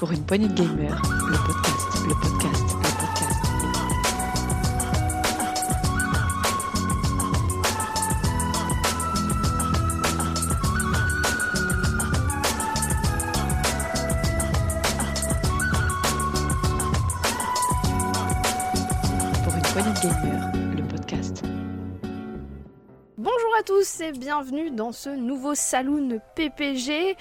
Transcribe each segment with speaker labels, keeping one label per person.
Speaker 1: Pour une poignée de gamers, le podcast, le podcast, le podcast. Pour une poignée de gamers, le podcast.
Speaker 2: Bonjour à tous et bienvenue dans ce nouveau saloon PPG.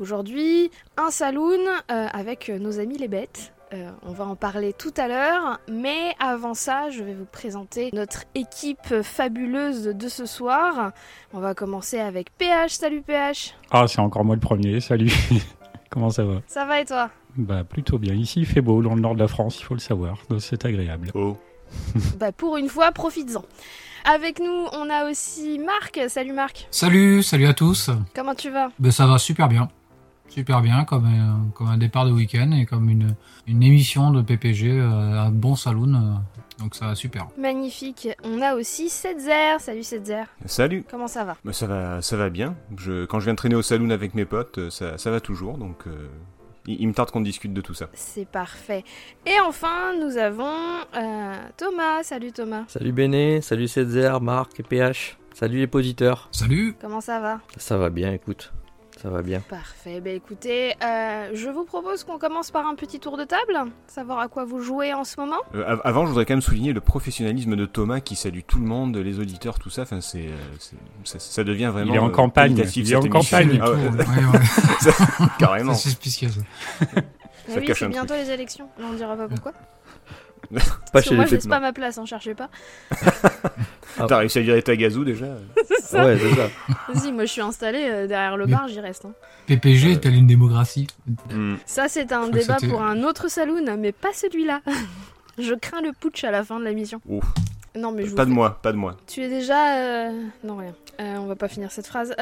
Speaker 2: Aujourd'hui, un saloon euh, avec nos amis les bêtes. Euh, on va en parler tout à l'heure, mais avant ça, je vais vous présenter notre équipe fabuleuse de ce soir. On va commencer avec PH. Salut PH.
Speaker 3: Ah, c'est encore moi le premier, salut. Comment ça va?
Speaker 2: Ça va et toi?
Speaker 3: Bah plutôt bien. Ici il fait beau dans le nord de la France, il faut le savoir. Donc c'est agréable.
Speaker 4: Oh,
Speaker 2: Bah pour une fois, profites-en. Avec nous, on a aussi Marc. Salut Marc.
Speaker 5: Salut, salut à tous.
Speaker 2: Comment tu vas?
Speaker 5: Ben, ça va super bien. Super bien, comme, euh, comme un départ de week-end et comme une, une émission de PPG, euh, un bon saloon. euh, donc ça va super.
Speaker 2: Magnifique. On a aussi Setzer. Salut Setzer.
Speaker 4: salut
Speaker 2: Comment ça va?
Speaker 4: Bah, ça, va, ça va bien. Je, quand je viens de traîner au saloon avec mes potes, euh, ça, ça va toujours, donc euh, il, il me tarde qu'on discute de tout ça.
Speaker 2: C'est parfait. Et enfin, nous avons euh, Thomas. Salut Thomas.
Speaker 6: Salut Béné, salut Cedzer, Marc et PH. Salut les positeurs.
Speaker 5: Salut.
Speaker 2: Comment ça va?
Speaker 6: Ça va bien, écoute. Ça va bien.
Speaker 2: Parfait. Ben écoutez, euh, je vous propose qu'on commence par un petit tour de table, savoir à quoi vous jouez en ce moment.
Speaker 4: Euh, av- avant, je voudrais quand même souligner le professionnalisme de Thomas qui salue tout le monde, les auditeurs, tout ça. Enfin, c'est, euh, c'est- ça, ça devient vraiment.
Speaker 3: Il est en campagne, il est en campagne.
Speaker 4: Ah ouais,
Speaker 5: Ouais, ouais.
Speaker 4: carrément.
Speaker 5: C'est suspicieux. ça.
Speaker 4: Ça
Speaker 2: oui, c'est bientôt les élections. Là, on dira pas pourquoi.
Speaker 6: Pas chez
Speaker 2: moi, je laisse pas ma place, en cherchez pas.
Speaker 4: T'as réussi à virer ta gazou déjà
Speaker 2: ça.
Speaker 6: Ouais, c'est ça.
Speaker 2: Vas-y, moi, je suis installée euh, derrière le bar, j'y reste. hein.
Speaker 5: PPG est-elle une démocratie
Speaker 4: Hmm.
Speaker 2: Ça, c'est un débat pour un autre saloon, mais pas celui-là. je crains le putsch à la fin de la mission.
Speaker 4: Ouf.
Speaker 2: Non, mais je vous
Speaker 4: Pas de
Speaker 2: fais-
Speaker 4: moi, pas de moi.
Speaker 2: Tu es déjà. euh, Non, rien. Euh, on va pas finir cette phrase.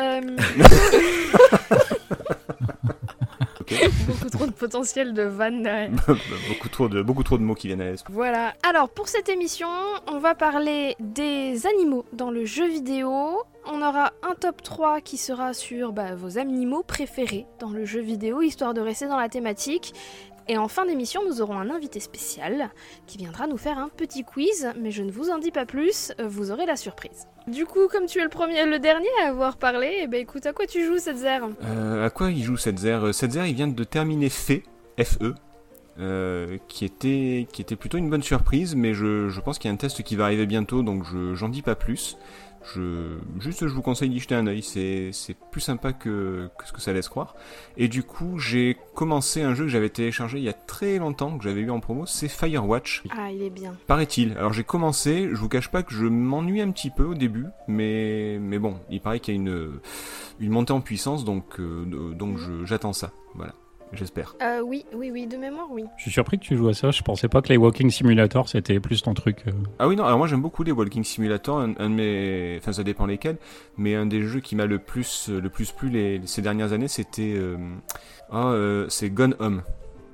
Speaker 4: Ok.
Speaker 2: Beaucoup trop de potentiel de vanne derrière.
Speaker 4: beaucoup, trop de, beaucoup trop de mots qui viennent à l'esprit.
Speaker 2: Voilà. Alors, pour cette émission, on va parler des animaux dans le jeu vidéo. On aura un top 3 qui sera sur bah, vos animaux préférés dans le jeu vidéo, histoire de rester dans la thématique. Et en fin d'émission, nous aurons un invité spécial qui viendra nous faire un petit quiz, mais je ne vous en dis pas plus, vous aurez la surprise. Du coup, comme tu es le premier, le dernier à avoir parlé, eh ben écoute, à quoi tu joues cette zère
Speaker 4: Euh, à quoi il joue Setzer Euh, Setzer, il vient de terminer FE, FE euh, qui, était, plutôt une bonne surprise, mais je, je pense qu'il y a un test qui va arriver bientôt, donc je j'en dis pas plus. Je, juste, je vous conseille d'y jeter un œil, c'est c'est plus sympa que, que ce que ça laisse croire. Et du coup, j'ai commencé un jeu que j'avais téléchargé il y a très longtemps, que j'avais eu en promo, c'est Firewatch.
Speaker 2: Ah, il est bien.
Speaker 4: Paraît-il. Alors j'ai commencé, je vous cache pas que je m'ennuie un petit peu au début, mais, mais bon, il paraît qu'il y a une, une montée en puissance, donc, euh, donc je- j'attends ça. Voilà, j'espère.
Speaker 2: Euh, oui, oui, oui, de mémoire, oui.
Speaker 3: Je suis surpris que tu joues à ça, je pensais pas que les Walking Simulator c'était plus ton truc. euh.
Speaker 4: Ah oui, non, alors moi j'aime beaucoup les Walking Simulator, un, un de mes. Enfin, ça dépend lesquels, mais un des jeux qui m'a le plus, le plus plu les, ces dernières années, c'était. euh, ah, euh, c'est Gone Home.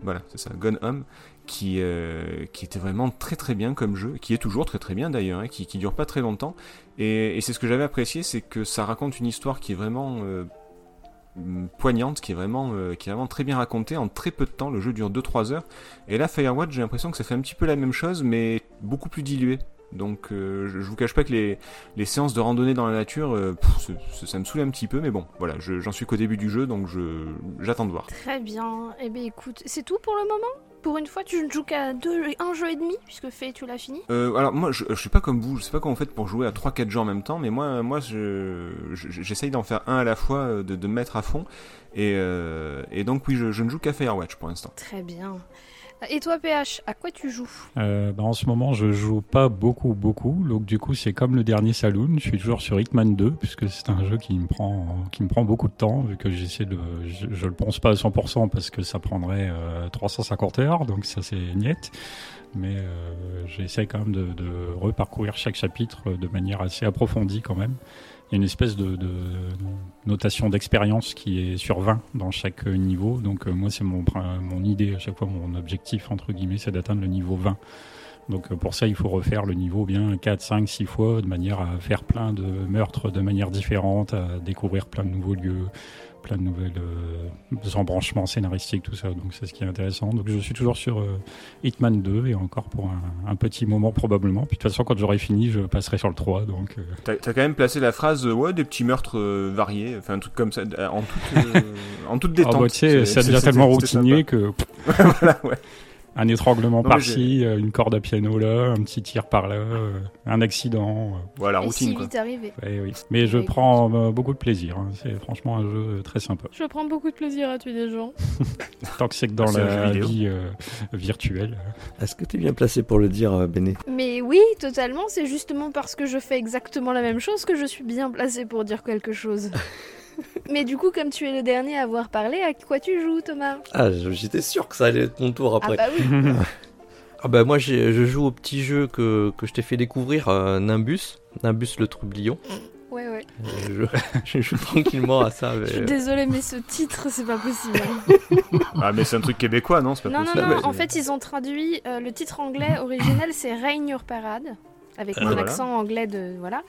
Speaker 4: Voilà, c'est ça, Gone Home. Qui, euh, qui était vraiment très très bien comme jeu, qui est toujours très très bien d'ailleurs, hein, qui, qui dure pas très longtemps. Et, et c'est ce que j'avais apprécié, c'est que ça raconte une histoire qui est vraiment euh, poignante, qui est, vraiment, euh, qui est vraiment très bien racontée en très peu de temps. Le jeu dure 2-3 heures. Et là, Firewatch, j'ai l'impression que ça fait un petit peu la même chose, mais beaucoup plus dilué. Donc, euh, je, vous cache pas que les, séances de randonnée dans la nature, euh, ça me saoule un petit peu, mais bon, voilà, je- j'en suis qu'au début du jeu, donc je j'attends de voir.
Speaker 2: Très bien. Eh bien, écoute, c'est tout pour le moment? Pour une fois, tu ne joues qu'à deux, un jeu et demi, puisque fait, tu l'as fini
Speaker 4: Euh, alors moi, je, je suis pas comme vous, je sais pas comment vous faites pour jouer à 3-4 jeux en même temps, mais moi, moi, je, je- j'essaye d'en faire un à la fois, euh, de, de me mettre à fond, et, euh, et donc oui, je, je ne joue qu'à Firewatch pour l'instant.
Speaker 2: Très bien. Et toi, PH, à quoi tu joues
Speaker 3: Euh, bah, en ce moment je joue pas beaucoup beaucoup, donc du coup c'est comme le dernier Saloon, je suis toujours sur Hitman 2, puisque c'est un jeu qui me prend qui me prend beaucoup de temps, vu que j'essaie de. Je, je le pense pas à 100% parce que ça prendrait euh, 350 heures, donc ça c'est niette. Mais euh, j'essaie quand même de, de reparcourir chaque chapitre de manière assez approfondie quand même. Une espèce de, notation d'expérience qui est sur 20 dans chaque niveau. Donc euh, moi, c'est mon idée à chaque fois, mon objectif, entre guillemets, c'est d'atteindre le niveau 20. Donc euh, pour ça, il faut refaire le niveau bien 4, 5, 6 fois, de manière à faire plein de meurtres de manière différente, à découvrir plein de nouveaux lieux, plein de nouvelles euh, embranchements scénaristiques, tout ça. Donc c'est ce qui est intéressant. Donc je suis toujours sur euh, Hitman 2 et encore pour un, un petit moment probablement. Puis de toute façon, quand j'aurai fini, je passerai sur le 3. Donc euh,
Speaker 4: T'as t'as quand même placé la phrase, ouais, des petits meurtres variés, enfin un truc comme ça, en toute, en toute
Speaker 3: ah
Speaker 4: détente.
Speaker 3: bah, tu sais, ça devient tellement routinier que
Speaker 4: voilà, ouais.
Speaker 3: Un étranglement
Speaker 4: Non, mais
Speaker 3: par-ci, euh, une corde à piano là, un petit tir par là, euh, un accident. euh,
Speaker 4: Voilà,
Speaker 2: Et si
Speaker 4: routine, quoi.
Speaker 2: vite arrivé.
Speaker 3: ouais, oui. Mais je prends euh, beaucoup de plaisir. hein. C'est franchement un jeu très sympa.
Speaker 2: Je prends beaucoup de plaisir à tuer des gens.
Speaker 3: Tant que c'est que dans
Speaker 4: C'est un jeu
Speaker 3: la
Speaker 4: vidéo.
Speaker 3: vie euh, virtuelle.
Speaker 6: Est-ce que tu es bien placé pour le dire, euh, Béné?
Speaker 2: Mais oui, totalement, c'est justement parce que je fais exactement la même chose que je suis bien placée pour dire quelque chose. Mais du coup, comme tu es le dernier à avoir parlé, à quoi tu joues, Thomas?
Speaker 6: Ah, j'étais sûr que ça allait être mon tour après.
Speaker 2: Ah bah oui.
Speaker 6: Ah bah moi je joue au petit jeu que, que je t'ai fait découvrir, euh, Nimbus, Nimbus le troublion.
Speaker 2: Ouais, ouais.
Speaker 6: Je, joue- je joue tranquillement à ça. mais,
Speaker 2: Je suis
Speaker 6: euh,
Speaker 2: désolée, mais ce titre, c'est pas possible.
Speaker 4: Ah, mais c'est un truc québécois, non? C'est pas
Speaker 2: Non, non,
Speaker 4: possible.
Speaker 2: non,
Speaker 6: mais-
Speaker 2: en fait, ils ont traduit euh, le titre anglais original, c'est Rain Your Parade, avec
Speaker 6: Ah,
Speaker 2: mon
Speaker 4: voilà.
Speaker 2: accent anglais de. Voilà.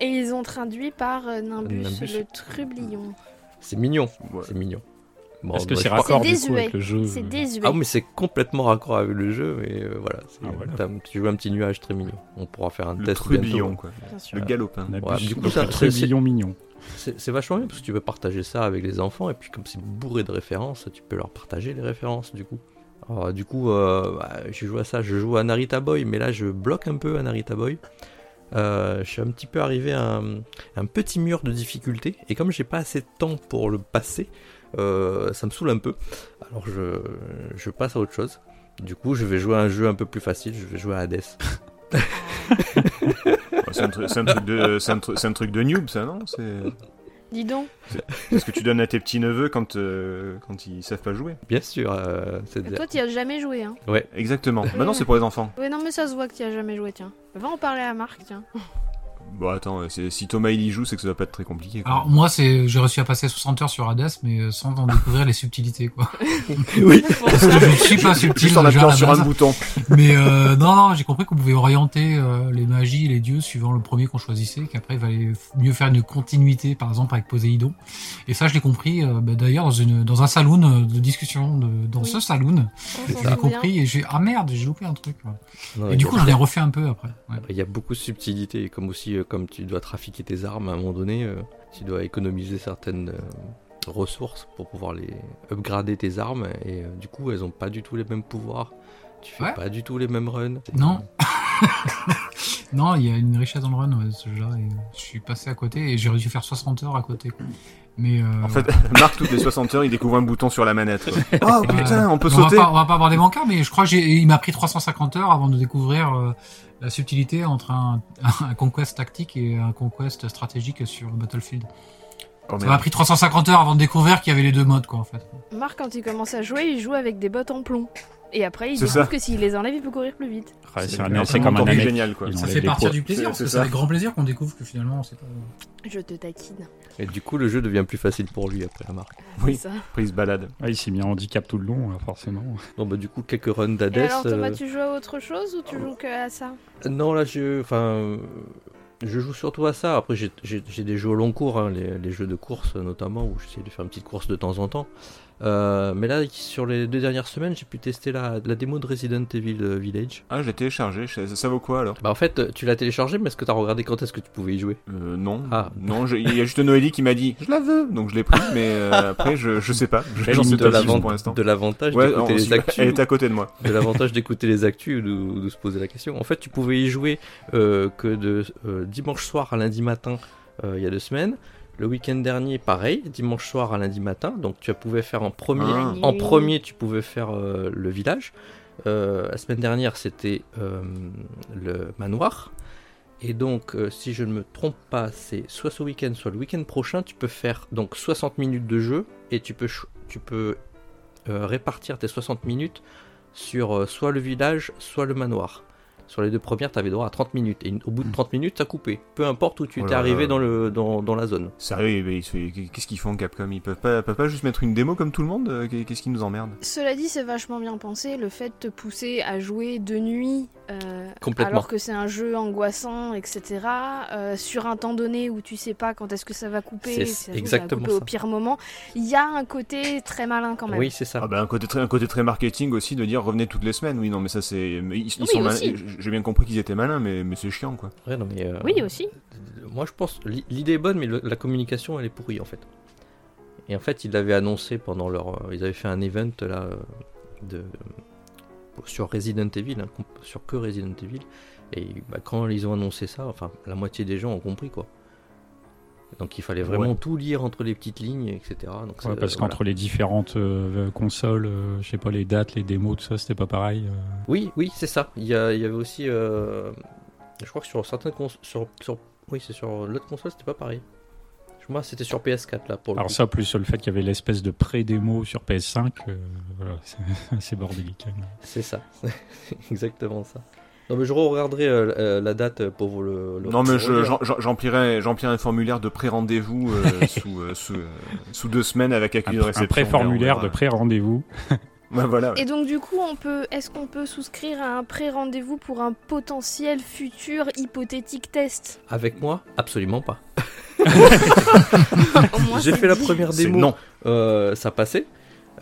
Speaker 2: Et ils ont traduit par euh, Nimbus,
Speaker 6: Nimbus.
Speaker 2: le trublion.
Speaker 6: C'est mignon,
Speaker 4: Ouais.
Speaker 6: c'est mignon. Bon,
Speaker 3: Est-ce que
Speaker 6: bah,
Speaker 3: c'est raccord du coup avec le jeu
Speaker 2: C'est
Speaker 3: euh,
Speaker 2: désuet.
Speaker 6: Ah oui, mais c'est complètement raccord avec le jeu, mais euh, voilà.
Speaker 3: Ah, voilà.
Speaker 6: Tu joues un petit nuage très mignon. On pourra faire un
Speaker 4: Le
Speaker 6: test
Speaker 4: trublion,
Speaker 6: bientôt.
Speaker 4: quoi.
Speaker 2: Bien sûr.
Speaker 4: Le galopin.
Speaker 6: Ouais, du coup, c'est-
Speaker 3: trublion mignon.
Speaker 6: C'est c'est vachement bien parce que tu peux partager ça avec les enfants et puis comme c'est bourré de références, tu peux leur partager les références du coup. Alors, du coup, euh, bah, je joue à ça, je joue à Narita Boy, mais là je bloque un peu à Narita Boy. Euh, je suis un petit peu arrivé à un, un petit mur de difficulté et comme j'ai pas assez de temps pour le passer, euh, ça me saoule un peu. Alors je, je passe à autre chose. Du coup, je vais jouer à un jeu un peu plus facile, je vais jouer à Hades.
Speaker 4: C'est un, truc- c'est un truc de, c'est un, tru- c'est un truc de noob, ça, non? C'est
Speaker 2: Dis donc.
Speaker 4: c'est ce que tu donnes à tes petits neveux quand, euh, quand ils savent pas jouer.
Speaker 6: Bien sûr, euh, c'est
Speaker 2: toi, tu as jamais joué, hein
Speaker 4: Exactement. Maintenant, c'est pour les enfants.
Speaker 2: Oui, non, mais ça se voit que tu as jamais joué, tiens. Va en parler à Marc, tiens.
Speaker 4: Bon, attends, euh, c'est- si Thomas il y joue, c'est que ça va pas être très compliqué. quoi.
Speaker 5: Alors moi, c'est j'ai réussi à passer 60 heures sur Hades, mais euh, sans en découvrir les subtilités, quoi.
Speaker 6: oui.
Speaker 5: Parce que je ne suis pas subtil
Speaker 4: Juste en appuyant sur un bouton.
Speaker 5: Mais euh, non, non, j'ai compris qu'on pouvait orienter euh, les magies et les dieux suivant le premier qu'on choisissait, qu'après il valait mieux faire une continuité, par exemple avec Poséidon. Et ça, je l'ai compris euh, bah, d'ailleurs dans une dans un saloon de discussion, de, dans
Speaker 2: Oui.
Speaker 5: ce saloon, je l'ai
Speaker 2: souvient.
Speaker 5: compris et j'ai ah merde, j'ai loupé un truc. Et du coup, je l'ai refait un peu après. Ouais.
Speaker 6: Il y a beaucoup de subtilités, comme aussi euh, comme tu dois trafiquer tes armes à un moment donné, euh, tu dois économiser certaines euh, ressources pour pouvoir les upgrader tes armes et euh, du coup elles ont pas du tout les mêmes pouvoirs. Tu fais
Speaker 5: Ouais.
Speaker 6: pas du tout les mêmes runs.
Speaker 5: Non. non, il y a une richesse dans le run, ouais, ce et Je suis passé à côté et j'ai réussi à faire 60 heures à côté. Mais euh,
Speaker 4: En fait, Marc, toutes les 60 heures, il découvre un bouton sur la manette. quoi. Oh putain, on peut
Speaker 5: on va
Speaker 4: sauter
Speaker 5: pas, on va pas aborder mon cas, mais je crois qu'il m'a pris 350 heures avant de découvrir euh, la subtilité entre un, un conquest tactique et un conquest stratégique sur Battlefield.
Speaker 4: Oh,
Speaker 5: Ça m'a pris 350 heures avant de découvrir qu'il y avait les deux modes, quoi, en fait.
Speaker 2: Marc, quand il commence à jouer, il joue avec des bottes en plomb. Et après, il découvre que s'il les enlève, il peut courir plus vite.
Speaker 3: Ouais,
Speaker 4: C'est
Speaker 3: comme un
Speaker 4: génial, quoi.
Speaker 3: Ils
Speaker 5: Ça fait partir du plaisir,
Speaker 4: C'est-
Speaker 5: parce que
Speaker 4: c'est
Speaker 5: c'est
Speaker 4: ça.
Speaker 5: avec grand plaisir qu'on découvre que finalement c'est pas.
Speaker 2: Je te taquine.
Speaker 6: Et du coup le jeu devient plus facile pour lui après la marque.
Speaker 4: Oui,
Speaker 2: C'est ça.
Speaker 4: prise balade.
Speaker 3: Ouais, il s'est mis en handicap tout le long, euh, forcément.
Speaker 6: Bon bah du coup quelques runs d'Hades.
Speaker 2: Alors, Thomas,
Speaker 6: euh,
Speaker 2: tu joues à autre chose ou tu joues que à ça?
Speaker 6: Non, là, je, enfin, je joue surtout à ça. Après, j'ai- des jeux au long cours, hein, les, les jeux de course notamment, où j'essaie de faire une petite course de temps en temps. Euh, mais là, sur les deux dernières semaines, j'ai pu tester la, la démo de Resident Evil euh, Village.
Speaker 4: Ah, je l'ai téléchargé. Ça, ça vaut quoi alors?
Speaker 6: Bah, en fait, tu l'as téléchargé, mais est-ce que tu as regardé quand est-ce que tu pouvais y jouer?
Speaker 4: Euh, Non.
Speaker 6: Ah.
Speaker 4: Non, il y a juste Noélie qui m'a dit je la veux. Donc je l'ai pris, mais euh, après, je, je sais pas. Je sais
Speaker 6: de
Speaker 4: pas
Speaker 6: de l'avantage
Speaker 4: Ouais,
Speaker 6: d'écouter les actus.
Speaker 4: elle est à côté de moi.
Speaker 6: de l'avantage d'écouter les actus ou de, de se poser la question. En fait, tu pouvais y jouer euh, que de euh, dimanche soir à lundi matin euh, il y a deux semaines. Le week-end dernier, pareil, dimanche soir à lundi matin. Donc tu pouvais faire en premier.
Speaker 4: Ah.
Speaker 6: En premier, tu pouvais faire euh, le village. Euh, la semaine dernière, c'était euh, le manoir. Et donc, si je ne me trompe pas, c'est soit ce week-end, soit le week-end prochain, tu peux faire donc 60 minutes de jeu et tu peux, ch- tu peux répartir tes 60 minutes sur soit le village, soit le manoir. Sur les deux premières, t'avais droit à 30 minutes. Et au bout de 30 minutes, ça coupé. Peu importe où tu
Speaker 4: Oh
Speaker 6: arrivé dans, le, dans, dans la zone.
Speaker 4: Sérieux, qu'est-ce qu'ils font Capcom? Ils peuvent pas, peuvent pas juste mettre une démo comme tout le monde? Euh, Qu'est-ce qui nous emmerde?
Speaker 2: Cela dit, c'est vachement bien pensé le fait de te pousser à jouer de nuit, euh,
Speaker 6: Complètement.
Speaker 2: alors que c'est un jeu angoissant, etc. euh, sur un temps donné où tu sais pas quand est-ce que ça va couper,
Speaker 6: C'est exactement
Speaker 2: ça va couper au pire moment. Il y a un côté très malin quand même.
Speaker 6: Oui, c'est ça.
Speaker 4: Ah bah un côté très un côté très marketing aussi de dire revenez toutes les semaines. Oui non mais ça c'est ils, ils
Speaker 2: Oui,
Speaker 4: sont malins.
Speaker 2: aussi.
Speaker 4: J'ai bien compris qu'ils étaient malins mais mais c'est chiant quoi.
Speaker 6: Ouais, non, mais, euh,
Speaker 2: Oui, aussi.
Speaker 6: Moi, je pense l'i- l'idée est bonne, mais le- la communication, elle est pourrie en fait. Et en fait, ils l'avaient annoncé pendant leur. euh, Ils avaient fait un event là euh, de sur Resident Evil, hein, sur que Resident Evil. Et bah, quand ils ont annoncé ça, enfin, la moitié des gens ont compris quoi. Donc il fallait vraiment
Speaker 4: Ouais.
Speaker 6: tout lire entre les petites lignes, etc. Donc,
Speaker 3: Ouais,
Speaker 6: c'est-
Speaker 3: parce qu'entre les différentes euh, consoles, euh, je sais pas, les dates, les démos, tout ça, c'était pas pareil. euh.
Speaker 6: Oui, oui, c'est ça. Il y, avait aussi. euh, je crois que sur certaines consoles. Sur, sur- oui, c'est sur l'autre console, c'était pas pareil. Moi, c'était sur PS4 là pour le
Speaker 3: Alors
Speaker 6: coup.
Speaker 3: ça, plus le fait qu'il y avait l'espèce de pré-démo sur PS5, euh, voilà, c'est- bordélique. hein.
Speaker 6: C'est ça, exactement ça. Non mais je regarderai euh, euh, la date pour vous le. le-
Speaker 4: Non mais je j'emplirai j'emplirai un formulaire de pré-rendez-vous euh, sous, euh, sous euh, sous deux semaines avec accusé de réception.
Speaker 3: un pré-formulaire de pré-rendez-vous.
Speaker 4: Voilà. ouais.
Speaker 2: Et donc du coup, on peut, est-ce qu'on peut souscrire à un pré-rendez-vous pour un potentiel futur hypothétique test?
Speaker 6: Avec moi? Absolument pas. J'ai fait la première démo,
Speaker 4: non.
Speaker 6: euh, ça passait.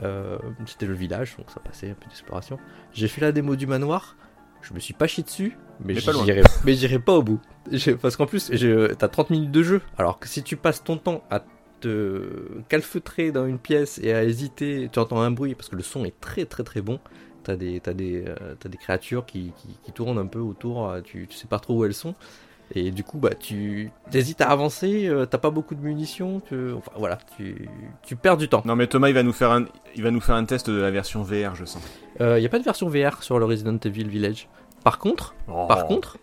Speaker 6: Euh, C'était le village, donc ça passait, un peu d'exploration. J'ai fait la démo du manoir, je me suis pas chié dessus, mais
Speaker 4: Mais
Speaker 6: j'irai pas au bout. Parce qu'en plus, t'as 30 minutes de jeu, alors que si tu passes ton temps à te calfeutrer dans une pièce et à hésiter, tu entends un bruit, parce que le son est très très très bon. T'as des, euh, des créatures qui, qui, qui tournent un peu autour, euh, tu, tu sais pas trop où elles sont. Et du coup, bah, tu hésites à avancer, euh, t'as pas beaucoup de munitions, tu... enfin voilà, tu, tu perds du temps.
Speaker 4: Non mais Thomas il va nous faire un il va nous faire un test de la version VR je sens.
Speaker 6: Il n'y a pas de version VR sur le Resident Evil Village. Par contre,
Speaker 4: Oh.
Speaker 6: par contre,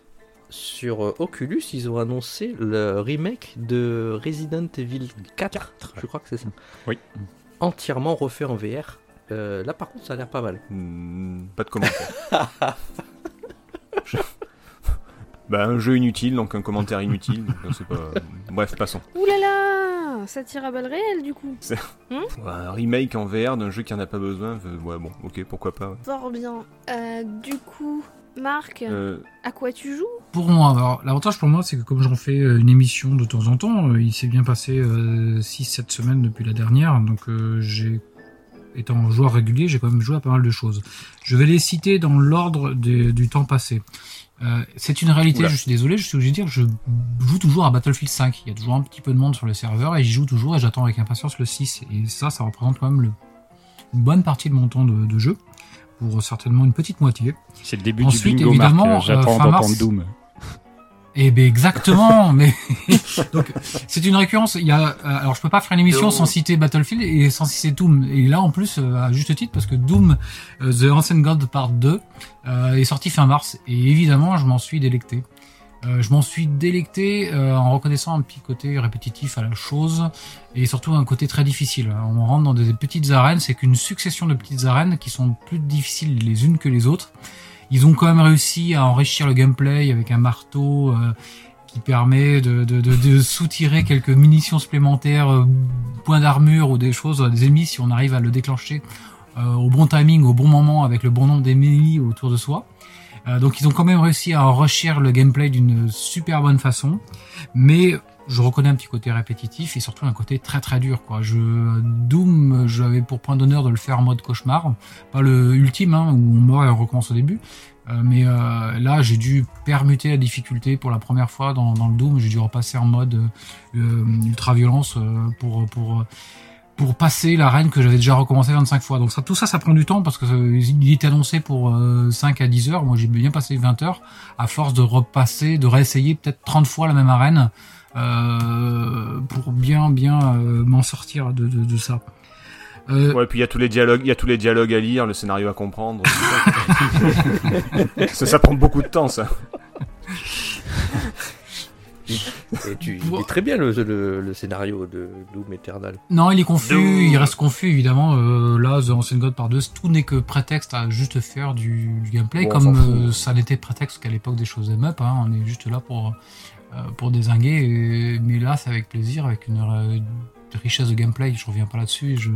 Speaker 6: sur euh, Oculus, ils ont annoncé le remake de Resident Evil 4, je crois que c'est ça.
Speaker 3: Oui.
Speaker 6: Entièrement refait en VR. Euh, là, par contre, ça a l'air pas mal.
Speaker 4: Hmm, pas de commentaire. Je- Bah un jeu inutile donc un commentaire inutile. donc c'est pas. Bref passons.
Speaker 2: Ouh là là, ça tire à balles réelles du coup.
Speaker 4: Ouais, Un remake en VR d'un jeu qui en a pas besoin. euh, Ouais bon ok pourquoi pas. ouais.
Speaker 2: Fort bien. Euh, du coup, Marc,
Speaker 4: Euh,
Speaker 2: à quoi tu joues?
Speaker 5: Pour moi, alors l'avantage pour moi, c'est que comme j'en fais euh, une émission de temps en temps, euh, il s'est bien passé 6-7 semaines depuis la dernière, donc euh, j'ai étant joueur régulier, j'ai quand même joué à pas mal de choses. Je vais les citer dans l'ordre des- du temps passé. Euh, c'est une réalité,
Speaker 4: Oula.
Speaker 5: je suis désolé, je suis obligé de dire que je joue toujours à Battlefield 5. Il y a toujours un petit peu de monde sur le serveur et j'y joue toujours et j'attends avec impatience le 6. Et ça, ça représente quand même le- une bonne partie de mon temps de, de jeu, pour certainement une petite moitié.
Speaker 3: C'est le début
Speaker 5: Ensuite,
Speaker 3: du bingo,
Speaker 5: évidemment,
Speaker 3: Marc. J'attends
Speaker 5: euh,
Speaker 3: d'entendre Doom.
Speaker 5: Eh ben exactement, mais donc c'est une récurrence. Il y a, euh, alors je peux pas faire une émission
Speaker 4: Doom.
Speaker 5: sans citer Battlefield et sans citer Doom. Et là en plus euh, à juste titre parce que Doom euh, The Ancient God Part 2 euh, est sorti fin mars et évidemment je m'en suis délecté. Euh, je m'en suis délecté euh, en reconnaissant un petit côté répétitif à la chose et surtout un côté très difficile. On rentre dans des petites arènes, c'est qu'une succession de petites arènes qui sont plus difficiles les unes que les autres. Ils ont quand même réussi à enrichir le gameplay avec un marteau euh, qui permet de, soutirer quelques munitions supplémentaires, euh, points d'armure ou des choses, des ennemis si on arrive à le déclencher euh, au bon timing, au bon moment, avec le bon nombre d'ennemis autour de soi. Euh, donc ils ont quand même réussi à enrichir le gameplay d'une super bonne façon, mais je reconnais un petit côté répétitif et surtout un côté très très dur quoi. Je Doom, j'avais pour point d'honneur de le faire en mode cauchemar, pas le ultime hein, où on meurt et on recommence au début, euh, mais euh, là j'ai dû permuter la difficulté pour la première fois dans, dans le Doom, j'ai dû repasser en mode euh, ultra violence euh, pour pour pour passer l'arène que j'avais déjà recommencé 25 fois. Donc ça, tout ça, ça prend du temps parce que euh, il était annoncé pour euh, 5 à 10 heures. Moi, j'ai bien passé 20 heures à force de repasser, de réessayer peut-être 30 fois la même arène pour bien, bien euh, m'en sortir de, de, de ça. Euh,
Speaker 4: Ouais, puis il y a tous les dialogues, il y a tous les dialogues à lire, le scénario à comprendre. ça. ça, prend beaucoup de temps, ça.
Speaker 6: Et tu, il est très bien le, le, le scénario de Doom Eternal.
Speaker 5: Non, il est confus,
Speaker 4: Doom.
Speaker 5: il reste confus évidemment. Euh, là, The Ancient God par deux, tout n'est que prétexte à juste faire du, du gameplay,
Speaker 6: Bon,
Speaker 5: comme euh, ça n'était prétexte qu'à l'époque des choses up. Hein, on est juste là pour euh, pour désinguer, et- mais là, c'est avec plaisir, avec une, euh, richesse de gameplay. Je reviens pas là-dessus. et Je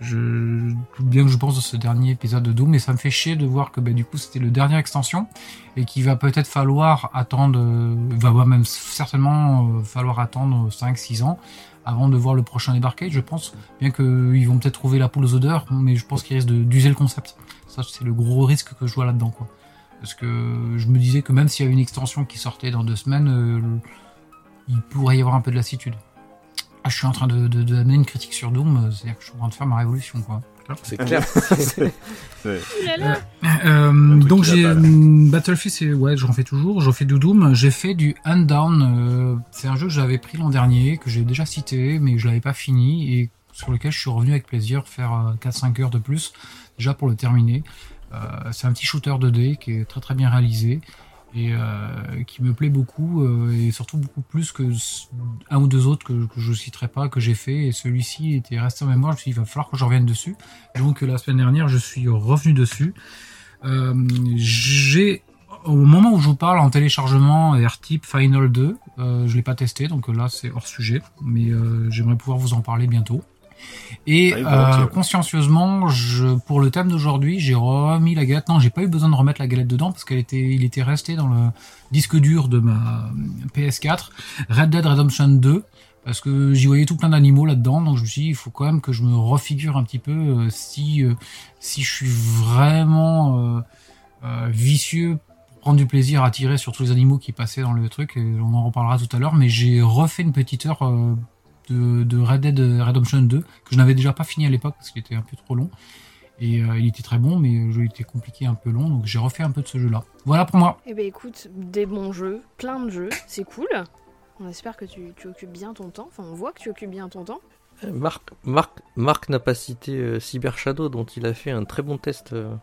Speaker 5: je bien que je pense de ce dernier épisode de Doom, mais ça me fait chier de voir que ben, du coup c'était le dernière extension et qu'il va peut-être falloir attendre, euh, va va même certainement euh, falloir attendre 5-6 ans avant de voir le prochain débarquer, je pense. Bien qu'ils vont peut-être trouver la poule aux odeurs, mais je pense qu'ils risquent d'user le concept. Ça, c'est le gros risque que je vois là-dedans, quoi. Parce que je me disais que même s'il y a une extension qui sortait dans deux semaines, euh, il pourrait y avoir un peu de lassitude. Ah, je suis en train de, de, de amener une critique sur Doom, euh, c'est-à-dire que je suis en train de faire ma révolution, quoi.
Speaker 6: C'est clair.
Speaker 5: Euh, donc j'ai Battlefield, c'est ouais, j'en fais toujours. J'en fais du Doom. J'ai fait du Undown. euh, c'est un jeu que j'avais pris l'an dernier, que j'ai déjà cité, mais je l'avais pas fini et sur lequel je suis revenu avec plaisir faire euh, 4-5 heures de plus déjà pour le terminer. Euh, c'est un petit shooter 2D qui est très très bien réalisé et euh, qui me plaît beaucoup euh, et surtout beaucoup plus que un ou deux autres que, que je citerai pas que j'ai fait et celui-ci était resté en mémoire. Je me suis dit, il va falloir que je revienne dessus. Donc la semaine dernière, je suis revenu dessus. J'ai au moment où je vous parle en téléchargement RType Final 2, euh, je l'ai pas testé donc là c'est hors sujet, mais j'aimerais pouvoir vous en parler bientôt. Et euh, consciencieusement, je, pour le thème d'aujourd'hui, j'ai remis la galette. Non, j'ai pas eu besoin de remettre la galette dedans parce qu'elle était, il était resté dans le disque dur de ma PS4. Red Dead Redemption 2 parce que j'y voyais tout plein d'animaux là-dedans, donc je me suis dit il faut quand même que je me refigure un petit peu euh, si euh, si je suis vraiment vicieux pour prendre du plaisir à tirer sur tous les animaux qui passaient dans le truc, et on en reparlera tout à l'heure, mais j'ai refait une petite heure euh, de, de Red Dead Redemption 2 que je n'avais déjà pas fini à l'époque parce qu'il était un peu trop long. Et euh, il était très bon, mais le jeu était compliqué, un peu long, donc j'ai refait un peu de ce jeu-là. Voilà pour moi.
Speaker 2: Eh ben écoute, des bons jeux, plein de jeux, c'est cool. On espère que tu, tu occupes bien ton temps. Enfin, on voit que tu occupes bien ton temps.
Speaker 6: Marc, Marc, Marc n'a pas cité euh, Cyber Shadow dont il a fait un très bon test euh,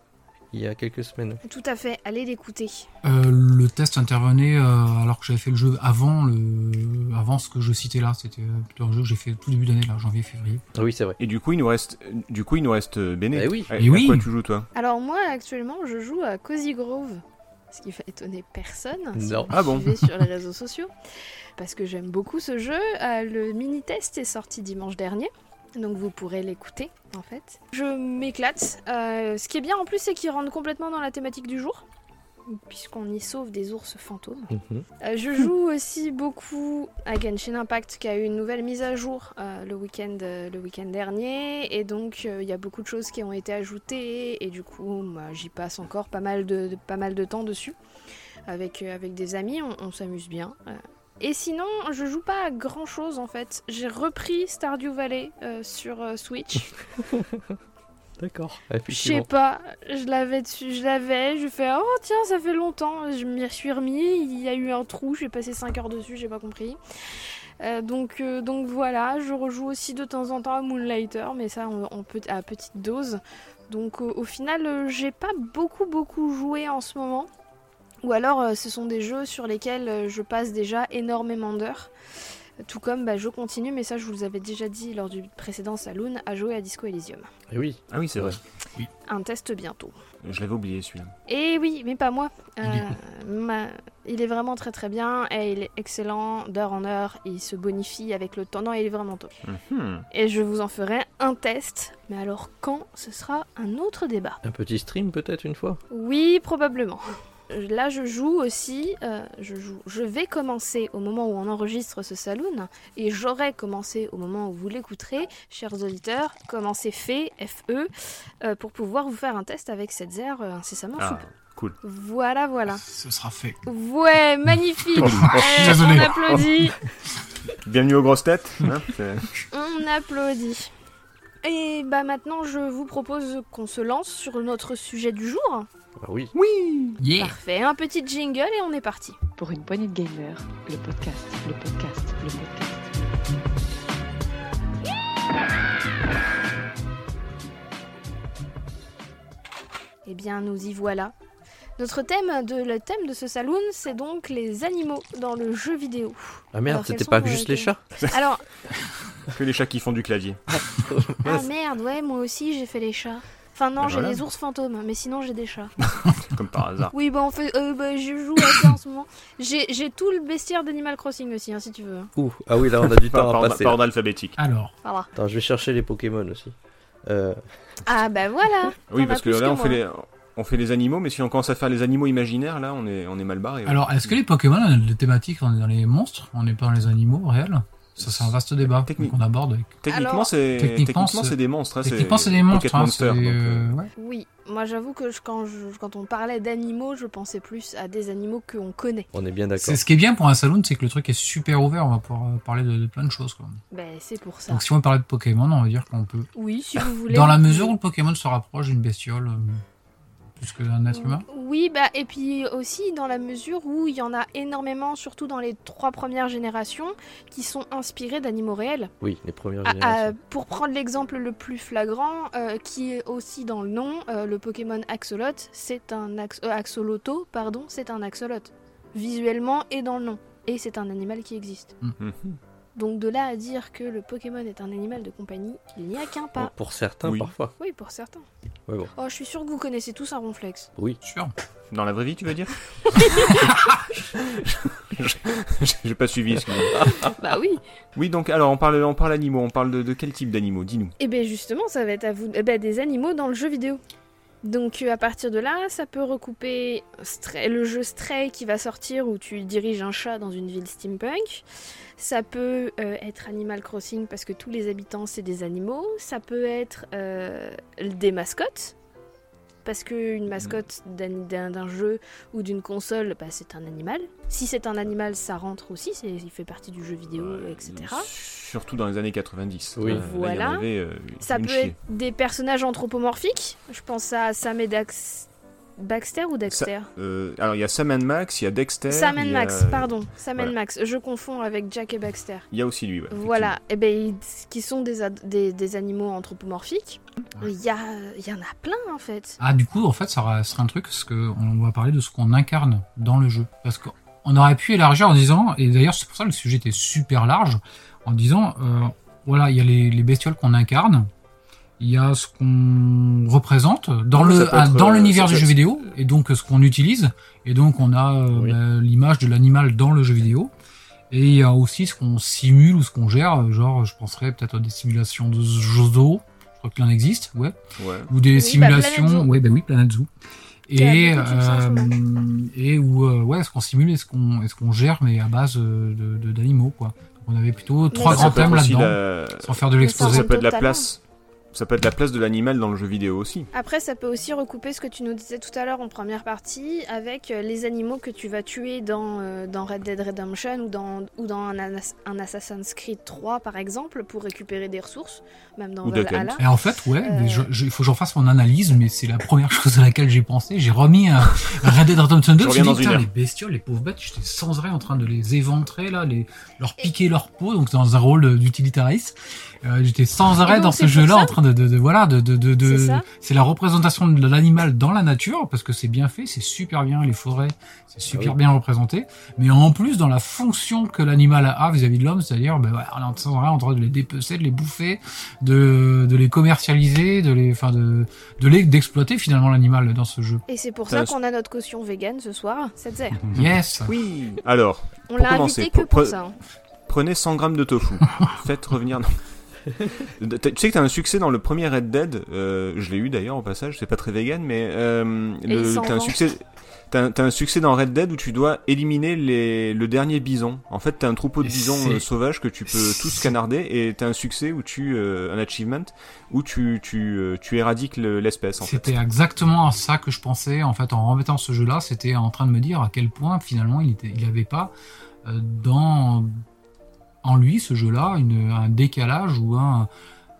Speaker 6: il y a quelques semaines.
Speaker 2: Tout à fait, allez l'écouter.
Speaker 5: Euh, le test intervenait euh, alors que j'avais fait le jeu avant le avant ce que je citais là. C'était euh, plutôt un jeu que j'ai fait tout début d'année, là, janvier-février.
Speaker 6: Ah oui, c'est vrai.
Speaker 4: Et du coup, il nous reste, du coup, il nous reste Béné.
Speaker 6: Eh oui.
Speaker 4: À,
Speaker 5: Eh
Speaker 4: à
Speaker 5: oui.
Speaker 4: quoi tu joues toi?
Speaker 2: Alors moi, actuellement, je joue à Cozy Grove. Ce qui va étonner personne si
Speaker 6: Non.
Speaker 2: vous
Speaker 4: Ah bon?
Speaker 2: suivez sur les réseaux sociaux. Parce que j'aime beaucoup ce jeu. Euh, le mini-test est sorti dimanche dernier. Donc vous pourrez l'écouter en fait. Je m'éclate. Euh, ce qui est bien en plus, c'est qu'il rentre complètement dans la thématique du jour. Puisqu'on y sauve des ours fantômes.
Speaker 6: Mhm.
Speaker 2: Euh, je joue aussi beaucoup à Genshin Impact qui a eu une nouvelle mise à jour euh, le week-end euh, le week-end dernier et donc euh, il y a beaucoup de choses qui ont été ajoutées et du coup moi, j'y passe encore pas mal de, de- pas mal de temps dessus avec euh, avec des amis on, on s'amuse bien euh. Et sinon je joue pas à grand chose en fait. J'ai repris Stardew Valley euh, sur euh, Switch.
Speaker 6: D'accord.
Speaker 2: je sais pas, je l'avais dessus, je l'avais, je fais oh tiens ça fait longtemps, je m'y suis remis, il y a eu un trou, j'ai passé 5 heures dessus, j'ai pas compris. Euh, donc, euh, donc voilà, je rejoue aussi de temps en temps à Moonlighter, mais ça en, en pe- à petite dose. Donc euh, au final, euh, j'ai pas beaucoup beaucoup joué en ce moment. Ou alors euh, ce sont des jeux sur lesquels euh, je passe déjà énormément d'heures. Tout comme bah, je continue, mais ça je vous l'avais déjà dit lors du précédent Saloon, à jouer à Disco Elysium.
Speaker 6: Eh oui.
Speaker 4: Ah oui, c'est vrai.
Speaker 2: Un test bientôt.
Speaker 4: Je l'avais oublié celui-là.
Speaker 2: Et oui, mais pas moi.
Speaker 5: Il est
Speaker 2: Euh, ma- il est vraiment très très bien et il est excellent d'heure en heure. Il se bonifie avec le temps. Non, il est vraiment top.
Speaker 4: Mhm.
Speaker 2: Et je vous en ferai un test. Mais alors quand Ce sera un autre débat?
Speaker 6: Un petit stream peut-être une fois?
Speaker 2: Oui, probablement. Là, je joue aussi. euh, je joue. Je vais commencer au moment où on enregistre ce saloon, et j'aurai commencé au moment où vous l'écouterez, chers auditeurs. Commencer fait FE euh, pour pouvoir vous faire un test avec cette zère euh, incessamment
Speaker 4: Ah, cool.
Speaker 2: Voilà, voilà.
Speaker 5: Ce sera fait.
Speaker 2: Ouais, magnifique. Eh, on applaudit.
Speaker 4: Bienvenue aux grosses têtes. hein,
Speaker 2: On applaudit. Et bah maintenant, je vous propose qu'on se lance sur notre sujet du jour.
Speaker 6: Ah oui.
Speaker 5: Yeah.
Speaker 2: Parfait, un petit jingle et on est parti.
Speaker 1: Pour une poignée de gamers, le podcast, le podcast, le podcast.
Speaker 2: Eh bien, nous y voilà. Notre thème de le thème de ce saloon, c'est donc les animaux dans le jeu vidéo.
Speaker 6: Ah merde, c'était pas juste les chats
Speaker 2: Alors,
Speaker 4: Que les chats qui font du clavier.
Speaker 2: ah merde, ouais, moi aussi j'ai fait les chats. Enfin non,
Speaker 4: Ben
Speaker 2: j'ai
Speaker 4: voilà.
Speaker 2: les ours fantômes, mais sinon j'ai des chats.
Speaker 4: Comme par hasard.
Speaker 2: Oui, bah en fait, euh, bah, je joue à ça en ce moment. J'ai j'ai tout le bestiaire d'Animal Crossing aussi, hein, si tu veux.
Speaker 6: Ouh, ah oui, là on a du temps à
Speaker 4: par-
Speaker 6: passer.
Speaker 4: par ordre alphabétique.
Speaker 5: Alors,
Speaker 2: Voilà.
Speaker 6: Attends, je vais chercher les Pokémon aussi. Euh,
Speaker 2: Ah bah voilà.
Speaker 4: Oui, parce que là, on fait, les, on fait les animaux, mais si on commence à faire les animaux imaginaires, là, on est, on est mal barré. ouais.
Speaker 5: alors est-ce que les Pokémon des thématiques On est dans les monstres, on n'est pas dans les animaux réels? Ça, c'est un vaste débat
Speaker 4: Technique.
Speaker 5: qu'on aborde. Avec...
Speaker 4: Techniquement, c'est
Speaker 5: Techniquement, c'est-
Speaker 4: des monstres.
Speaker 5: Techniquement, c'est des monstres.
Speaker 4: Pocket
Speaker 5: hein,
Speaker 4: Monster,
Speaker 5: c'est,
Speaker 4: donc, euh,
Speaker 5: euh, ouais.
Speaker 2: Oui, moi j'avoue que je- quand, je- quand on parlait d'animaux, je pensais plus à des animaux qu'on connaît.
Speaker 6: on est bien d'accord.
Speaker 5: C'est ce qui est bien pour un salon, c'est que le truc est super ouvert. On va pouvoir euh, parler de, de plein de choses. Quoi.
Speaker 2: Ben c'est pour ça.
Speaker 5: Donc si on veut parler de Pokémon, on va dire qu'on peut.
Speaker 2: Oui, si vous voulez.
Speaker 5: Dans la mesure où le Pokémon se rapproche d'une bestiole euh, plus que d'un être humain?
Speaker 2: Oui, bah et puis aussi dans la mesure où il y en a énormément, surtout dans les trois premières générations, qui sont inspirés d'animaux réels.
Speaker 6: Oui, les premières
Speaker 2: Ah,
Speaker 6: générations.
Speaker 2: ah, pour prendre l'exemple le plus flagrant, euh, qui est aussi dans le nom, euh, le Pokémon Axolot, c'est un ax- euh, Axoloto, pardon, c'est un axolot, visuellement et dans le nom, et c'est un animal qui existe.
Speaker 4: Mhm.
Speaker 2: Donc de là à dire que le Pokémon est un animal de compagnie, il n'y a qu'un pas.
Speaker 6: Bon, pour certains,
Speaker 4: Oui.
Speaker 6: parfois.
Speaker 2: Oui, pour certains.
Speaker 6: Ouais, bon.
Speaker 2: Oh, je suis sûre que vous connaissez tous un ronflex.
Speaker 6: Oui.
Speaker 5: Sûr.
Speaker 4: Dans la vraie vie, tu veux dire J'ai pas suivi, excusez-moi.
Speaker 2: bah oui.
Speaker 4: Oui, donc, alors, on parle, on parle animaux. On parle de, de quel type d'animaux Dis-nous.
Speaker 2: Et bien justement, ça va être à vous eh ben, des animaux dans le jeu vidéo. Donc euh, à partir de là, ça peut recouper Stray- le jeu Stray qui va sortir où tu diriges un chat dans une ville steampunk. Ça peut euh, être Animal Crossing parce que tous les habitants c'est des animaux. Ça peut être euh, des mascottes parce qu'une mascotte d'un- jeu ou d'une console, bah, c'est un animal. Si c'est un animal, ça rentre aussi, c'est- il fait partie du jeu vidéo,
Speaker 4: Ouais,
Speaker 2: etc.
Speaker 4: Surtout dans les années 90.
Speaker 6: Oui.
Speaker 4: Là, là,
Speaker 2: Voilà.
Speaker 4: avait, euh,
Speaker 2: Ça peut
Speaker 4: chier.
Speaker 2: être des personnages anthropomorphiques. Je pense à Sam et Dax... Baxter ou Dexter
Speaker 4: Euh, alors, il y a Sam and Max, il y a Dexter.
Speaker 2: Sam and
Speaker 4: a-
Speaker 2: Max, pardon. Sam and
Speaker 4: voilà.
Speaker 2: Max. Je confonds avec Jack et Baxter.
Speaker 4: Il y a aussi lui, ouais,
Speaker 2: Voilà. Et ben, ils- qui sont des, des, des animaux anthropomorphiques. Il y, a, il y en a plein en fait.
Speaker 5: Ah, du coup, en fait, ça ra- serait un truc, parce que on va parler de ce qu'on incarne dans le jeu. Parce qu'on aurait pu élargir en disant, et d'ailleurs, c'est pour ça que le sujet était super large, en disant, euh, voilà, il y a les, les bestioles qu'on incarne, il y a ce qu'on représente dans le ah,
Speaker 4: être,
Speaker 5: dans
Speaker 4: euh,
Speaker 5: l'univers du jeu vidéo, et donc ce qu'on utilise, et donc on a euh,
Speaker 6: Oui.
Speaker 5: bah, l'image de l'animal dans le jeu vidéo. Et il y a aussi ce qu'on simule ou ce qu'on gère, genre je penserais peut-être à des simulations de zoo, je crois qu'il en existe, ouais.
Speaker 4: Ouais.
Speaker 5: ou des
Speaker 2: Oui, bah,
Speaker 5: simulations. Ouais bah oui Planet Zoo. Et
Speaker 2: ce
Speaker 5: euh, et où euh, ouais est-ce qu'on simule est-ce qu'on est-ce qu'on gère mais à base euh, de de- d'animaux quoi. On avait plutôt trois grands thèmes là-dedans.
Speaker 4: la-
Speaker 5: sans faire de l'exposé.
Speaker 4: Ça peut être la place. Ça peut être la place de l'animal dans le jeu vidéo aussi.
Speaker 2: Après, ça peut aussi recouper ce que tu nous disais tout à l'heure en première partie avec euh, les animaux que tu vas tuer dans, euh, dans Red Dead Redemption ou dans, ou dans un, Assassin's Creed 3 par exemple pour récupérer des ressources, même dans Valhalla.
Speaker 5: et en fait ouais
Speaker 2: Euh.
Speaker 5: mais je- je- il faut que j'en fasse mon analyse mais c'est la première chose à laquelle j'ai pensé j'ai remis un, un Red Dead Redemption 2
Speaker 4: Je
Speaker 5: je me dit, les bestioles les pauvres bêtes j'étais sans arrêt en train de les éventrer là les leur piquer leur peau donc dans un rôle d'utilitariste Euh, j'étais sans arrêt
Speaker 2: donc,
Speaker 5: dans ce jeu-là en train de, de, de- voilà de de de, de-
Speaker 2: C'est
Speaker 5: la représentation de l'animal dans la nature parce que c'est bien fait c'est super bien les forêts c'est super
Speaker 6: Ah oui.
Speaker 5: bien représenté mais en plus dans la fonction que l'animal a vis-à-vis de l'homme c'est-à-dire ben, ouais, on est en train de les dépecer de les bouffer de de les commercialiser de les enfin de de les d'exploiter finalement l'animal dans ce jeu
Speaker 2: Et c'est pour ça qu'on a notre caution vegan ce soir, cette zère.
Speaker 5: yes
Speaker 4: Oui. Alors,
Speaker 2: On l'a invité que
Speaker 4: pour-
Speaker 2: pour
Speaker 4: pour-
Speaker 2: ça. hein.
Speaker 4: prenez 100 grammes de tofu. Faites revenir. non. Tu sais que t'as un succès dans le premier Red Dead. euh, je l'ai eu d'ailleurs au passage. C'est pas très vegan, mais euh, le- t'as un succès. T'as un, succès dans Red Dead où tu dois éliminer les, le dernier bison. En fait, t'as un troupeau de bisons euh, sauvages que tu peux tous canarder et t'as un succès où tu euh, un achievement où tu tu tu éradiques le- l'espèce.
Speaker 5: C'était exactement à ça que je pensais en fait en remettant ce jeu-là. C'était en train de me dire à quel point finalement il était, il avait pas euh, dans en lui ce jeu-là une, un décalage ou un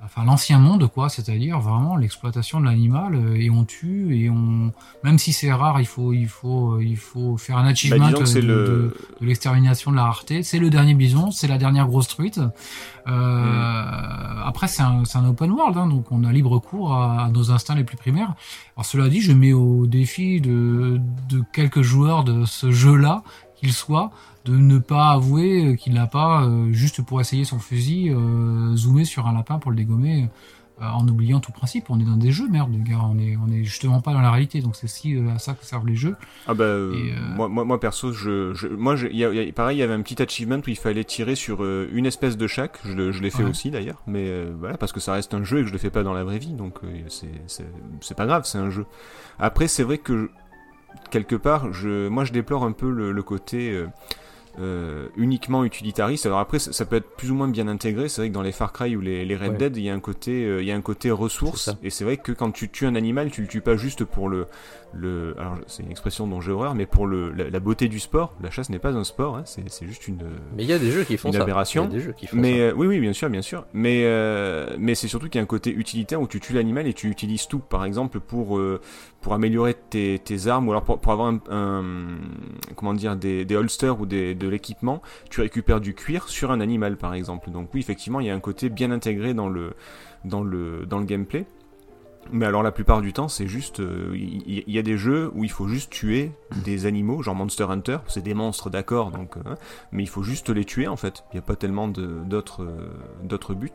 Speaker 5: enfin l'ancien monde quoi, c'est-à-dire vraiment l'exploitation de l'animal euh, et on tue et on même si c'est rare, il faut il faut il faut faire un achievement
Speaker 4: Bah, que c'est
Speaker 5: de,
Speaker 4: le-
Speaker 5: de- de l'extermination de la rareté. C'est le dernier bison, c'est la dernière grosse truite. Euh,
Speaker 4: Mm.
Speaker 5: Après c'est un, c'est un open world, hein, donc on a libre cours à, à nos instincts les plus primaires. Alors cela dit, je mets au défi de, de quelques joueurs de ce jeu-là, qu'ils soient, de ne pas avouer euh, qu'il n'a pas, euh, juste pour essayer son fusil, euh, zoomé sur un lapin pour le dégommer, euh, en oubliant tout principe. On est dans des jeux, merde, les gars. On est, on est justement pas dans la réalité. Donc c'est si à ça que servent les jeux.
Speaker 4: Ah bah
Speaker 5: Et,
Speaker 4: moi, moi, moi perso, je, je moi je- il y a- il y a- pareil, il y avait un petit achievement où il fallait tirer sur une espèce de chaque. Je, l'ai fait
Speaker 5: Ouais.
Speaker 4: aussi d'ailleurs, mais voilà parce que ça reste un jeu et que je le fais pas dans la vraie vie, donc c'est pas grave, c'est un jeu. Après, c'est vrai que quelque part, je, moi je déplore un peu le, le côté euh, euh, uniquement utilitariste. Alors après, ça, ça peut être plus ou moins bien intégré. C'est vrai que dans les Far Cry ou les, les Red
Speaker 6: Ouais.
Speaker 4: Dead, il y a un côté, euh, il y a un côté
Speaker 6: ça.
Speaker 4: Et c'est vrai que quand tu tues un animal, tu le tues pas juste pour le, le, alors c'est une expression dont j'ai horreur, mais pour le, la, la beauté du sport. La chasse n'est pas un sport, hein, c'est c'est juste une.
Speaker 6: Mais il y a des jeux qui font
Speaker 4: Une
Speaker 6: ça.
Speaker 4: aberration.
Speaker 6: Il y a des jeux qui font
Speaker 4: Mais
Speaker 6: ça.
Speaker 4: euh, oui, oui, bien sûr, bien sûr. Mais euh, mais c'est surtout qu'il y a un côté utilitaire où tu tues l'animal et tu utilises tout. Par exemple, pour euh, pour améliorer tes, tes armes ou alors pour, pour avoir un, un- comment dire des, des holsters ou des, de l'équipement, tu récupères du cuir sur un animal, par exemple. Donc oui, effectivement, il y a un côté bien intégré dans le dans le dans le gameplay. Mais alors la plupart du temps, c'est juste, euh, il il- il y, a des jeux où il faut juste tuer des animaux, genre Monster Hunter, c'est des monstres, d'accord, donc, euh, mais il faut juste les tuer en fait. Il n'y a pas tellement d'autres euh, d'autres buts.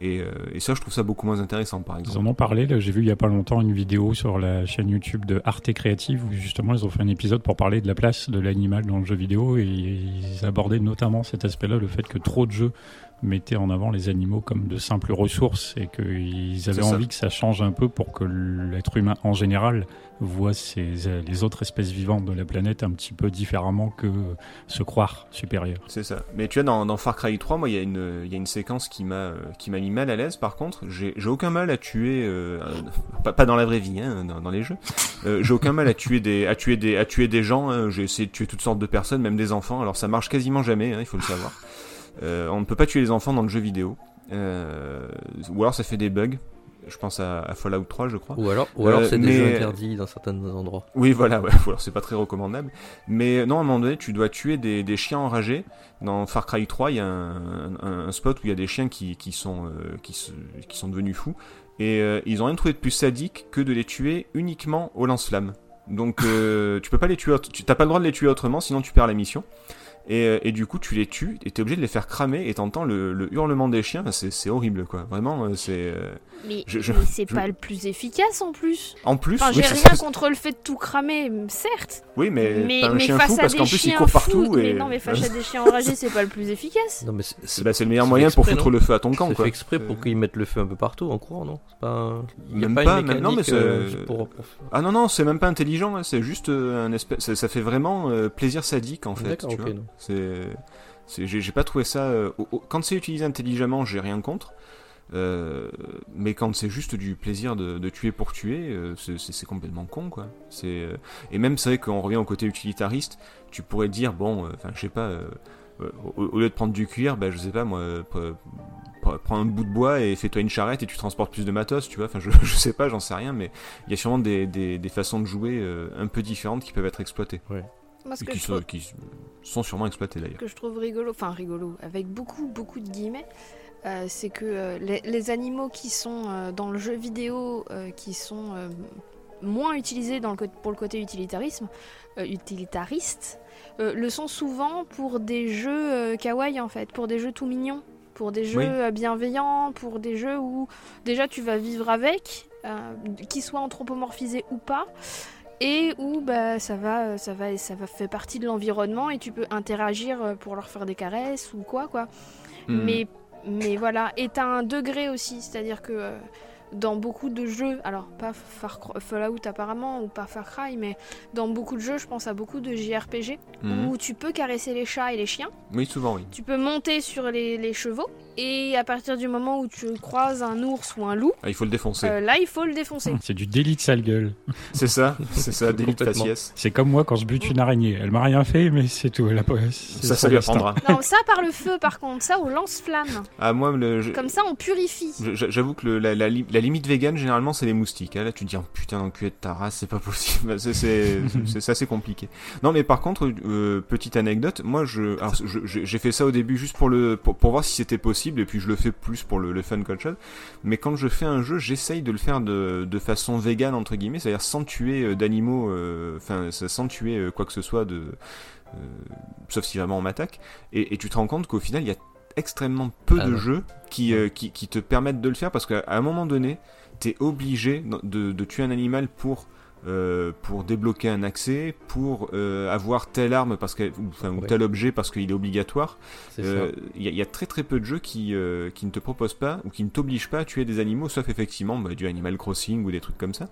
Speaker 4: Et, euh, et ça, je trouve ça beaucoup moins intéressant, par
Speaker 3: Ils
Speaker 4: exemple.
Speaker 3: en ont parlé, j'ai vu il y a pas longtemps une vidéo sur la chaîne YouTube de Arte Créative où justement ils ont fait un épisode pour parler de la place de l'animal dans le jeu vidéo et ils abordaient notamment cet aspect-là, le fait que trop de jeux mettaient en avant les animaux comme de simples ressources et qu'ils avaient envie que ça change un peu pour que l'être humain en général voit les autres espèces vivantes de la planète un petit peu différemment que se croire supérieur.
Speaker 4: C'est ça. Mais tu vois, dans, dans Far Cry 3, moi, il y, a une- il y a une séquence qui m'a euh, qui m'a mis mal à l'aise. Par contre, j'ai aucun mal à tuer, euh, euh, pas, pas dans la vraie vie, hein, dans, dans les jeux. Euh, j'ai aucun mal à tuer des à tuer des à tuer des gens. hein. J'ai essayé de tuer toutes sortes de personnes, même des enfants. Alors ça marche quasiment jamais, hein, il faut le savoir. Euh, on ne peut pas tuer les enfants dans le jeu vidéo. Euh, ou alors ça fait des bugs. Je pense à, à Fallout 3, je crois.
Speaker 6: Ou alors, ou alors
Speaker 4: Euh,
Speaker 6: c'est des
Speaker 4: mais-
Speaker 6: jeux interdits dans certains endroits.
Speaker 4: Oui, voilà, ouais. alors c'est pas très recommandable. Mais non, à un moment donné, tu dois tuer des, des chiens enragés. Dans Far Cry 3, il y a un, un- un spot où il y a des chiens qui, qui, sont, euh, qui, se- qui sont devenus fous. Et euh, ils ont rien trouvé de plus sadique que de les tuer uniquement au lance-flammes. Donc tu peux pas les tuer, tu t'as pas le droit de les tuer autrement, sinon tu perds la mission. Et, euh, et du coup, tu les tues et t'es obligé de les faire cramer et t'entends le, le hurlement des chiens. C'est c'est horrible, quoi. Vraiment, euh, c'est. euh,
Speaker 2: Mais,
Speaker 4: Je- je-
Speaker 2: mais c'est
Speaker 4: je-
Speaker 2: pas le plus efficace en plus.
Speaker 4: En plus,
Speaker 2: Enfin,
Speaker 4: oui,
Speaker 2: j'ai rien
Speaker 4: ça-
Speaker 2: contre le fait de tout cramer, certes.
Speaker 4: oui, mais,
Speaker 2: mais
Speaker 4: t'as un
Speaker 2: mais
Speaker 4: chien
Speaker 2: face
Speaker 4: fou
Speaker 2: à
Speaker 4: parce
Speaker 2: des
Speaker 4: qu'en plus il
Speaker 2: chiens
Speaker 4: court partout.
Speaker 2: fous,
Speaker 4: et...
Speaker 2: Mais non, mais face à des chiens enragés, c'est pas le plus efficace.
Speaker 6: Non, mais c'est-
Speaker 4: bah, c'est le meilleur moyen pour foutre le feu à ton camp, quoi.
Speaker 6: fait exprès pour qu'ils mettent le feu un peu partout en courant, non C'est pas. Il y a
Speaker 4: Même
Speaker 6: pas, une
Speaker 4: non, mais Ah non, non, c'est même pas intelligent, hein, c'est juste un espèce. Ça, fait vraiment plaisir sadique en fait.
Speaker 6: D'accord, ok, non.
Speaker 4: C'est. J'ai pas trouvé ça. euh, Quand c'est utilisé intelligemment, j'ai rien contre. Euh, mais quand c'est juste du plaisir de, tuer pour tuer, euh, c'est- complètement con quoi. C'est et même c'est vrai qu'on revient au côté utilitariste. Tu pourrais dire bon, enfin je sais pas, au, lieu de prendre du cuir, bah je sais pas moi, pre- pre- prends un bout de bois et fais-toi une charrette et tu transportes plus de matos, tu vois. Enfin je, je sais pas, j'en sais rien, mais il y a sûrement des, des, façons de jouer un peu différentes qui peuvent être exploitées
Speaker 2: Moi, ce que
Speaker 4: qui,
Speaker 2: je
Speaker 4: sont,
Speaker 2: trouve-
Speaker 4: qui sont sûrement exploitées d'ailleurs.
Speaker 2: que je trouve rigolo, enfin rigolo, avec beaucoup beaucoup de guillemets, euh, c'est que euh, les, les animaux qui sont euh, dans le jeu vidéo, qui sont moins utilisés dans le, cô- pour le côté utilitarisme, utilitariste, le sont souvent pour des jeux kawaii en fait, pour des jeux tout mignons, pour des jeux
Speaker 4: Oui.
Speaker 2: bienveillants, pour des jeux où déjà tu vas vivre avec, qu'ils soient anthropomorphisés ou pas et où bah, ça va ça va ça va faire partie de l'environnement et tu peux interagir euh, pour leur faire des caresses ou quoi quoi
Speaker 4: Hmm.
Speaker 2: mais mais voilà et t'as un degré aussi c'est à dire que euh, dans beaucoup de jeux alors pas Far Fallout apparemment ou pas Far Cry mais dans beaucoup de jeux je pense à beaucoup de JRPG
Speaker 4: Mhm.
Speaker 2: où tu peux caresser les chats et les chiens
Speaker 4: Oui, souvent oui.
Speaker 2: tu peux monter sur les, les chevaux Et à partir du moment où tu croises un ours ou un loup,
Speaker 4: Ah, il faut le défoncer.
Speaker 2: euh, là il faut le défoncer.
Speaker 3: C'est du délit de sale gueule.
Speaker 4: C'est ça, c'est ça, délit de faciès.
Speaker 3: C'est comme moi quand je bute une araignée. Elle m'a rien fait, mais c'est tout. Elle a
Speaker 4: Ça, ça lui apprendra.
Speaker 2: non, ça par le feu par contre, ça au lance-flamme.
Speaker 4: Ah, moi, le, je-
Speaker 2: Comme ça on purifie.
Speaker 4: j'avoue que le- la, la li- la limite vegan, généralement, c'est les moustiques. hein. Là, tu te dis, oh, putain, l'enculé de ta race, c'est pas possible. Bah, C'est assez compliqué. Non, mais par contre, euh, petite anecdote, moi, je- j'ai fait ça au début juste pour le, pour, pour voir si c'était possible, et puis je le fais plus pour le, le fun qu'autre chose. Mais quand je fais un jeu, j'essaye de le faire de, de façon vegan entre guillemets, c'est-à-dire sans tuer euh, d'animaux, euh, enfin, sans tuer euh, quoi que ce soit de, sauf si vraiment on m'attaque. Et, et tu te rends compte qu'au final, il y a extrêmement peu
Speaker 6: Ah
Speaker 4: de jeux qui, euh, qui, qui te permettent de le faire parce qu'à un moment donné, t'es obligé de, de tuer un animal pour euh, pour débloquer un accès, pour euh, avoir telle arme parce que, ou, enfin, ou
Speaker 6: Ouais.
Speaker 4: tel objet parce qu'il est obligatoire.
Speaker 6: C'est
Speaker 4: Euh. Il y, a- il y a très très peu de jeux qui, euh, qui ne te proposent pas ou qui ne t'obligent pas à tuer des animaux, sauf effectivement bah, du Animal Crossing ou des trucs comme ça.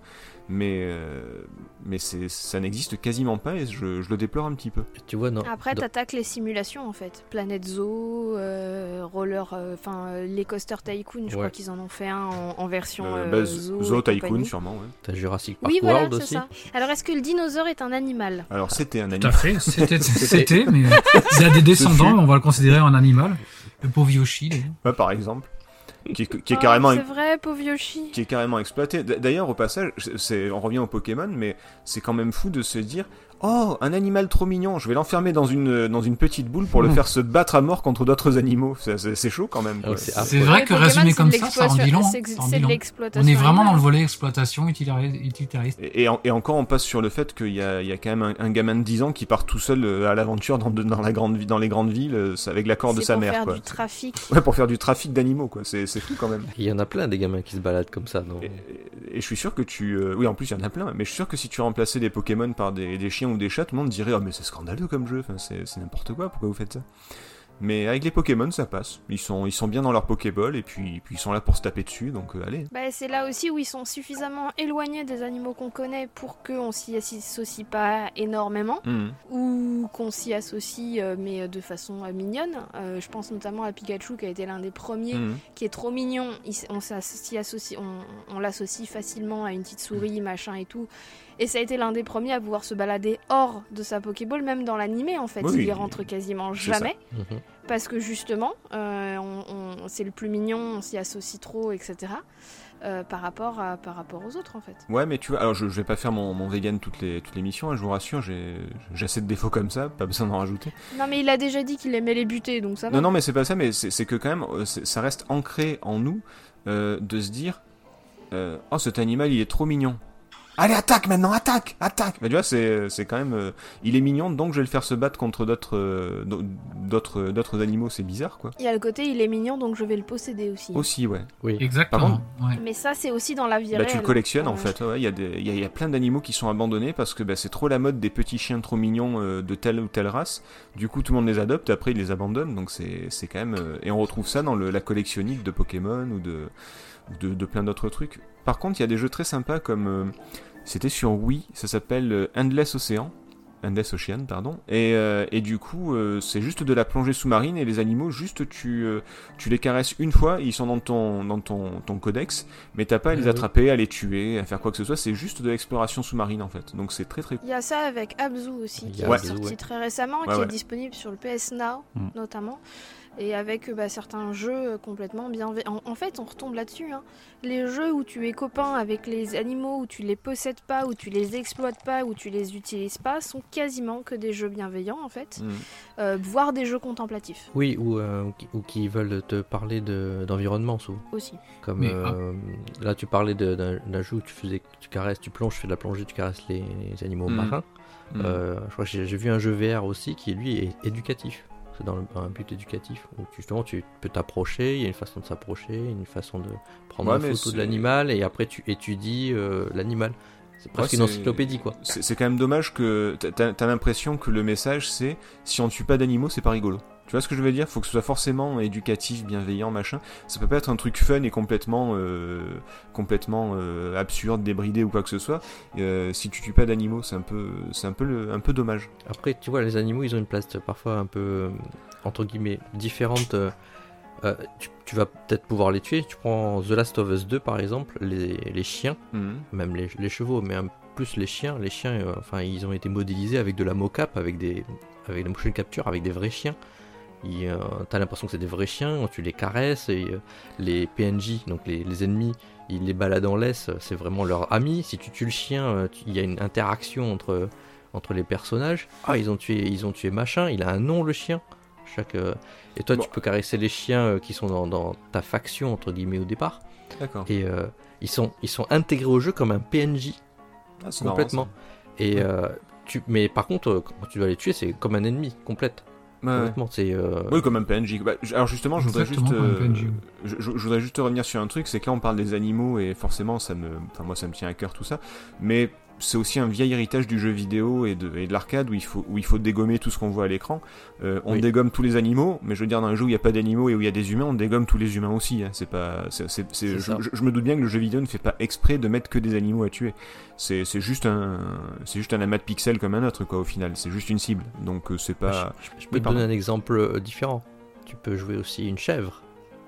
Speaker 4: Mais, euh, mais c'est, ça n'existe quasiment pas et je, je le déplore un petit peu.
Speaker 6: Tu vois, non.
Speaker 2: Après, t'attaques les simulations en fait. Planète Zoo, euh, Roller, euh, enfin euh, les Coaster Tycoon, je crois qu'ils en ont fait un en, en version
Speaker 4: Euh,
Speaker 2: euh,
Speaker 4: bah,
Speaker 2: Zoo.
Speaker 4: Tycoon,
Speaker 2: compagnie.
Speaker 4: sûrement. Ouais.
Speaker 6: T'as Jurassic Park
Speaker 2: Oui, voilà,
Speaker 6: World
Speaker 2: c'est
Speaker 6: aussi.
Speaker 2: ça. Alors, est-ce que le dinosaure est un animal?
Speaker 4: Alors c'était un
Speaker 5: Tout à
Speaker 4: animal.
Speaker 5: fait, c'était, c'était, mais il a des descendants, on va le considérer en animal. Le pauvre Yoshi.
Speaker 4: Ouais, par exemple. Qui, est- qui est
Speaker 2: Oh,
Speaker 4: carrément
Speaker 2: C'est vrai, pauvre Yoshi.
Speaker 4: qui est carrément exploité. D'ailleurs, au passage, c'est, on revient au Pokémon, mais c'est quand même fou de se dire Oh, un animal trop mignon, je vais l'enfermer dans une, dans une petite boule pour le faire se battre à mort contre d'autres animaux. C'est, chaud quand même.
Speaker 6: Ah, c'est
Speaker 5: vrai que résumé comme ça, ça en dit long. On est vraiment dans le volet exploitation utilitariste.
Speaker 4: Et, et en- et encore, on passe sur le fait qu'il y a, il y a quand même un, un gamin de 10 ans qui part tout seul euh, à l'aventure dans, dans, la grande, dans les grandes villes euh, avec l'accord de sa
Speaker 2: pour
Speaker 4: mère.
Speaker 2: faire
Speaker 4: Quoi.
Speaker 2: du trafic.
Speaker 4: Ouais, pour faire du trafic d'animaux, quoi. C'est, fou quand même.
Speaker 6: Il y en a plein des gamins qui se baladent comme ça. Donc...
Speaker 4: Et, et je suis sûr que tu. euh, oui, en plus, il y en a plein, mais je suis sûr que si tu remplaçais les Pokémon par des, des chiens ou des chats, tout le monde dirait Oh, mais c'est scandaleux comme jeu, enfin, c'est, n'importe quoi, pourquoi vous faites ça? Mais avec les Pokémon, ça passe. Ils sont, ils sont bien dans leur Pokéball et puis, puis ils sont là pour se taper dessus, donc euh, allez.
Speaker 2: Bah, c'est là aussi où ils sont suffisamment éloignés des animaux qu'on connaît pour qu'on s'y associe pas énormément
Speaker 4: Mhm.
Speaker 2: ou qu'on s'y associe euh, mais de façon euh, mignonne. Euh, je pense notamment à Pikachu qui a été l'un des premiers
Speaker 4: Mhm.
Speaker 2: qui est trop mignon. Il on s'as- s'y associe, on, on l'associe facilement à une petite souris, machin et tout. Et ça a été l'un des premiers à pouvoir se balader hors de sa Pokéball, même dans l'animé en fait.
Speaker 4: Oui,
Speaker 2: il y rentre quasiment
Speaker 4: ça.
Speaker 2: jamais.
Speaker 6: Mhm.
Speaker 2: Parce que justement, euh, on- on- c'est le plus mignon, on s'y associe trop, etc. euh, par, rapport à, par rapport aux autres en fait.
Speaker 4: Ouais, mais tu vois, alors je, je vais pas faire mon, mon vegan toutes les, toutes les missions, hein, je vous rassure, j'ai, assez de défauts comme ça, pas besoin d'en rajouter.
Speaker 2: Non mais il a déjà dit qu'il aimait les buter, donc ça va.
Speaker 4: Non, non, mais c'est pas ça, mais c'est que quand même, euh, ça reste ancré en nous euh, de se dire Oh, cet animal, il est trop mignon. Allez, attaque maintenant, attaque, attaque Mais tu vois, c'est c'est quand même. euh, il est mignon, donc je vais le faire se battre contre d'autres euh, d'autres d'autres animaux, c'est bizarre, quoi.
Speaker 2: Il y a le côté il est mignon, donc je vais le posséder aussi.
Speaker 4: Aussi, ouais.
Speaker 6: Oui.
Speaker 5: Exactement. ouais.
Speaker 2: Mais ça c'est aussi dans la vie
Speaker 4: Bah,
Speaker 2: réelle.
Speaker 4: tu le collectionnes en
Speaker 2: Euh,
Speaker 4: fait. ouais, Il y, a des- il y, a- y a plein d'animaux qui sont abandonnés parce que bah, c'est trop la mode des petits chiens trop mignons euh, de telle ou telle race. Du coup, tout le monde les adopte, après ils les abandonnent. Donc c'est c'est quand même. euh, et on retrouve ça dans le- la collectionnite de Pokémon ou de, ou de, de plein d'autres trucs. Par contre, il y a des jeux très sympas comme. euh, C'était sur Wii, ça s'appelle euh, Endless Ocean. Endless Ocean, pardon. Et, euh, et du coup, euh, c'est juste de la plongée sous-marine et les animaux, juste tu, euh, tu les caresses une fois, ils sont dans ton, dans ton, ton codex, mais t'as pas à les attraper, à les tuer, à faire quoi que ce soit, c'est juste de l'exploration sous-marine en fait. Donc c'est très très
Speaker 2: Il y a ça avec Abzu aussi, qui est sorti
Speaker 6: ouais.
Speaker 2: très récemment,
Speaker 4: Ouais,
Speaker 2: qui
Speaker 4: ouais.
Speaker 2: est disponible sur le PS Now
Speaker 3: Mm.
Speaker 2: notamment, et avec bah, certains jeux complètement bienveillants. En, en fait, on retombe là-dessus. hein. Les jeux où tu es copain avec les animaux, où tu les possèdes pas, où tu les exploites pas, où tu les utilises pas, sont quasiment que des jeux bienveillants en fait,
Speaker 4: Mm.
Speaker 2: Euh, voire des jeux contemplatifs
Speaker 6: Oui, ou, euh, qui- ou qui veulent te parler de- d'environnement souvent.
Speaker 2: aussi.
Speaker 6: Comme
Speaker 5: Mais,
Speaker 6: euh, là, tu parlais de- d'un jeu où tu faisais, tu caresses, tu plonges, tu fais de la plongée, tu caresses les, les animaux
Speaker 4: Mhm.
Speaker 6: marins.
Speaker 4: Mm.
Speaker 6: Euh, je crois que j'ai vu un jeu VR aussi qui lui est éducatif. C'est dans le- un but éducatif où justement tu peux t'approcher, il y a une façon de s'approcher, une façon de prendre
Speaker 4: Ouais,
Speaker 6: une
Speaker 4: mais
Speaker 6: photo de l'animal et après tu étudies euh, l'animal. C'est presque
Speaker 4: Ouais,
Speaker 6: une encyclopédie quoi.
Speaker 4: C'est quand même dommage que t'as- t'as t'as l'impression que le message c'est si on tue pas d'animaux, c'est pas rigolo. Tu vois ce que je veux dire? Faut que ce soit forcément éducatif, bienveillant, machin. Ça peut pas être un truc fun et complètement, euh, complètement euh, absurde, débridé ou quoi que ce soit. Euh, si tu tues pas d'animaux, c'est un peu, c'est un peu, le- un peu dommage.
Speaker 6: Après, tu vois, les animaux, ils ont une place parfois un peu, entre guillemets, différente tu, tu vas peut-être pouvoir les tuer. Tu prends The Last of Us 2 par exemple, les, les chiens,
Speaker 4: Mhm.
Speaker 6: même les, les chevaux, mais un- plus les chiens. Les chiens, enfin, ils ont été modélisés avec de la mocap, avec des, avec des motion capture, avec des vrais chiens. Euh, T'as l'impression que c'est des vrais chiens, tu les caresses et euh, les PNJ, donc les, les ennemis, ils les baladent en laisse, c'est vraiment leur ami. Si tu tues le chien, euh, il y a une interaction entre, entre les personnages. Ah, ils ont tué, ils ont tué machin, il a un nom le chien. Chaque, euh, Et toi,
Speaker 4: Bon.
Speaker 6: tu peux caresser les chiens qui sont dans, dans ta faction entre guillemets au départ.
Speaker 4: D'accord.
Speaker 6: Et ils sont, ils sont intégrés au jeu comme un PNJ
Speaker 4: Ah, c'est marrant,
Speaker 6: complètement. Et tu, mais par contre, quand tu dois les tuer, c'est comme un ennemi complète. C'est. euh,
Speaker 4: Oui, comme un PNJ. Bah, j- alors justement, je voudrais juste,
Speaker 5: Exactement
Speaker 4: euh, je- je voudrais juste revenir sur un truc, c'est que là on parle des animaux et forcément ça me, enfin moi ça me tient à cœur tout ça, mais c'est aussi un vieil héritage du jeu vidéo et de, et de l'arcade où il faut où il faut dégommer tout ce qu'on voit à l'écran. Euh, on
Speaker 6: Oui.
Speaker 4: dégomme tous les animaux, mais je veux dire dans un jeu où il n'y a pas d'animaux et où il y a des humains, on dégomme tous les humains aussi. hein. C'est pas, c'est, c'est- c'est-
Speaker 6: C'est
Speaker 4: je,
Speaker 6: ça.
Speaker 4: je- je me doute bien que le jeu vidéo ne fait pas exprès de mettre que des animaux à tuer. C'est, c'est juste un, c'est juste un amas de pixels comme un autre quoi au final. C'est juste une cible, donc euh, c'est pas.
Speaker 6: je, je- je
Speaker 4: oui,
Speaker 6: peux te
Speaker 4: pardon.
Speaker 6: donner un exemple euh, différent. Tu peux jouer aussi une chèvre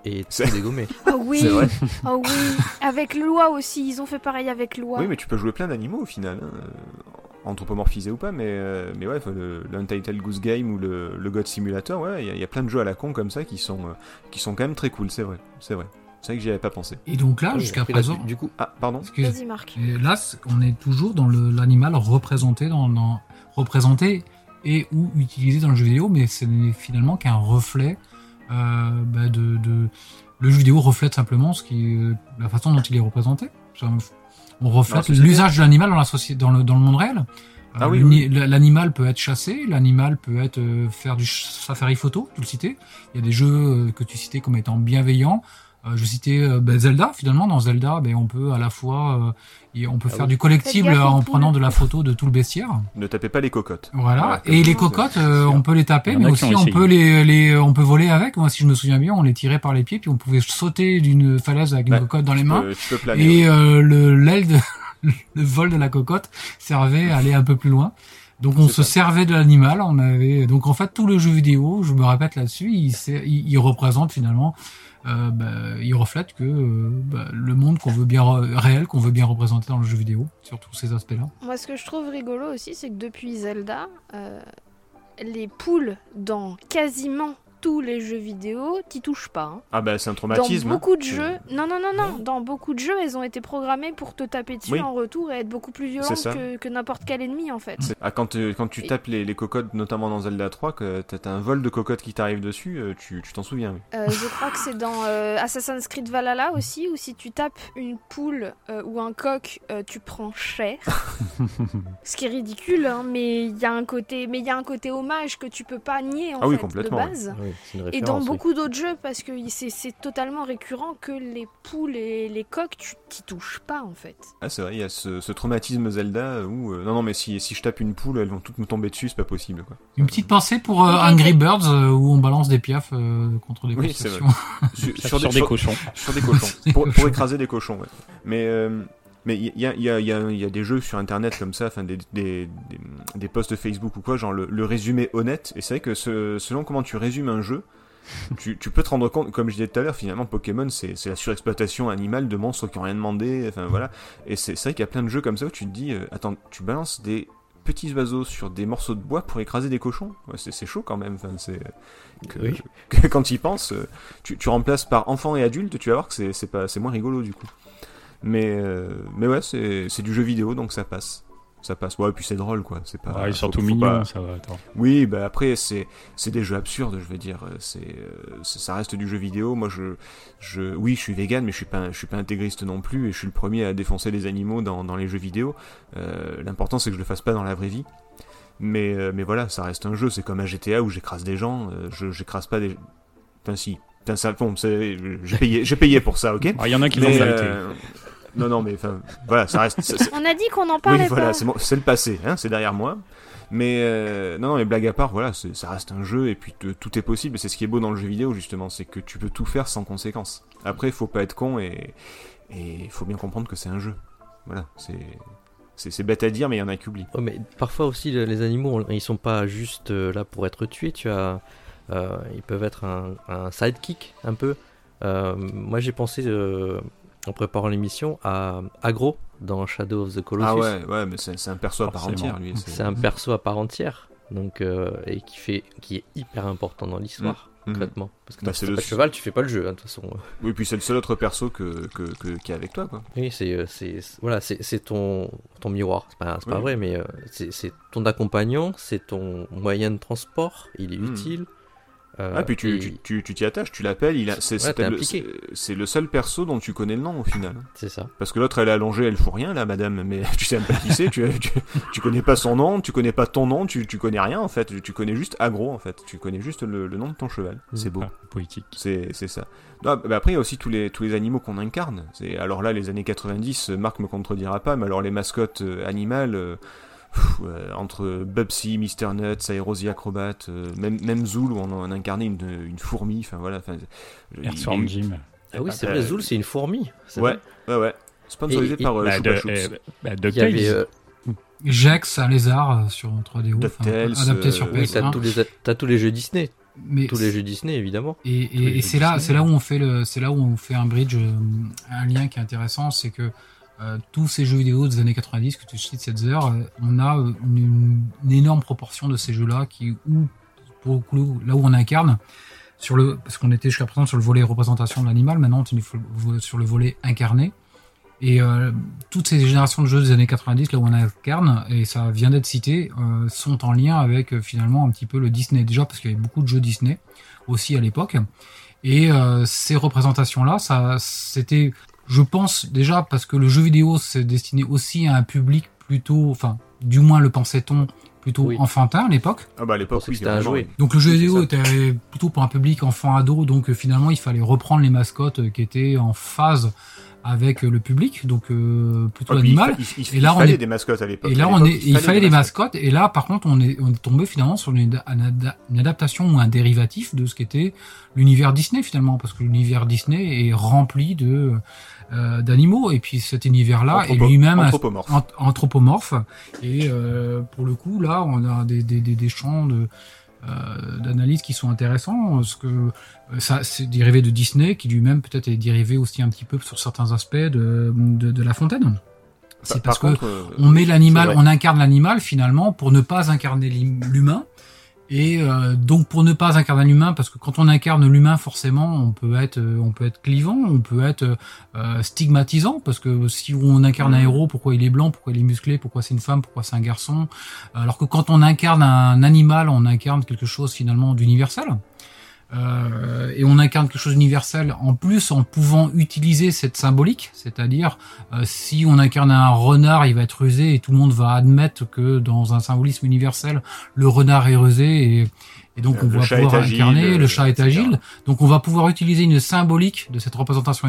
Speaker 6: et
Speaker 4: C'est-
Speaker 6: tout dégommer.
Speaker 2: Oh oui,
Speaker 4: C'est vrai.
Speaker 2: oh oui. Avec Loi aussi, ils ont fait pareil avec Loi.
Speaker 4: Oui, mais tu peux jouer plein d'animaux au final, hein, anthropomorphisés ou pas, mais, euh, mais ouais, le, le Untitled Goose Game ou le, le God Simulator, ouais, il y, a- il y a plein de jeux à la con comme ça qui sont, euh, qui sont quand même très cool, c'est vrai, c'est vrai. C'est vrai que j'y avais pas pensé.
Speaker 5: Et donc là,
Speaker 6: Oui,
Speaker 5: jusqu'à présent,
Speaker 6: du, du coup,
Speaker 4: Ah, pardon
Speaker 2: Vas-y, Marc.
Speaker 5: là, on est toujours dans l'animal représenté dans, dans- représenté et ou utilisé dans le jeu vidéo, mais ce n'est finalement qu'un reflet euh, bah, de, de- le jeu vidéo reflète simplement ce qui euh, la façon dont il est représenté. On reflète l'usage de l'animal dans la société, dans le, dans le monde réel. Euh,
Speaker 4: Ah oui,
Speaker 5: l'uni- L'animal peut être chassé, l'animal peut être euh, faire du safari photo, tu le citais. Il y a des jeux euh, que tu citais comme étant bienveillants. Euh, je citais euh, ben, Zelda. Finalement, dans Zelda, ben, on peut à la fois, euh, y- on peut
Speaker 6: Ah
Speaker 5: faire
Speaker 6: oui.
Speaker 5: du collectible en prenant de la photo de tout le bestiaire.
Speaker 4: Ne tapez pas les cocottes.
Speaker 5: Voilà.
Speaker 4: Voilà,
Speaker 5: Et les cocottes, euh, on peut les taper, mais aussi on
Speaker 3: essayé.
Speaker 5: peut les, les, on peut voler avec. Moi, si je me souviens bien, on les tirait par les pieds, puis on pouvait sauter d'une falaise avec une
Speaker 4: Ouais,
Speaker 5: cocotte dans les mains.
Speaker 4: peux, tu peux planer.
Speaker 5: Et
Speaker 4: ouais.
Speaker 5: euh, le l'aile, de- le vol de la cocotte servait à aller un peu plus loin. Donc on se
Speaker 4: ça.
Speaker 5: servait de l'animal. On avait donc en fait tout le jeu vidéo, je me répète là-dessus, il, il, il représente finalement, euh, bah, il reflète que euh, bah, le monde qu'on veut bien réel, qu'on veut bien représenter dans le jeu vidéo, sur tous ces aspects-là.
Speaker 2: Moi, ce que je trouve rigolo aussi, c'est que depuis Zelda, euh, les poules dans quasiment tous les jeux vidéo, t'y touches pas. hein.
Speaker 4: Ah bah c'est un
Speaker 2: Dans
Speaker 4: traumatisme.
Speaker 2: beaucoup de
Speaker 4: hein.
Speaker 2: jeux, non, non, non, non, dans beaucoup de jeux, elles ont été programmées pour te taper dessus
Speaker 4: Oui.
Speaker 2: en retour et être beaucoup plus violentes que, que n'importe quel ennemi en fait.
Speaker 4: Ah, quand, euh, quand tu
Speaker 2: Et-
Speaker 4: tapes les, les cocottes, notamment dans Zelda 3, que t'as un vol de cocottes qui t'arrive dessus, euh, tu tu t'en souviens. oui.
Speaker 2: Euh, je crois que c'est dans euh, Assassin's Creed Valhalla aussi, où si tu tapes une poule euh, ou un coq, euh, tu prends cher. Ce qui est ridicule, hein, mais il y a un côté, mais il y a un côté hommage que tu peux pas nier en
Speaker 4: Ah oui,
Speaker 2: fait, de
Speaker 4: complètement, oui.
Speaker 2: base.
Speaker 6: oui,
Speaker 2: Et dans
Speaker 6: oui.
Speaker 2: beaucoup d'autres jeux, parce que c'est totalement récurrent que les poules et les coqs, tu t'y touches pas en fait.
Speaker 4: Ah c'est vrai, il y a ce, ce traumatisme Zelda où euh, non non mais si si je tape une poule, elles vont toutes me tomber dessus, c'est pas possible quoi.
Speaker 5: Une petite pensée pour euh, Angry. Birds euh, où on balance des piafs euh, contre des
Speaker 4: Oui, c'est
Speaker 5: constructions.
Speaker 4: Sur,
Speaker 3: Sur, des cochons.
Speaker 4: sur des cochons. Pour, pour
Speaker 5: cochons.
Speaker 4: écraser des cochons, ouais. Mais euh, mais il y a, y, a, y, a, y a des jeux sur internet comme ça, enfin des, des, des, des posts Facebook ou quoi, genre le, le résumé honnête. Et c'est vrai que ce- selon comment tu résumes un jeu, tu, tu peux te rendre compte, comme je disais tout à l'heure, finalement Pokémon c'est la surexploitation animale de monstres qui ont rien demandé, enfin voilà. Et c'est vrai qu'il y a plein de jeux comme ça où tu te dis, euh, attends, tu balances des petits oiseaux sur des morceaux de bois pour écraser des cochons ouais, c'est chaud quand même enfin c'est
Speaker 6: Oui.
Speaker 4: quand tu y penses euh, tu, tu remplaces par enfant et adulte tu vas voir que c'est moins rigolo du coup mais euh, mais ouais c'est c'est du jeu vidéo donc ça passe ça passe ouais et puis c'est drôle quoi c'est pas
Speaker 3: Ouais, ils
Speaker 4: faut-
Speaker 3: sont tout
Speaker 4: faut
Speaker 3: mignons,
Speaker 4: pas-
Speaker 3: ça va. Attends.
Speaker 4: oui, bah après c'est c'est des jeux absurdes, je veux dire, euh, c'est ça reste du jeu vidéo. Moi je je oui, je suis vegan mais je suis pas je suis pas intégriste non plus et je suis le premier à défoncer les animaux dans dans les jeux vidéo. Euh, l'important c'est que je le fasse pas dans la vraie vie. Mais mais voilà, ça reste un jeu, c'est comme un GTA où j'écrase des gens, je j'écrase pas des Enfin si, Putain, ça bon, c'est- j'ai payé j'ai payé pour ça, OK?
Speaker 3: Ah, Il y en a qui l'ont
Speaker 4: euh, Non non, mais enfin voilà, ça reste
Speaker 2: On a dit qu'on en parlait
Speaker 4: oui, voilà,
Speaker 2: pas.
Speaker 4: c'est bon, c'est le passé, hein, c'est derrière moi. Mais euh, non, non, mais blague à part, voilà, c'est- ça reste un jeu et puis te- tout est possible. Et c'est ce qui est beau dans le jeu vidéo justement, c'est que tu peux tout faire sans conséquence. Après, il faut pas être con et et faut bien comprendre que c'est un jeu. Voilà, c'est c'est c'est bête à dire, mais il y en a qui oublient.
Speaker 6: Ouais, mais parfois aussi, le- les animaux, ils sont pas juste euh, là pour être tués. Tu as, Euh, ils peuvent être un, un sidekick un peu. Euh, moi j'ai pensé euh, en préparant l'émission à Agro dans Shadow of the Colossus.
Speaker 4: Ah ouais, ouais, mais c'est un perso à part entière, lui.
Speaker 6: C'est un perso à part entière, donc euh, et qui fait, qui est hyper important dans l'histoire,
Speaker 4: Mhm.
Speaker 6: concrètement. Parce que
Speaker 4: Bah,
Speaker 6: si
Speaker 4: le
Speaker 6: pas de cheval, tu fais pas le jeu, hein, de toute façon.
Speaker 4: Oui, puis c'est le seul autre perso que, que, que- qui est avec toi, quoi.
Speaker 6: Oui, c'est, euh, voilà, c'est, c'est ton, ton miroir. C'est pas, c'est pas vrai, mais euh, c'est, ton accompagnant, c'est ton moyen de transport. Il est
Speaker 4: Mhm.
Speaker 6: utile. Euh,
Speaker 4: Ah, puis tu
Speaker 6: et-
Speaker 4: tu- tu tu t'y attaches, tu l'appelles, il a, c'est,
Speaker 6: Ouais,
Speaker 4: c'est
Speaker 6: t'es
Speaker 4: le,
Speaker 6: impliqué.
Speaker 4: c'est- c'est le seul perso dont tu connais le nom au final.
Speaker 6: C'est ça.
Speaker 4: Parce que l'autre elle est allongée, elle fout rien là, madame, mais tu sais même pas qui c'est, tu, tu, connais pas son nom, tu connais pas ton nom, tu, tu connais rien en fait, tu connais juste agro en fait, tu connais juste le, le nom de ton cheval. C'est beau.
Speaker 3: Ah, poétique.
Speaker 4: C'est ça. Non, bah après, il y a aussi tous les, tous les animaux qu'on incarne. C'est- Alors là, les années 90, euh, Marc me contredira pas, mais alors les mascottes euh, animales, euh, pff, euh, entre Bubsy, Mr. Nuts, Aerosi Acrobat, euh, même, même Zool, où on, en incarnait une, une fourmi, enfin voilà. enfin, il y a
Speaker 3: Earthworm Jim.
Speaker 6: Ah oui, c'est
Speaker 4: Euh,
Speaker 6: vrai, Zool, c'est une fourmi.
Speaker 4: Ouais, ouais, ouais. Sponsorisé
Speaker 6: Et- et-
Speaker 4: par euh,
Speaker 3: Bah,
Speaker 4: Choupa
Speaker 3: de- euh, bah,
Speaker 6: Il y
Speaker 3: DuckTales.
Speaker 6: avait, euh,
Speaker 5: Jex, un lézard sur 3DO, enfin,
Speaker 4: DuckTales,
Speaker 5: adapté sur
Speaker 6: oui, t'as
Speaker 5: PS1.
Speaker 6: tous les, tous les jeux Disney.
Speaker 5: mais
Speaker 6: Tous les jeux Disney, évidemment.
Speaker 5: Et, et- et c'est là, c'est là où on fait le, c'est là où on fait un bridge, un lien qui est intéressant, c'est que euh, tous ces jeux vidéo des années 90 que tu cites, cette heure, euh, on a euh, une, une énorme proportion de ces jeux-là qui, où, pour coup, là où on incarne, sur le, parce qu'on était jusqu'à présent sur le volet représentation de l'animal, maintenant on est sur le volet incarné. Et euh, toutes ces générations de jeux des années 90, là où on incarne, et ça vient d'être cité, euh, sont en lien avec finalement un petit peu le Disney. Déjà parce qu'il y avait beaucoup de jeux Disney aussi à l'époque. Et ces représentations-là, ça, c'était, je pense déjà parce que le jeu vidéo c'est destiné aussi à un public plutôt, enfin, du moins le pensait-on, plutôt
Speaker 6: Oui.
Speaker 5: enfantin à l'époque.
Speaker 4: Ah bah à l'époque, oui,
Speaker 6: c'était jouet.
Speaker 4: oui.
Speaker 5: Donc le jeu vidéo était plutôt pour un public enfant-ado, donc euh, finalement il fallait reprendre les mascottes euh, qui étaient en phase avec euh, le public, donc euh, plutôt
Speaker 4: il
Speaker 5: animal.
Speaker 4: il, il-
Speaker 5: Et là,
Speaker 4: il
Speaker 5: on
Speaker 4: fallait
Speaker 5: est-
Speaker 4: des mascottes à l'époque.
Speaker 5: Et là,
Speaker 4: À
Speaker 5: on
Speaker 4: l'époque,
Speaker 5: est, il fallait des mascottes. Et là, par contre, on est, on est tombé finalement sur une, une adaptation ou un dérivatif de ce qu'était l'univers Disney finalement, parce que l'univers Disney est rempli de euh, d'animaux. Et puis cet univers-là est lui-même
Speaker 4: anthropomorphe.
Speaker 5: ant- anthropomorphe. Et euh, pour le coup, là, on a des, des, des, des champs de euh, d'analyse qui sont intéressants, parce que euh, ça c'est dérivé de Disney, qui lui-même peut-être est dérivé aussi un petit peu sur certains aspects de, de, de La Fontaine. C'est
Speaker 4: Par
Speaker 5: parce que
Speaker 4: contre, euh,
Speaker 5: on met l'animal, on incarne l'animal finalement pour ne pas incarner l'hum- l'humain. Et euh, donc pour ne pas incarner l'humain, parce que quand on incarne l'humain, forcément, on peut être, euh, on peut être clivant, on peut être euh, stigmatisant, parce que si on incarne un héros, pourquoi il est blanc, pourquoi il est musclé, pourquoi c'est une femme, pourquoi c'est un garçon, alors que quand on incarne un animal, on incarne quelque chose finalement d'universel. Euh, et on incarne quelque chose d'universel en plus en pouvant utiliser cette symbolique, c'est-à-dire euh, si on incarne un renard, il va être rusé et tout le monde va admettre que dans un symbolisme universel, le renard est rusé et, et donc on
Speaker 4: le
Speaker 5: va pouvoir
Speaker 4: agile,
Speaker 5: incarner, le
Speaker 4: euh,
Speaker 5: chat est
Speaker 4: etc.
Speaker 5: agile. Donc on va pouvoir utiliser une symbolique de cette représentation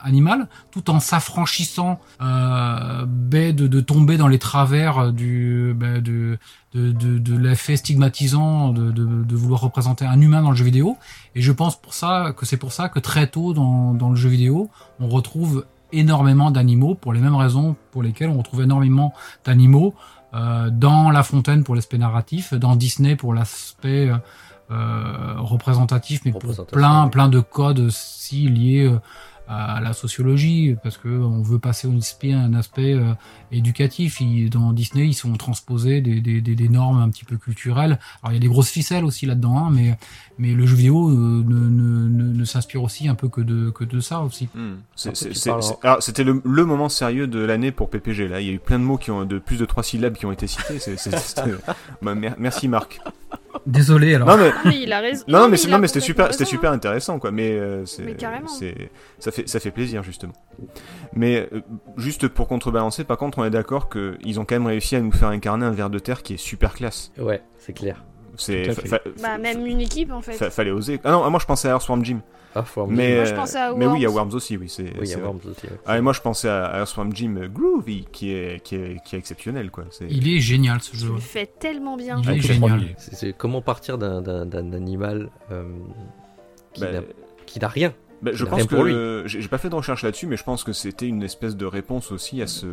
Speaker 5: animale tout en s'affranchissant euh, de, de tomber dans les travers du, ben, de, de, de, de l'effet stigmatisant de, de, de vouloir représenter un humain dans le jeu vidéo. Et je pense pour ça que c'est pour ça que très tôt dans, dans le jeu vidéo, on retrouve énormément d'animaux pour les mêmes raisons pour lesquelles on retrouve énormément d'animaux dans La Fontaine pour l'aspect narratif, dans Disney pour l'aspect euh, euh, représentatif, mais pour plein
Speaker 6: oui.
Speaker 5: plein de codes aussi liés euh, à la sociologie, parce que on veut passer un aspect, un aspect euh, éducatif. Dans Disney, ils sont transposés des, des, des, des normes un petit peu culturelles. Alors il y a des grosses ficelles aussi là-dedans, hein, mais mais le jeu vidéo euh, ne, ne, ne, ne s'inspire aussi un peu que de que de ça aussi.
Speaker 4: Hmm. C'était le, le moment sérieux de l'année pour PPG. Là, il y a eu plein de mots qui ont de plus de trois syllabes qui ont été cités. Bah, mer- merci Marc.
Speaker 5: Désolé alors.
Speaker 4: Non mais
Speaker 2: Oui, il a raison.
Speaker 4: non, mais,
Speaker 2: mais
Speaker 4: mais c'était super, c'était super intéressant quoi. Mais euh, c'est,
Speaker 2: Mais carrément.
Speaker 4: ça fait, ça fait plaisir justement. Mais euh, juste pour contrebalancer, par contre, on est d'accord que ils ont quand même réussi à nous faire incarner un ver de terre qui est super classe.
Speaker 6: Ouais, c'est clair.
Speaker 4: C'est,
Speaker 6: à fait.
Speaker 2: Bah, même une équipe en fait.
Speaker 4: fa- fallait oser. Ah non, ah, moi je pensais à Earthworm Jim.
Speaker 6: Ah,
Speaker 4: Mais,
Speaker 2: Moi, je
Speaker 4: euh,
Speaker 2: pensais à
Speaker 4: mais oui, il y a
Speaker 2: Worms.
Speaker 4: Worms aussi, oui. C'est,
Speaker 6: Oui, il y
Speaker 4: c'est
Speaker 6: a
Speaker 4: vrai.
Speaker 6: Worms aussi. ouais.
Speaker 4: Ah, et moi je pensais à Earthworm Jim Groovy, qui est, qui est, qui est exceptionnel quoi. C'est...
Speaker 5: Il est génial ce jeu.
Speaker 2: le fais tellement bien.
Speaker 5: Il
Speaker 3: Ah,
Speaker 5: est
Speaker 3: quel
Speaker 5: génial.
Speaker 6: C'est comment partir d'un- d'un d'un animal euh, qui
Speaker 4: Bah,
Speaker 6: qui n'a rien
Speaker 4: Bah, je pense que j'ai j'ai pas fait de recherche là-dessus, mais je pense que c'était une espèce de réponse aussi à ce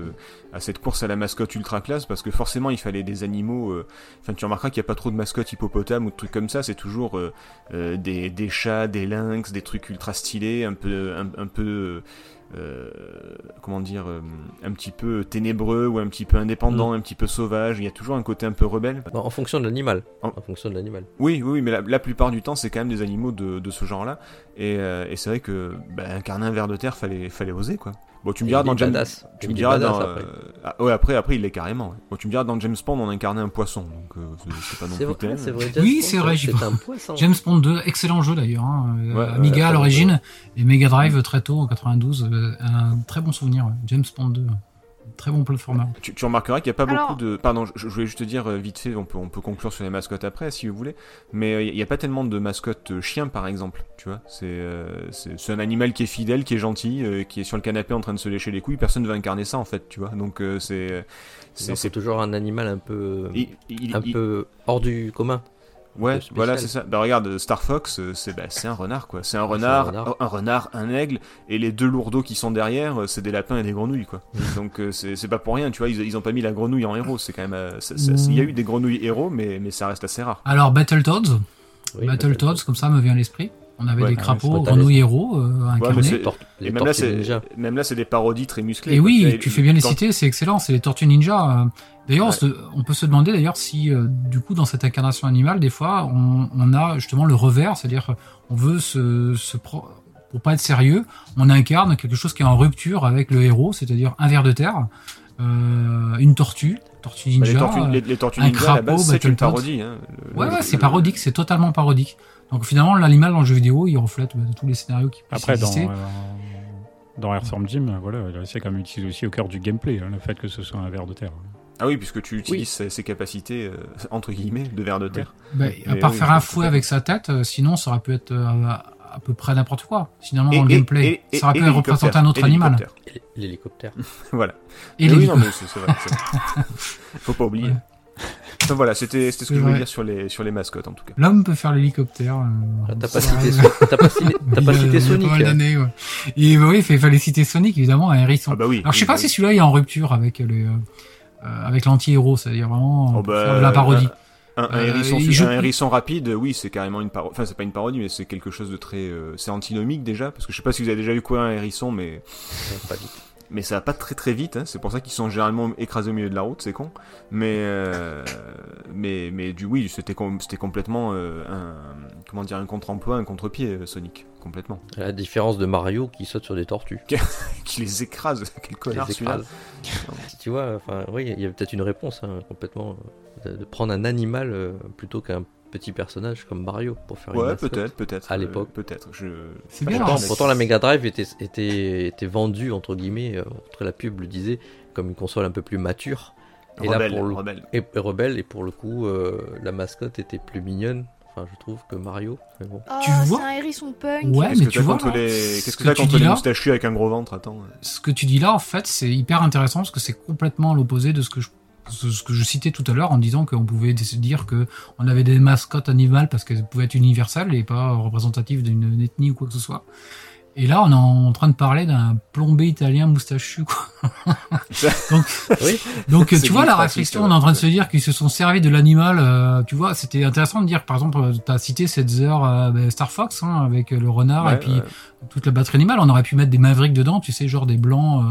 Speaker 4: à cette course à la mascotte ultra classe, parce que forcément il fallait des animaux. euh, Enfin, tu remarqueras qu'il y a pas trop de mascottes hippopotames ou de trucs comme ça. C'est toujours euh, euh, des des chats, des lynx, des trucs ultra stylés, un peu un, un peu euh, comment dire, euh, un petit peu ténébreux ou un petit peu indépendant, un petit peu sauvage. Il y a toujours un côté un peu rebelle.
Speaker 6: Bon, en fonction de l'animal.
Speaker 4: En-
Speaker 6: En fonction de l'animal.
Speaker 4: Oui, oui, oui, mais la, la plupart du temps, c'est quand même des animaux de, de ce genre-là. Et, euh, et c'est vrai que bah, incarner un ver de terre, fallait, fallait oser, quoi. Bon, tu me diras dans James,
Speaker 6: badass.
Speaker 4: tu me diras dans,
Speaker 6: après.
Speaker 4: euh, ah, ouais, après, après, il l'est carrément. ouais. Bon, tu me diras dans James Bond, on incarnait un poisson, donc euh, c'est- pas non plus
Speaker 6: vrai,
Speaker 4: terrible.
Speaker 6: c'est vrai.
Speaker 5: Oui,
Speaker 6: James
Speaker 5: c'est vrai, j'y
Speaker 6: C'est
Speaker 5: pense.
Speaker 6: un poisson.
Speaker 5: James Bond 2, excellent jeu d'ailleurs. hein. Euh,
Speaker 4: ouais,
Speaker 5: Amiga à
Speaker 4: ouais,
Speaker 5: l'origine et Mega Drive très tôt en 92. euh, un très bon souvenir. ouais. James Bond 2, très bon platformer.
Speaker 4: Tu, tu remarqueras qu'il n'y a pas
Speaker 2: Alors-
Speaker 4: beaucoup de. Pardon, je, je voulais juste te dire euh, vite fait, on peut, on peut conclure sur les mascottes après si vous voulez, mais euh, il n'y a pas tellement de mascottes euh, chiens par exemple, tu vois. C'est euh, un animal qui est fidèle, qui est gentil, euh, qui est sur le canapé en train de se lécher les couilles, personne ne va incarner ça en fait, tu vois. Donc euh, c'est.
Speaker 6: C'est
Speaker 4: C'est. c'est-
Speaker 6: toujours un animal un peu,
Speaker 4: il- il-
Speaker 6: un
Speaker 4: il-
Speaker 6: peu hors du commun.
Speaker 4: Ouais, voilà, c'est ça. Bah regarde, Star Fox, euh, c'est bah, c'est un renard quoi. C'est un renard,
Speaker 6: renard.
Speaker 4: un renard, un aigle, et les deux lourdeaux qui sont derrière, euh, c'est des lapins et des grenouilles quoi. Donc euh, c'est pas pour rien, tu vois. Ils, ils ont pas mis la grenouille en héros. C'est quand même. ça- Il y a eu des grenouilles héros, mais mais ça reste assez rare.
Speaker 5: Alors Battletoads,
Speaker 6: Oui,
Speaker 5: Battletoads, comme ça me vient à l'esprit. On avait
Speaker 4: Ouais,
Speaker 5: des
Speaker 4: ouais,
Speaker 5: crapauds, héros euh, incarnés.
Speaker 6: les
Speaker 4: Et même là,
Speaker 6: ninja.
Speaker 4: même là, c'est des parodies très musclées.
Speaker 5: Et
Speaker 4: quoi.
Speaker 5: oui, tu fais bien les citer, c'est excellent. C'est les Tortues Ninja. euh. D'ailleurs, on
Speaker 4: Ouais.
Speaker 5: se- on peut se demander d'ailleurs si, euh, du coup, dans cette incarnation animale, des fois, on, on a justement le revers, c'est-à-dire on veut se, se pro- pour pas être sérieux, on incarne quelque chose qui est en rupture avec le héros, c'est-à-dire un ver de terre, euh, une tortue, tortue
Speaker 4: bah,
Speaker 5: ninja.
Speaker 4: les tortues, les, les tortues
Speaker 5: un
Speaker 4: ninja,
Speaker 5: crapaud,
Speaker 4: c'est une parodie. Hein. Le-
Speaker 5: Ouais,
Speaker 4: le-
Speaker 5: ouais, c'est parodique, c'est totalement parodique. Donc finalement, l'animal dans le jeu vidéo, il reflète bah, tous les scénarios qui
Speaker 3: Après, dans,
Speaker 5: exister.
Speaker 3: euh, dans Earthworm Jim, voilà, c'est quand même utilisé aussi au cœur du gameplay, hein, le fait que ce soit un ver de terre.
Speaker 4: Ah oui, puisque tu utilises ses, ses capacités euh, entre guillemets de ver de terre.
Speaker 5: Bah, à part
Speaker 4: oui,
Speaker 5: faire un fouet avec sa tête, euh, sinon ça aurait pu être euh, à, à peu près n'importe quoi. Finalement,
Speaker 4: Et-
Speaker 5: dans le
Speaker 4: et-
Speaker 5: gameplay,
Speaker 4: et- et-
Speaker 5: ça aurait pu représenter un autre animal.
Speaker 4: l'hélicoptère. Voilà.
Speaker 5: Et
Speaker 4: Mais
Speaker 5: les
Speaker 4: oui, non, mais c'est vrai. c'est vrai. Faut pas oublier.
Speaker 5: Ouais.
Speaker 4: Enfin, voilà, c'était c'était ce que je voulais
Speaker 5: vrai.
Speaker 4: dire sur les, sur les mascottes en tout cas.
Speaker 5: L'homme peut faire l'hélicoptère. euh,
Speaker 6: Ah, T'as pas cité, t'as pas cité, pas cité Sonic.
Speaker 5: pas
Speaker 6: hein.
Speaker 5: ouais. Et bah oui, il fallait citer Sonic, évidemment, un hérisson.
Speaker 4: Ah bah oui.
Speaker 5: Alors je sais
Speaker 4: oui,
Speaker 5: pas si celui-là est en rupture avec le euh, avec l'anti-héros, c'est-à-dire vraiment
Speaker 4: Oh
Speaker 5: euh,
Speaker 4: bah,
Speaker 5: la parodie.
Speaker 4: Un, un hérisson,
Speaker 5: il joue-
Speaker 4: un hérisson rapide, oui, c'est carrément une parodie. Enfin, c'est pas une parodie, mais c'est quelque chose de très. euh, c'est antinomique déjà, parce que je sais pas si vous avez déjà vu quoi un hérisson, mais
Speaker 6: Ouais, pas vite.
Speaker 4: Mais ça va pas très très vite. Hein. C'est pour ça qu'ils sont généralement écrasés au milieu de la route, c'est con. Mais euh, mais mais du oui, c'était com- c'était complètement euh, un comment dire un contre-emploi, un contre-pied, euh, Sonic, complètement.
Speaker 6: À la différence de Mario qui saute sur des tortues.
Speaker 4: Qui les écrase, quel connard celui-là.
Speaker 6: tu vois, enfin, oui, il y a peut-être une réponse hein, complètement de, prendre un animal plutôt qu'un petit personnage comme Mario pour faire une
Speaker 4: Ouais,
Speaker 6: mascotte.
Speaker 4: peut-être, peut-être.
Speaker 6: À
Speaker 4: euh,
Speaker 6: l'époque.
Speaker 4: peut-être. Je.
Speaker 5: C'est bien.
Speaker 6: Pourtant, pourtant, la Mega Drive était, était, était vendue, entre guillemets, euh, entre la pub le disait, comme une console un peu plus mature et là,
Speaker 4: rebelle,
Speaker 6: pour le-
Speaker 4: rebelle.
Speaker 6: et, et rebelle. Et pour le coup, euh, la mascotte était plus mignonne, enfin, je trouve, que Mario. Mais bon.
Speaker 2: Oh,
Speaker 5: Tu vois
Speaker 2: c'est un hérisson punk.
Speaker 5: Ouais,
Speaker 4: Qu'est-ce
Speaker 5: mais
Speaker 4: que
Speaker 5: tu vois, là,
Speaker 4: les,
Speaker 5: ce
Speaker 4: qu'est-ce que
Speaker 5: que
Speaker 4: t'as
Speaker 5: tu
Speaker 4: contre les
Speaker 5: là-
Speaker 4: moustachus avec un gros ventre Attends.
Speaker 5: ce que tu dis là, en fait, c'est hyper intéressant parce que c'est complètement l'opposé de ce que je ce que je citais tout à l'heure en disant qu'on pouvait se dire que on avait des mascottes animales parce qu'elles pouvaient être universelles et pas représentatives d'une ethnie ou quoi que ce soit. Et là, on est en train de parler d'un plombé italien moustachu. Quoi. donc,
Speaker 6: Oui.
Speaker 5: donc
Speaker 4: C'est
Speaker 5: tu vois la réflexion, on est en train de se dire qu'ils se sont servis de l'animal. euh, tu vois, c'était intéressant de dire, par exemple, tu as cité cette heure euh, ben, Star Fox hein, avec le renard et puis
Speaker 4: ouais.
Speaker 5: toute la batterie animale. On aurait pu mettre des Mavericks dedans, tu sais, genre des blancs,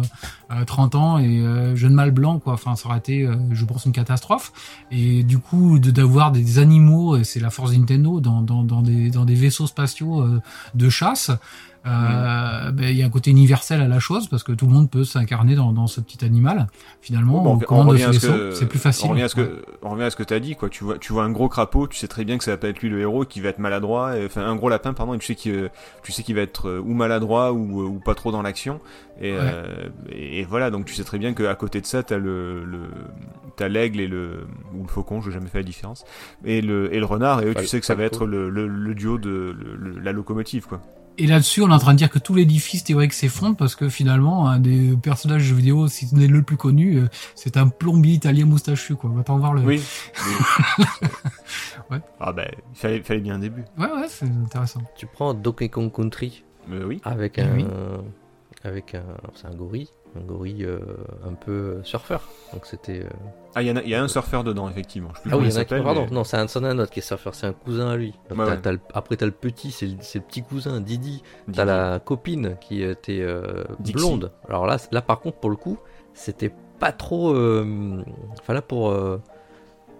Speaker 5: euh, euh, 30 ans et euh, jeunes mâles blancs, quoi. Enfin, ça aurait été, euh, je pense, une catastrophe. Et du coup, de d'avoir des animaux, et c'est la force de Nintendo, dans, dans, dans, des, dans des vaisseaux spatiaux euh, de chasse. euh, ben, Il y a un côté universel à la chose parce que tout le monde peut s'incarner dans, dans ce petit animal. Finalement,
Speaker 4: Bon,
Speaker 5: on,
Speaker 4: on, revient
Speaker 5: ce c'est plus facile.
Speaker 4: On revient à ce que, on revient à ce que t'as dit, quoi. Tu vois, tu vois un gros crapaud, tu sais très bien que ça va pas être lui le héros, qui va être maladroit. et- Enfin, un gros lapin, pardon, et tu sais qu'il, tu sais qu'il va être euh, ou maladroit ou, euh, ou pas trop dans l'action. Et,
Speaker 5: Ouais.
Speaker 4: euh, et, et voilà, donc tu sais très bien qu'à côté de ça, t'as le, le t'as l'aigle et le ou le faucon, je n'ai jamais fait la différence, et le et le renard. Et eux, tu sais que ça va être le, le, le duo de le- le- la locomotive, quoi.
Speaker 5: Et là-dessus, on est en train de dire que tout l'édifice théorique s'effondre parce que finalement, un des personnages de jeux vidéo, si ce n'est le plus connu, euh, c'est un plombier italien moustachu, quoi. On va pas voir le.
Speaker 4: Oui. oui.
Speaker 5: Ouais.
Speaker 4: Ah ben, il fallait, fallait bien un début.
Speaker 5: Ouais, ouais, c'est intéressant.
Speaker 6: Tu prends Donkey Kong Country,
Speaker 4: Euh, oui.
Speaker 6: avec
Speaker 5: Eh
Speaker 6: un,
Speaker 5: oui.
Speaker 6: avec un, c'est un gorille, un gorille euh, un peu surfeur. Donc c'était. euh,
Speaker 4: Ah, il y, a- il y a un surfeur dedans, effectivement. Je
Speaker 6: Ah oui, il y en a qui. Pardon, non, c'est un, un autre qui est surfeur, c'est un cousin à lui. Donc
Speaker 4: ouais.
Speaker 6: t'as le- après, t'as le petit, c'est le, petit cousin, Didi.
Speaker 4: Didi.
Speaker 6: T'as la copine qui était euh, blonde. Alors là, là, par contre, pour le coup, c'était pas trop. euh, Enfin là, pour, euh,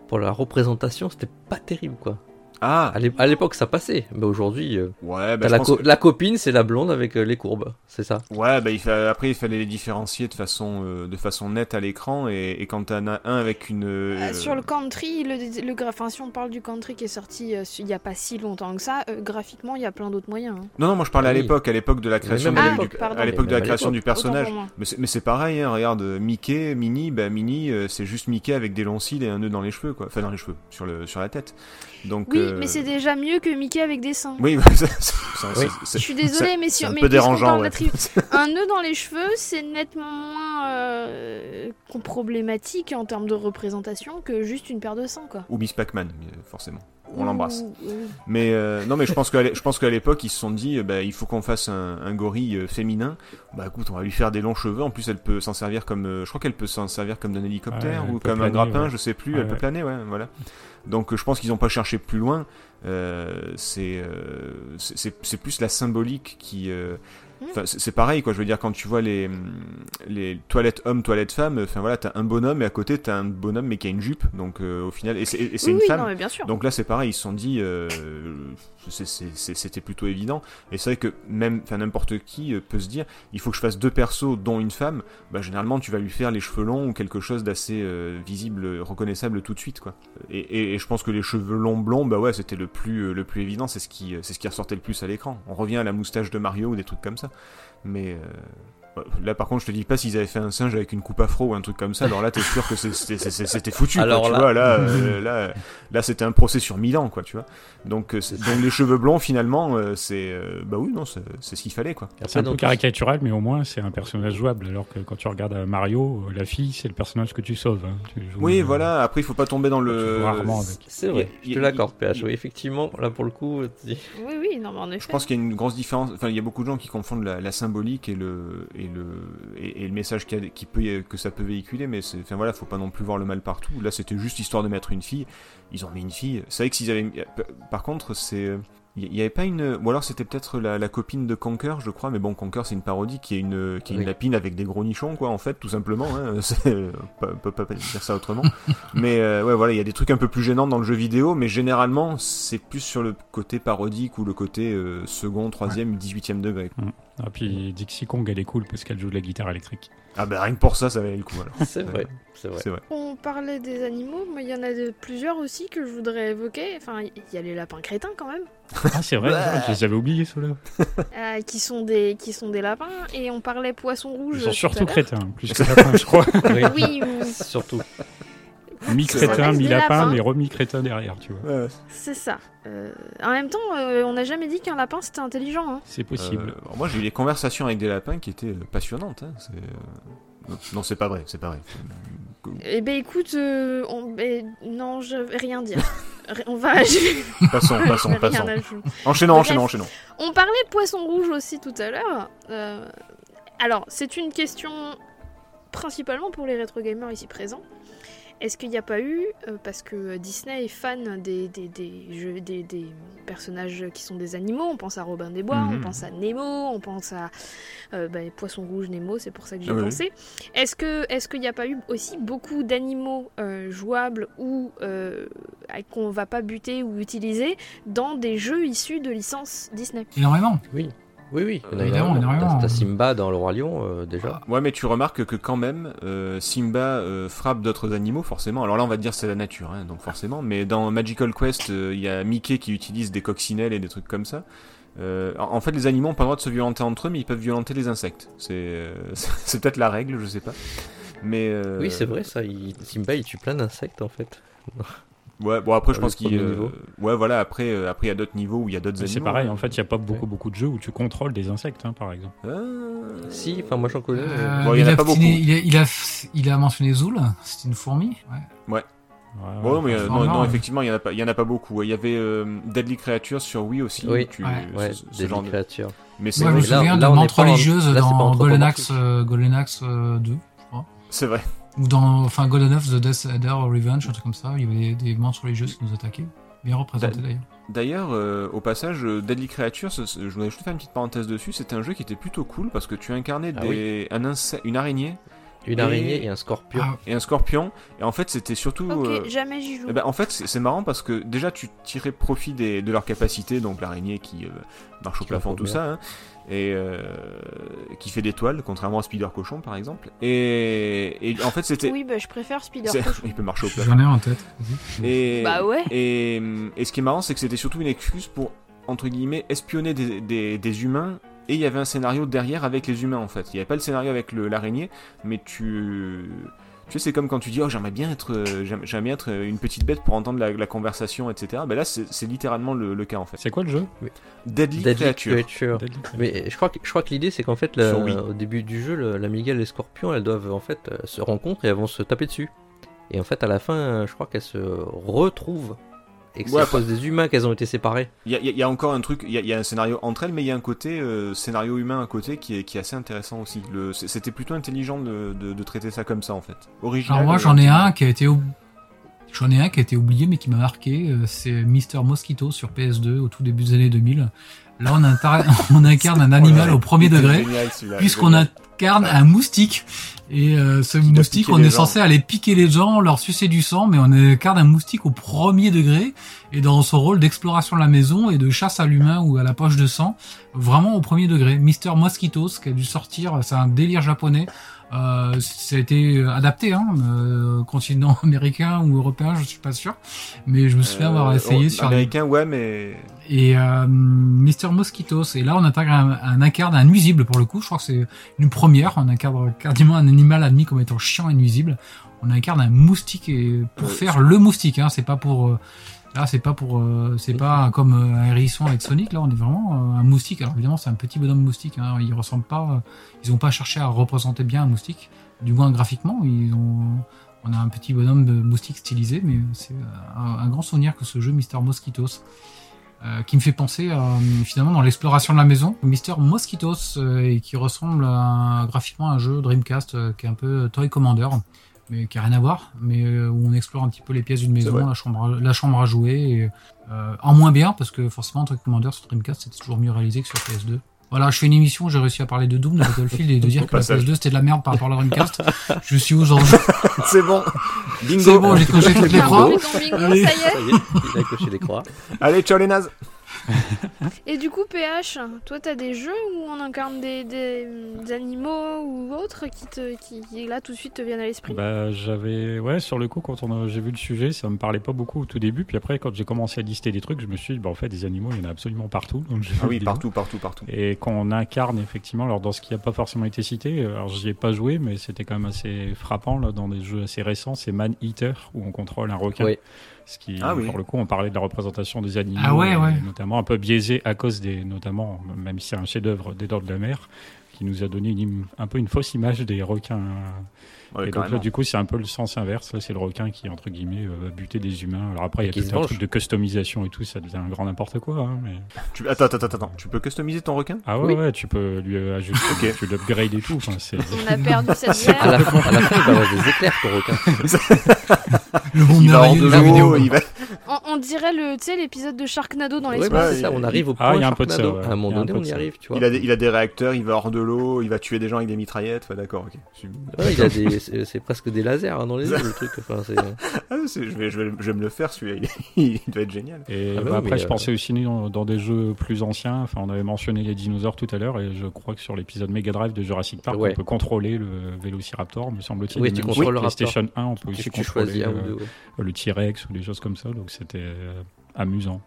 Speaker 6: pour la représentation, c'était pas terrible, quoi.
Speaker 4: Ah,
Speaker 6: À l'é- à l'époque, ça passait. Mais aujourd'hui, euh,
Speaker 4: ouais, bah,
Speaker 6: t'as
Speaker 4: je
Speaker 6: la,
Speaker 4: pense
Speaker 6: co-
Speaker 4: que-
Speaker 6: la copine, c'est la blonde avec euh, les courbes. C'est ça.
Speaker 4: Ouais, bah, il fa- après, il fallait les différencier de façon, euh, de façon nette à l'écran. Et, et quand t'en as un avec une.
Speaker 2: Euh,
Speaker 4: euh,
Speaker 2: sur le country, le, le gra- enfin, si on parle du country qui est sorti euh, il y a pas si longtemps que ça, euh, graphiquement il y a plein d'autres moyens. hein.
Speaker 4: Non, non, moi je parlais à l'époque, à l'époque de la création, du-
Speaker 2: pardon.
Speaker 4: à l'époque de la création du personnage. Mais c'est, mais c'est pareil, hein, regarde, Mickey, Minnie, bah Minnie, euh, c'est juste Mickey avec des longs cils et un nœud dans les cheveux, quoi. Enfin, dans les cheveux, sur, le, sur la tête. Donc,
Speaker 2: Oui,
Speaker 4: euh,
Speaker 2: mais c'est déjà mieux que Mickey avec des seins.
Speaker 4: Oui,
Speaker 6: Oui.
Speaker 2: Je suis désolée, mais si
Speaker 4: un
Speaker 2: mais
Speaker 4: peu
Speaker 2: puisqu'on
Speaker 4: dérangeant,
Speaker 2: parle
Speaker 4: ouais.
Speaker 2: d'attributs- un nœud dans les cheveux, c'est nettement moins euh, problématique en termes de représentation que juste une paire de seins, quoi.
Speaker 4: Ou Miss Pac-Man, euh, forcément. On l'embrasse. Mais euh, non, mais je pense qu'à je pense qu'à l'époque ils se sont dit, euh, bah, il faut qu'on fasse un, un gorille euh, féminin. Bah écoute, on va lui faire des longs cheveux. En plus, elle peut s'en servir comme, euh, je crois qu'elle peut s'en servir comme d'un hélicoptère
Speaker 3: Ouais,
Speaker 4: ou comme un grappin,
Speaker 3: ouais.
Speaker 4: je sais plus.
Speaker 3: Ouais,
Speaker 4: elle peut planer, ouais, voilà. Donc je pense qu'ils n'ont pas cherché plus loin. Euh, c'est euh, c'est- c'est c'est plus la symbolique qui. euh. Enfin, c'est pareil, quoi. Je veux dire, quand tu vois les, les toilettes hommes, toilettes femmes, enfin voilà, t'as un bonhomme et à côté t'as un bonhomme mais qui a une jupe. Donc euh, au final, et c'est
Speaker 2: Oui,
Speaker 4: une
Speaker 2: oui,
Speaker 4: femme.
Speaker 2: non, mais bien sûr.
Speaker 4: Donc là, c'est pareil, ils se sont dit, euh, c'était plutôt évident. Et c'est vrai que même, n'importe qui euh, peut se dire, il faut que je fasse deux persos, dont une femme. Bah généralement, tu vas lui faire les cheveux longs ou quelque chose d'assez euh, visible, reconnaissable tout de suite, quoi. Et, je pense que les cheveux longs blonds, bah ouais, c'était le plus, euh, le plus évident. C'est ce qui, ce qui ressortait le plus à l'écran. On revient à la moustache de Mario ou des trucs comme ça. Mais Là, par contre, je te dis pas s'ils avaient fait un singe avec une coupe afro ou un truc comme ça. Alors là, t'es sûr que c'est- c'était foutu. quoi, tu
Speaker 6: là-
Speaker 4: vois, là, euh, là, là, c'était un procès sur mille ans, quoi, tu vois. Donc, euh, donc les cheveux blonds, finalement, euh, c'est, euh, bah oui, non, c'est ce qu'il fallait, quoi.
Speaker 3: C'est un peu
Speaker 6: donc,
Speaker 3: caricatural, mais au moins c'est un personnage jouable. Alors que quand tu regardes Mario, la fille, c'est le personnage que tu sauves. hein. Tu joues,
Speaker 4: Oui,
Speaker 3: euh,
Speaker 4: voilà. Après, il faut pas tomber dans le.
Speaker 6: C'est vrai,
Speaker 4: Il-
Speaker 6: je te l'accorde, PH. Oui, effectivement, là pour le coup, tu dis-
Speaker 2: Oui, oui, non, mais en effet.
Speaker 4: Je pense qu'il y a une grosse différence. Enfin, il y a beaucoup de gens qui confondent la, la symbolique et le et et, le message qui peut que ça peut véhiculer. Mais enfin voilà, faut pas non plus voir le mal partout. Là, c'était juste histoire de mettre une fille. Ils ont mis une fille. C'est vrai que avaient. Par contre, c'est il y avait pas une ou alors c'était peut-être la, la copine de Conker je crois mais bon Conker c'est une parodie qui est une qui est une lapine avec des gros nichons quoi en fait tout simplement hein. On peut pas dire ça autrement mais euh, ouais voilà il y a des trucs un peu plus gênants dans le jeu vidéo mais généralement c'est plus sur le côté parodique ou le côté euh, second troisième dix-huitième degré
Speaker 3: Ah, puis Dixie Kong, elle est cool parce qu'elle joue de la guitare électrique.
Speaker 4: Ah bah rien que pour ça ça valait le coup alors
Speaker 6: c'est vrai, c'est vrai.
Speaker 2: On parlait des animaux, mais il y en a de plusieurs aussi que je voudrais évoquer. Enfin, il y a les lapins crétins quand même,
Speaker 3: Ah, c'est vrai, je les avais oubliés ceux-là.
Speaker 2: euh, qui sont des qui sont des lapins. Et on parlait poisson rouge.
Speaker 3: Ils sont
Speaker 2: tout
Speaker 3: surtout crétins, plus que lapins, je crois.
Speaker 6: Oui,
Speaker 2: Oui, ou-
Speaker 6: surtout.
Speaker 3: Mi-crétin, mi-lapin, mais remis-crétin derrière, tu vois.
Speaker 4: Ouais,
Speaker 2: c'est ça. Euh, en même temps, euh, on n'a jamais dit qu'un lapin c'était intelligent. Hein.
Speaker 3: C'est possible.
Speaker 4: Euh, moi j'ai eu des conversations avec des lapins qui étaient passionnantes hein. c'est, non, non, c'est pas vrai c'est pas vrai
Speaker 2: Eh ben écoute, euh, on... ben, non, je vais rien dire. On va. vais
Speaker 4: passons passons passons enchaînons enchaînons enchaînons
Speaker 2: On parlait de poisson rouge aussi tout à l'heure. Euh, alors, c'est une question principalement pour les rétro gamers ici présents. Est-ce qu'il n'y a pas eu, euh, parce que Disney est fan des, des, des jeux, des, des personnages qui sont des animaux, on pense à Robin des Bois, on
Speaker 4: Mhm.
Speaker 2: pense à Nemo, on pense à euh, bah, Poisson Rouge Nemo, c'est pour ça que j'ai
Speaker 4: Ah oui,
Speaker 2: pensé. Est-ce que est-ce qu'il n'y a pas eu aussi beaucoup d'animaux euh, jouables ou euh, qu'on va pas buter ou utiliser dans des jeux issus de licences Disney?
Speaker 5: Énormément.
Speaker 6: Oui, oui, oui. il y en a
Speaker 5: Évidemment,
Speaker 6: énormément.
Speaker 5: énormément.
Speaker 6: T'as- Simba dans Le Roi Lion, euh, déjà.
Speaker 4: Ouais, mais tu remarques que quand même, euh, Simba euh, frappe d'autres animaux, forcément. Alors là, on va te dire c'est la nature, hein, donc forcément. Mais dans Magical Quest, euh, il y a Mickey qui utilise des coccinelles et des trucs comme ça. Euh, en fait, les animaux ont pas le droit de se violenter entre eux, mais ils peuvent violenter les insectes. C'est euh, c'est peut-être la règle, je sais pas. Mais euh,
Speaker 6: Oui, c'est vrai, ça. il- Simba, il tue plein d'insectes, en fait.
Speaker 4: Ouais, bon après, je pense qu'il. euh. Ouais, voilà. Après, euh, après, il y a d'autres niveaux où il y a d'autres
Speaker 3: Mais
Speaker 4: animaux.
Speaker 3: c'est pareil, en fait, il n'y a pas beaucoup, beaucoup de jeux où tu contrôles des insectes, hein, par exemple.
Speaker 4: Ah.
Speaker 6: Si, enfin, moi j'en connais.
Speaker 5: Euh,
Speaker 4: Bon, il y en
Speaker 5: il,
Speaker 4: a
Speaker 5: a
Speaker 4: pas beaucoup.
Speaker 5: il, a, il, a, il a mentionné Zool, c'est une fourmi. Ouais.
Speaker 3: Ouais,
Speaker 4: Bon, mais euh, non,
Speaker 5: non,
Speaker 4: effectivement, il y en a pas, il y en a pas beaucoup. Il y avait euh, Deadly Creatures sur Wii aussi.
Speaker 6: Oui.
Speaker 4: tu,
Speaker 5: Ouais.
Speaker 4: ce-
Speaker 6: Ouais,
Speaker 4: ce
Speaker 6: des
Speaker 4: genre de-
Speaker 6: créatures.
Speaker 4: Mais c'est
Speaker 5: je me souviens de
Speaker 6: en-
Speaker 5: religieuse dans
Speaker 6: en
Speaker 5: Golden. Axe, euh, Golden Axe euh, 2, je crois.
Speaker 4: c'est vrai.
Speaker 5: Ou dans, enfin, Golden Axe, The Death Adder Revenge, un truc comme ça. Il y avait des, des menthes religieuses qui nous attaquaient. Bien représenté d'ailleurs.
Speaker 4: D'ailleurs, euh, au passage, euh, Deadly Creatures, je voudrais juste faire une petite parenthèse dessus. C'était un jeu qui était plutôt cool parce que tu incarnais
Speaker 6: Ah
Speaker 4: des, un insecte, une araignée
Speaker 6: Une
Speaker 4: Et-
Speaker 6: araignée et un scorpion.
Speaker 5: Ah,
Speaker 4: et un scorpion. Et en fait, c'était surtout.
Speaker 2: Ok,
Speaker 4: euh,
Speaker 2: jamais j'y joue.
Speaker 4: eh ben, en fait, c'est marrant parce que déjà, tu tirais profit des, de leurs capacités, donc l'araignée qui euh, marche au
Speaker 6: Qui
Speaker 4: plafond, tout ça, hein, et euh, qui fait des toiles, contrairement à Spider Cochon, par exemple. Et, et en fait, c'était.
Speaker 2: Oui, bah je préfère Spider Cochon.
Speaker 4: Il peut marcher au plafond.
Speaker 5: J'en ai un en tête.
Speaker 4: Et,
Speaker 2: Bah ouais.
Speaker 4: Et, et ce qui est marrant, c'est que c'était surtout une excuse pour, entre guillemets, espionner des, des- des humains. Et il y avait un scénario derrière avec les humains, en fait. Il n'y avait pas le scénario avec le- l'araignée, mais tu... Tu sais, c'est comme quand tu dis, oh, j'aimerais bien être, euh, j'aimerais bien être une petite bête pour entendre la, la conversation, etc. Ben là, c'est c'est littéralement le, le cas, en fait.
Speaker 3: C'est quoi le jeu
Speaker 4: Deadly,
Speaker 6: Deadly
Speaker 4: Creature.
Speaker 6: Creature.
Speaker 3: Deadly.
Speaker 6: Mais je crois que, je crois que l'idée c'est qu'en fait, la- au début du jeu, le- la Miguel et les scorpions, elles doivent en fait euh, se rencontrer et elles vont se taper dessus. Et en fait, à la fin, euh, je crois qu'elles se retrouvent. Et que c'est à cause des humains qu'elles ont été séparées.
Speaker 4: Il y a, y a- y a encore un truc, il y a, y a un scénario entre elles, mais il y a un côté euh, scénario humain à côté qui est, qui est assez intéressant aussi. C'était plutôt intelligent de, de- de traiter ça comme ça, en fait. Original.
Speaker 5: Alors moi
Speaker 4: euh,
Speaker 5: j'en ai
Speaker 4: intelligent.
Speaker 5: un qui a été j'en ai un qui a été oublié mais qui m'a marqué, euh, c'est Mister Mosquito sur PS2 au tout début des années 2000. Là on, inter- on incarne un animal au premier degré puisqu'on
Speaker 4: génial.
Speaker 5: Incarne un moustique et euh, ce moustique on est
Speaker 4: gens.
Speaker 5: censé aller piquer les gens, leur sucer du sang mais on incarne un moustique au premier degré et dans son rôle d'exploration de la maison et de chasse à l'humain ou à la poche de sang, vraiment au premier degré. Mister Mosquitos qui a dû sortir, c'est un délire japonais. Euh, ça a été adapté, hein, euh, continent américain ou européen, je suis pas sûr, mais je me souviens avoir
Speaker 4: Euh,
Speaker 5: essayé sur les-
Speaker 4: Américain, ouais, mais.
Speaker 5: et euh, Mister Mosquitos. Et là, on intègre un, un incarne un nuisible pour le coup. Je crois que c'est une première. On incarne quasiment un animal admis comme étant chiant et nuisible. On incarne un moustique et pour
Speaker 4: Euh,
Speaker 5: faire le moustique. Hein, c'est pas pour euh, là, c'est pas pour euh, c'est pas comme euh, un hérisson avec Sonic. Là, on est vraiment euh, un moustique. Alors évidemment, c'est un petit bonhomme moustique. Hein, il ressemble pas. euh, ils ont pas cherché à représenter bien un moustique. Du moins graphiquement, ils ont on a un petit bonhomme de moustique stylisé, mais c'est un, un grand souvenir que ce jeu Mister Mosquitos euh, qui me fait penser euh, finalement dans l'exploration de la maison, Mister Mosquitos, euh, et qui ressemble à, graphiquement à un jeu Dreamcast euh, qui est un peu Toy Commander, mais qui a rien à voir, mais euh, où on explore un petit peu les pièces d'une maison, la chambre, à, la chambre à jouer, et, euh, en moins bien parce que forcément Toy Commander sur Dreamcast c'était toujours mieux réalisé que sur PS2. Voilà, je fais une émission, j'ai réussi à parler de Doom, de Battlefield et de dire que la
Speaker 4: passage.
Speaker 5: PS2 c'était de la merde par rapport à la Dreamcast. je suis aujourd'hui.
Speaker 4: C'est bon. Bingo.
Speaker 5: C'est bon, j'ai coché toutes les croix.
Speaker 2: bingo,
Speaker 5: Allez.
Speaker 2: ça y est.
Speaker 6: Ça y est, il a coché les croix.
Speaker 4: Allez, ciao les nazes.
Speaker 2: Et du coup, PH, toi, t'as des jeux où on incarne des, des, des animaux ou autres qui, te, qui, qui, là tout de suite te viennent à l'esprit?
Speaker 3: Bah, j'avais, ouais, sur le coup, quand j'ai vu le sujet, ça me parlait pas beaucoup au tout début. Puis après, quand j'ai commencé à lister des trucs, je me suis dit, bah, en fait, des animaux, il y en a absolument partout. jeu
Speaker 4: Ah oui, partout, partout, partout.
Speaker 3: Et quand on incarne effectivement, alors dans ce qui n'a pas forcément été cité, alors j'y ai pas joué, mais c'était quand même assez frappant là, dans des jeux assez récents, c'est Man Eater où on contrôle un requin.
Speaker 6: Oui.
Speaker 3: Ce qui,
Speaker 4: Ah oui.
Speaker 3: pour le coup, on parlait de la représentation des animaux,
Speaker 5: Ah ouais, ouais.
Speaker 3: notamment un peu biaisé à cause des, notamment, même si c'est un chef-d'œuvre des Dents de la Mer, qui nous a donné une un peu une fausse image des requins.
Speaker 4: Ouais,
Speaker 3: et donc là, du coup, c'est un peu le sens inverse. Là, c'est le requin qui, entre guillemets, euh, va buter des humains. Alors après, il y a tout un
Speaker 6: venge.
Speaker 3: truc de customisation et tout, ça devient un grand n'importe quoi. hein, mais...
Speaker 4: Tu... Attends, attends, attends, attends. Tu peux customiser ton requin?
Speaker 3: Ah ouais,
Speaker 6: Oui.
Speaker 3: ouais, tu peux lui euh, ajouter,
Speaker 4: Ok.
Speaker 3: tu l'upgrades et tout. Enfin, c'est...
Speaker 2: On a perdu cette
Speaker 6: À la
Speaker 2: merde.
Speaker 6: fin, à la fin il balance des éclairs, ton requin.
Speaker 5: Le monde
Speaker 4: Il va hors
Speaker 5: merveilleux
Speaker 4: de
Speaker 5: jeu vidéo.
Speaker 4: l'eau, il va...
Speaker 2: On, on dirait le, tu sais, l'épisode de Sharknado dans
Speaker 6: Ouais,
Speaker 2: l'espace.
Speaker 6: bah,
Speaker 4: Ouais,
Speaker 6: c'est ça, on arrive au
Speaker 3: Ah,
Speaker 6: point
Speaker 3: il y a un peu de ça,
Speaker 6: Sharknado.
Speaker 3: ouais.
Speaker 6: À un moment donné, on y arrive, tu vois.
Speaker 4: Il a, des, il a des réacteurs, il va hors de l'eau, il va tuer des gens avec des mitraillettes. D'accord, ok.
Speaker 6: Ouais, il a des, c'est presque des lasers hein, dans les yeux, le truc. Enfin, c'est...
Speaker 4: Ah, je, vais, je, vais, je vais me le faire, celui-là. Il, il doit être génial.
Speaker 3: Et
Speaker 6: Ah bah
Speaker 3: bah,
Speaker 6: oui,
Speaker 3: après, je
Speaker 6: euh,
Speaker 3: pensais aussi dans, dans des jeux plus anciens. Enfin, on avait mentionné les dinosaures tout à l'heure, et je crois que sur l'épisode Mega Drive de Jurassic Park,
Speaker 6: Ouais.
Speaker 3: on peut contrôler le Vélociraptor, me semble-t-il.
Speaker 6: Oui, tu contrôles le raptor.
Speaker 3: PlayStation 1, on peut
Speaker 6: Tu,
Speaker 3: aussi contrôler
Speaker 6: choisis un ou
Speaker 3: euh, le T-Rex ou des choses comme ça. Donc c'était euh, amusant,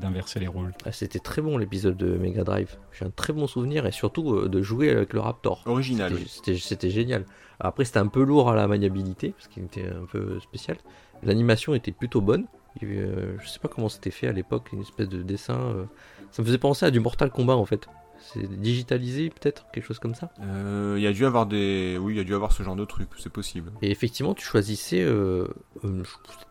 Speaker 3: d'inverser les rôles.
Speaker 6: Ah, c'était très bon l'épisode de Mega Drive. J'ai un très bon souvenir et surtout euh, de jouer avec le Raptor.
Speaker 4: Original,
Speaker 6: C'était-
Speaker 4: oui.
Speaker 6: Génial. Après, c'était un peu lourd à la maniabilité parce qu'il était un peu spécial. L'animation était plutôt bonne. Avait, euh, je sais pas comment c'était fait à l'époque, une espèce de dessin. euh, ça me faisait penser à du Mortal Kombat en fait. C'est digitalisé peut-être, quelque chose comme ça.
Speaker 4: Euh, il y a dû avoir des... Oui, il y a dû avoir ce genre de truc, c'est possible.
Speaker 6: Et effectivement, tu choisissais euh, euh,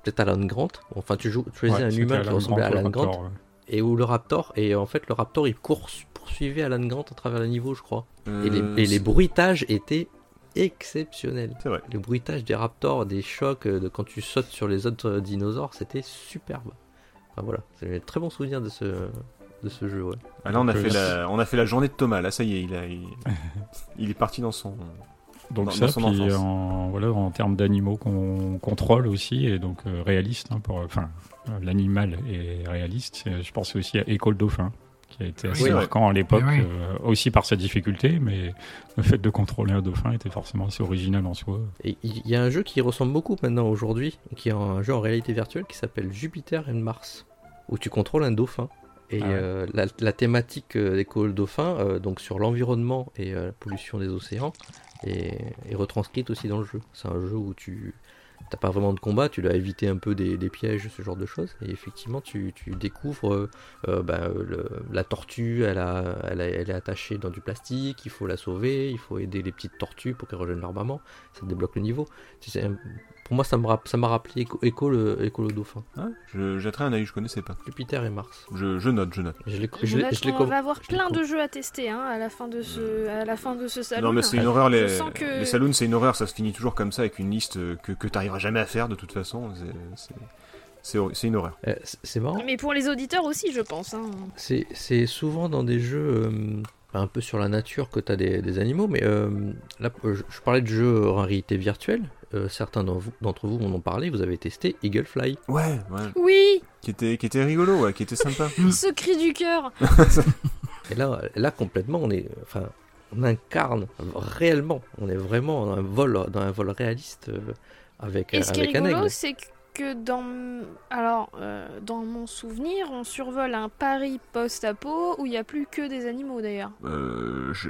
Speaker 6: peut-être Alan Grant. Enfin, tu, jou- tu choisissais
Speaker 3: Ouais,
Speaker 6: un humain qui ressemblait à Alan Grant.
Speaker 3: Raptor, ouais.
Speaker 6: et où le Raptor et en fait le Raptor il court pour poursuivait Alan Grant à travers le niveau, je crois. Et les, et les bruitages étaient exceptionnels.
Speaker 4: C'est vrai.
Speaker 6: Le bruitage des raptors, des chocs, de quand tu sautes sur les autres dinosaures, c'était superbe. Enfin voilà, c'est un très bon souvenir de ce, de ce jeu. Ouais.
Speaker 4: Ah, là, on a,
Speaker 6: Donc,
Speaker 4: fait
Speaker 6: euh,
Speaker 4: la, on a fait la journée de Thomas. Là, ça y est, il, a, il, il est parti dans son.
Speaker 3: Donc
Speaker 4: Dans-
Speaker 3: ça,
Speaker 4: dans son
Speaker 3: puis
Speaker 4: enfance.
Speaker 3: en, voilà, en termes d'animaux qu'on contrôle aussi, et donc euh, réaliste, hein, pour, enfin, euh, l'animal est réaliste. Je pense aussi à Écho le dauphin, qui a été assez
Speaker 5: Oui.
Speaker 3: marquant à l'époque,
Speaker 5: oui.
Speaker 3: euh, aussi par sa difficulté, mais le fait de contrôler un dauphin était forcément assez original en soi.
Speaker 6: Et il y a un jeu qui ressemble beaucoup maintenant aujourd'hui, qui est un jeu en réalité virtuelle qui s'appelle Jupiter and Mars, où tu contrôles un dauphin. Et
Speaker 3: Ah ouais.
Speaker 6: euh, la, la thématique euh, d'École Dauphin, euh, donc sur l'environnement et la pollution des océans, est, est retranscrite aussi dans le jeu. C'est un jeu où tu t'as pas vraiment de combat, tu dois éviter un peu des, des pièges, ce genre de choses. Et effectivement, tu, tu découvres le- la tortue, elle, a, elle, a- elle est attachée dans du plastique, il faut la sauver, il faut aider les petites tortues pour qu'elles rejoignent leur maman. Ça débloque le niveau. Pour moi, ça me rapp- ça m'a rappelé Echo, Echo le, Echo le dauphin.
Speaker 4: Ah, je jetterai un œil, je connaissais pas.
Speaker 6: Jupiter et Mars.
Speaker 4: Je, je note, je note.
Speaker 6: Je
Speaker 2: note
Speaker 6: com-
Speaker 2: va avoir plein de jeux à tester hein, à la fin de ce, à la fin de ce salon.
Speaker 4: non, mais c'est une horreur. Les,
Speaker 2: que-
Speaker 4: les saloons, c'est une horreur. Ça se finit toujours comme ça avec une liste que, que t'arriveras jamais à faire de toute façon. C'est- c'est- une horreur.
Speaker 6: Euh, c'est- C'est marrant.
Speaker 2: Mais pour les auditeurs aussi, je pense. hein.
Speaker 6: C'est c'est souvent dans des jeux euh, un peu sur la nature que tu as des, des animaux, mais euh, là, euh, je, je parlais de jeux en réalité virtuelle. Euh, certains d'entre vous, m'en ont parlé. Vous avez testé Eagle Fly.
Speaker 4: Ouais, ouais.
Speaker 2: Oui,
Speaker 4: Qui était, qui était rigolo, ouais, qui était sympa.
Speaker 2: ce cri du cœur.
Speaker 6: Et là, là complètement, on est, enfin, on incarne réellement. On est vraiment dans un vol, dans un vol réaliste euh, avec,
Speaker 2: Et ce qui est
Speaker 6: avec
Speaker 2: rigolo, c'est que dans, alors, euh, dans mon souvenir, on survole un Paris post-apo où il n'y a plus que des animaux d'ailleurs.
Speaker 4: Euh, je,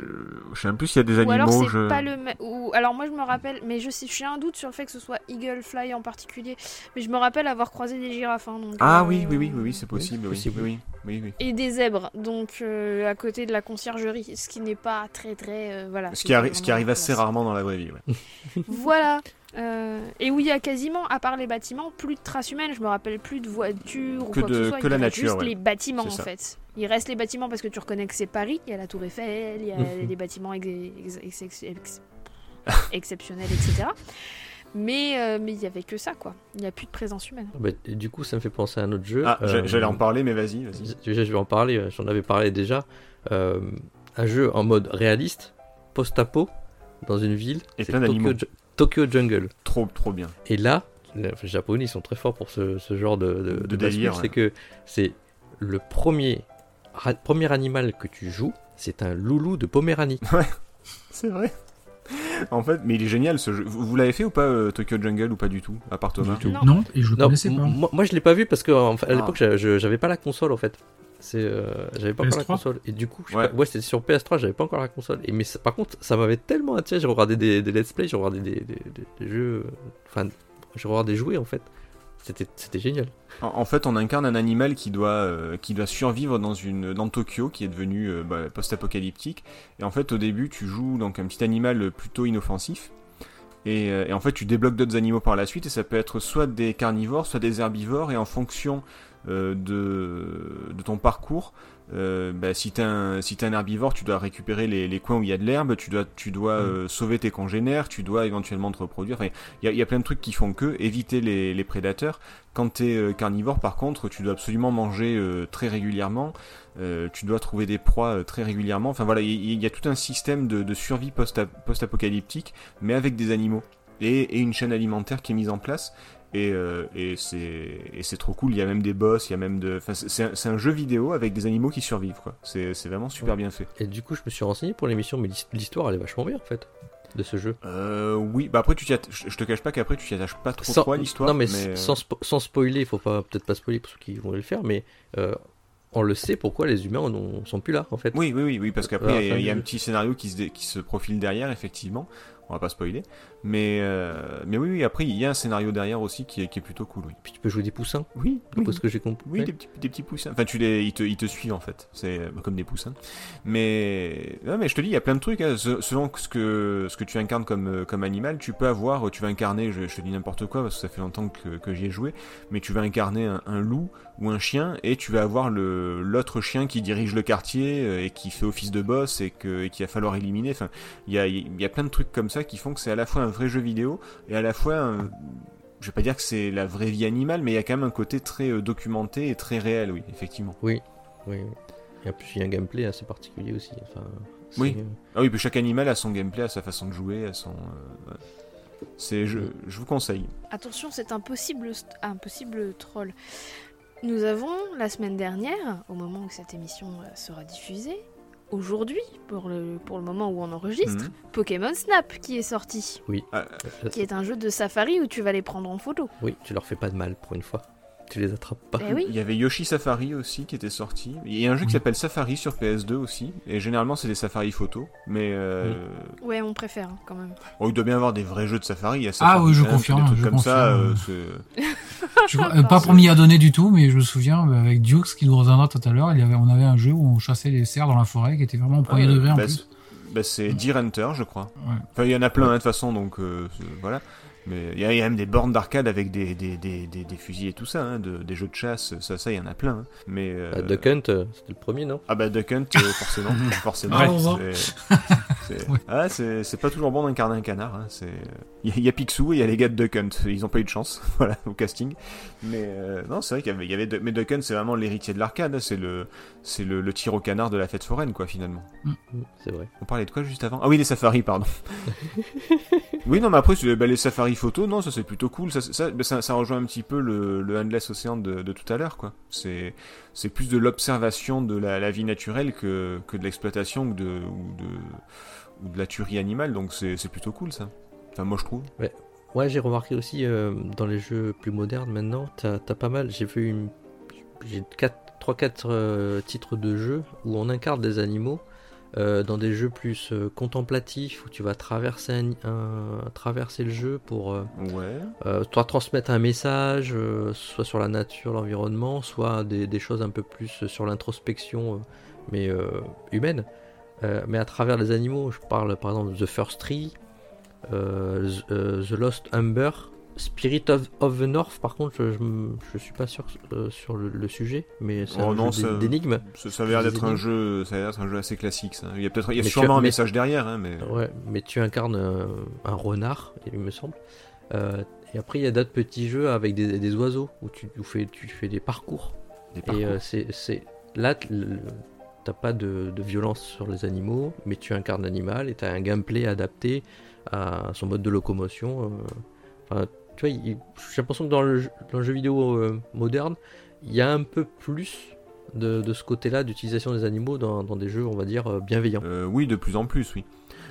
Speaker 4: je sais même plus s'il y a des
Speaker 2: Ou alors
Speaker 4: animaux.
Speaker 2: c'est
Speaker 4: je...
Speaker 2: pas le même. Ou alors moi je me rappelle, mais je sais, j'ai un doute sur le fait que ce soit Eagle Fly en particulier. Mais je me rappelle avoir croisé des girafes. hein, donc,
Speaker 4: Ah
Speaker 2: euh,
Speaker 4: oui, oui, oui, oui, oui, c'est possible. Oui,
Speaker 6: possible.
Speaker 4: oui, oui, oui, oui.
Speaker 2: Et des zèbres, donc euh, à côté de la conciergerie, ce qui n'est pas très très euh, voilà.
Speaker 4: Ce qui,
Speaker 2: pas
Speaker 4: arri- ce qui
Speaker 2: vraiment
Speaker 4: arrive assez rarement dans la vraie vie. Ouais.
Speaker 2: Voilà. Euh, et où il y a quasiment, à part les bâtiments, plus de traces humaines. Je me rappelle plus de voitures ou
Speaker 4: Que
Speaker 2: quoi
Speaker 4: de-
Speaker 2: que ce soit.
Speaker 4: que
Speaker 2: il
Speaker 4: la nature,
Speaker 2: Juste
Speaker 4: ouais.
Speaker 2: les bâtiments en
Speaker 4: ça.
Speaker 2: fait. Il reste les bâtiments parce que tu reconnais que c'est Paris. Il y a la Tour Eiffel, il y a
Speaker 6: Mhm.
Speaker 2: des bâtiments ex- ex- ex- ex- exceptionnels, etc. Mais euh, mais il y avait que ça quoi. Il n'y a plus de présence humaine.
Speaker 6: Bah, du coup, ça me fait penser à un autre jeu.
Speaker 4: Ah, j'a-
Speaker 6: Euh,
Speaker 4: j'allais en parler, mais vas-y, vas-y.
Speaker 6: Je, je vais en parler, j'en avais parlé déjà. Euh, un jeu en mode réaliste, post-apo, dans une ville.
Speaker 4: Et plein d'animaux.
Speaker 6: Tokyo, Ju- Tokyo Jungle.
Speaker 4: Trop, trop bien.
Speaker 6: Et là, les Japonais ils sont très forts pour ce, ce genre de, de,
Speaker 4: De
Speaker 6: de
Speaker 4: délire, ouais.
Speaker 6: C'est que c'est le premier, ra- premier animal que tu joues, c'est un loulou de Poméranie.
Speaker 4: C'est vrai. En fait, mais il est génial ce jeu. Vous, vous l'avez fait ou pas, euh, Tokyo Jungle, ou pas du tout À part Thomas
Speaker 3: Du tout.
Speaker 2: Non.
Speaker 5: Non, et je le connaissais pas.
Speaker 6: moi, moi, je l'ai pas vu parce que en fait, à
Speaker 4: Ah.
Speaker 6: l'époque j'avais pas la console en fait. C'est euh, j'avais pas encore la
Speaker 5: PS3?
Speaker 6: console et du coup je
Speaker 4: Ouais.
Speaker 6: pas- ouais c'était sur PS3 j'avais pas encore la console et mais ça- par contre ça m'avait tellement attiré j'ai regardé des, des let's play j'ai regardé des, des- des- des jeux euh, enfin j'ai regardé des jouets en fait c'était c'était génial
Speaker 4: En, en fait, on incarne un animal qui doit, euh, qui doit survivre dans, une, dans Tokyo, qui est devenu euh, bah, post-apocalyptique. Et en fait, au début, tu joues donc un petit animal plutôt inoffensif. Et, euh, et en fait, tu débloques d'autres animaux par la suite, et ça peut être soit des carnivores, soit des herbivores, et en fonction de, de ton parcours, euh, bah, si t'es un, si t'es un herbivore, tu dois récupérer les, les coins où il y a de l'herbe, tu dois, tu dois
Speaker 6: Mm.
Speaker 4: euh, sauver tes congénères, tu dois éventuellement te reproduire. Enfin, il y a, y a plein de trucs qui font que éviter les, les prédateurs. Quand t'es euh, carnivore, par contre, tu dois absolument manger euh, très régulièrement. Euh, tu dois trouver des proies euh, très régulièrement. Enfin voilà, il y, a tout un système de, de survie post- post-apocalyptique, mais avec des animaux et, et une chaîne alimentaire qui est mise en place. Et, euh, et c'est trop cool. Il y a même des boss, il y a même de. Enfin, c'est- un, jeu vidéo avec des animaux qui survivent quoi. C'est vraiment super bien fait.
Speaker 6: et du coup je me suis renseigné pour l'émission mais l'his- l'histoire elle est vachement bien en fait de ce jeu
Speaker 4: Euh, oui, bah après tu je te cache pas qu'après tu t'y attaches pas trop
Speaker 6: Sans-
Speaker 4: trop à l'histoire.
Speaker 6: non mais,
Speaker 4: mais, euh,
Speaker 6: sans, spo- sans spoiler il faut peut-être pas spoiler pour ceux qui vont le faire mais euh, on le sait pourquoi les humains ne sont plus là en fait
Speaker 4: Oui, oui, oui, oui, parce qu'après,
Speaker 6: Voilà,
Speaker 4: il y y, a un petit scénario qui se, qui se profile derrière, effectivement. On va pas spoiler. Mais, euh, mais oui, oui, après, il y a un scénario derrière aussi qui est, qui est plutôt cool, oui.
Speaker 6: Puis tu peux jouer des poussins,
Speaker 4: Oui,
Speaker 6: d'après ce que j'ai compris.
Speaker 4: Oui, des petits, des petits poussins. Enfin, tu les, ils, te, ils te suivent en fait. C'est euh, comme des poussins. Mais, non, mais je te dis, il y a plein de trucs. hein. Se- Selon ce que, ce que tu incarnes comme, euh, comme animal, tu peux avoir, tu vas incarner, je, je te dis n'importe quoi parce que ça fait longtemps que, que j'y ai joué, mais tu vas incarner un, un loup ou un chien et tu vas avoir le l'autre chien qui dirige le quartier euh, et qui fait office de boss et que et qu'il va falloir éliminer. Enfin, il y a, il y a plein de trucs comme ça qui font que c'est à la fois un vrai jeu vidéo et à la fois un, je vais pas dire que c'est la vraie vie animale, mais il y a quand même un côté très euh, documenté et très réel, oui, effectivement.
Speaker 6: Oui, oui. Et en plus, il y a un gameplay assez particulier aussi. Enfin, c'est-
Speaker 4: Oui. Ah oui, puis chaque animal a son gameplay, a sa façon de jouer, a son. euh. C'est, je, je vous conseille.
Speaker 2: Attention, c'est un possible, st- un possible troll. Nous avons, la semaine dernière, au moment où cette émission euh, sera diffusée, aujourd'hui, pour le, pour le moment où on enregistre,
Speaker 4: Mhm.
Speaker 2: Pokémon Snap qui est sorti,
Speaker 4: Ah,
Speaker 6: Euh,
Speaker 2: qui est un jeu de safari où tu vas les prendre en photo.
Speaker 6: Oui, tu leur fais pas de mal pour une fois. Tu les attrapes pas.
Speaker 2: Eh oui.
Speaker 4: Il y avait Yoshi Safari aussi qui était sorti. Il y a un jeu qui s'appelle Safari sur PS2 aussi. Et généralement, c'est des Safari photos. Mais euh,
Speaker 2: Ouais, on préfère hein, quand même.
Speaker 4: bon, il doit bien y avoir des vrais jeux de Safari. Il y a
Speaker 5: Ah oui, je confirme,
Speaker 4: Des trucs
Speaker 5: je
Speaker 4: comme ça.
Speaker 5: confirme.
Speaker 4: euh,
Speaker 5: Je crois- euh, pas pour m'y adonner du tout, mais je me souviens euh, avec Dukes qui nous reviendra tout à l'heure, il y avait, on avait un jeu où on chassait les cerfs dans la forêt qui était vraiment au premier
Speaker 4: Ah,
Speaker 5: degré en
Speaker 4: bah,
Speaker 5: plus.
Speaker 4: Bah, c'est Deer Hunter, je crois.
Speaker 5: Ouais.
Speaker 4: Enfin, il y en a plein hein, de toute façon, donc euh, voilà. Mais il y, a il y a même des bornes d'arcade avec des, des, des, des, des fusils et tout ça, hein, de- des jeux de chasse, ça, ça, il y en a plein. hein. Mais euh,
Speaker 6: Euh, Duck Hunt, euh, c'était le premier, non?
Speaker 4: Ah bah Duck Hunt, euh, forcément, forcément.
Speaker 5: Ah, va.
Speaker 4: c'est- c'est
Speaker 5: Ouais.
Speaker 4: ah, c'est c'est pas toujours bon d'incarner un canard. hein, c'est il y, a- il y a Picsou et il y a les gars de Duck Hunt. Ils ont pas eu de chance, voilà, au casting. Mais euh, non, c'est vrai qu'il y avait, il y avait de- mais Duck Hunt, c'est vraiment l'héritier de l'arcade. hein, c'est le c'est le, le tir au canard de la fête foraine, quoi, finalement.
Speaker 6: Mm, C'est vrai.
Speaker 4: On parlait de quoi juste avant? Ah oui, les safaris, pardon. oui, non, mais après, bah, les safaris photos, non, ça c'est plutôt cool. Ça, ça, bah, ça, ça rejoint un petit peu le, le Endless Ocean de, de tout à l'heure, quoi. C'est c'est plus de l'observation de la, la vie naturelle que, que de l'exploitation ou de, ou, de, ou de la tuerie animale, donc c'est c'est plutôt cool, ça. Enfin, moi, je trouve.
Speaker 6: Ouais, j'ai remarqué aussi euh, dans les jeux plus modernes maintenant, t'as as pas mal. J'ai vu une. J'ai 3-4 titres de jeux où on incarne des animaux euh, dans des jeux plus euh, contemplatifs où tu vas traverser, un, un- traverser le jeu pour euh,
Speaker 4: Ouais.
Speaker 6: euh, soit transmettre un message, euh, soit sur la nature, l'environnement, soit des, des choses un peu plus sur l'introspection, euh, mais euh, humaine. Euh, mais à travers les animaux, je parle par exemple de The First Tree, euh, The, euh, The Lost Humber, Spirit of, of the North. Par contre, je, je, suis pas sûr euh, sur le, le sujet, mais c'est
Speaker 4: Oh
Speaker 6: un
Speaker 4: non,
Speaker 6: jeu d'énigmes.
Speaker 4: Ça, ça avait l'air d'être un jeu, ça a l'air d'être un jeu assez classique, ça. Il y a peut-être, il y a
Speaker 6: Mais
Speaker 4: sûrement
Speaker 6: as-
Speaker 4: un
Speaker 6: mais-
Speaker 4: message derrière, hein, mais.
Speaker 6: Ouais, mais tu incarnes un, un renard, il me semble. Euh, et après, il y a d'autres petits jeux avec des, des oiseaux où tu, fais, tu fais des parcours.
Speaker 4: des
Speaker 6: Et
Speaker 4: parcours.
Speaker 6: euh, c'est, c'est- là, t'as pas de, de violence sur les animaux, mais tu incarnes l'animal et t'as un gameplay adapté à son mode de locomotion. Enfin, tu vois, j'ai l'impression que dans le, jeu- vidéo euh, moderne, il y a un peu plus de, de ce côté-là d'utilisation des animaux dans, dans des jeux, on va dire, euh, bienveillants.
Speaker 4: Euh, oui, de plus en plus, oui.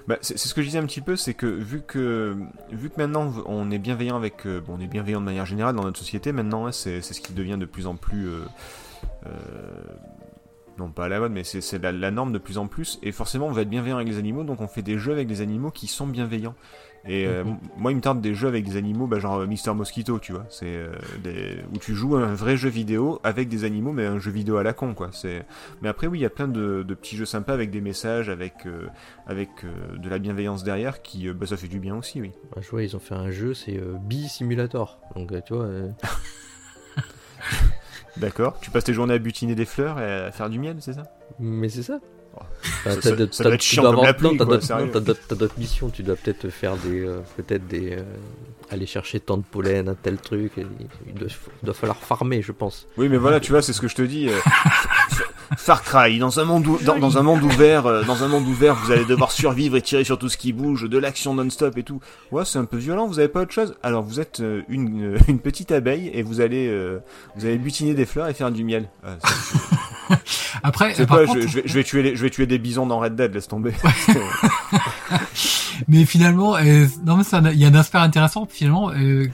Speaker 4: Bah, c'est ce que je disais un petit peu, c'est que vu que vu que maintenant on est bienveillant avec, bon, on est bienveillant de manière générale dans notre société maintenant, hein, c'est ce qui devient de plus en plus, non pas à la mode, mais c'est c'est la, la norme de plus en plus. Et forcément, on va être bienveillant avec les animaux, donc on fait des jeux avec des animaux qui sont bienveillants. Et euh,
Speaker 6: Mhm.
Speaker 4: moi, il me tarde des jeux avec des animaux, bah, genre euh, Mister Mosquito, tu vois, c'est euh, des- où tu joues un vrai jeu vidéo avec des animaux, mais un jeu vidéo à la con, quoi. C'est mais après, oui, il y a plein de, de petits jeux sympas avec des messages, avec, euh, avec de la bienveillance derrière, qui, bah, ça fait du bien aussi, oui.
Speaker 6: Bah, je vois, ils ont fait un jeu, c'est Bee Simulator. Donc, tu vois,
Speaker 4: D'accord. Tu passes tes journées à butiner des fleurs et à faire du miel, c'est ça?
Speaker 6: Mais c'est ça. T'as d'autres- missions. Tu dois peut-être faire des, euh, peut-être des, euh, aller chercher tant de pollen, un tel truc. et il, doit, il doit falloir farmer, je pense.
Speaker 4: Oui, mais voilà, tu vois, c'est ce que je te dis. euh, Far Cry, dans un monde, dans, dans un monde ouvert, dans un monde ouvert, vous allez devoir survivre et tirer sur tout ce qui bouge, de l'action non-stop et tout. Ouais, c'est un peu violent. Vous avez pas autre chose? Alors, vous êtes une, une petite abeille et vous allez, vous allez butiner des fleurs et faire du miel. Ah,
Speaker 5: Après, par contre,
Speaker 4: je, je vais, je vais tuer, les- je vais tuer des bisons dans Red Dead. Laisse tomber.
Speaker 5: mais finalement, euh, non mais ça, il y a un aspect intéressant. Finalement, euh,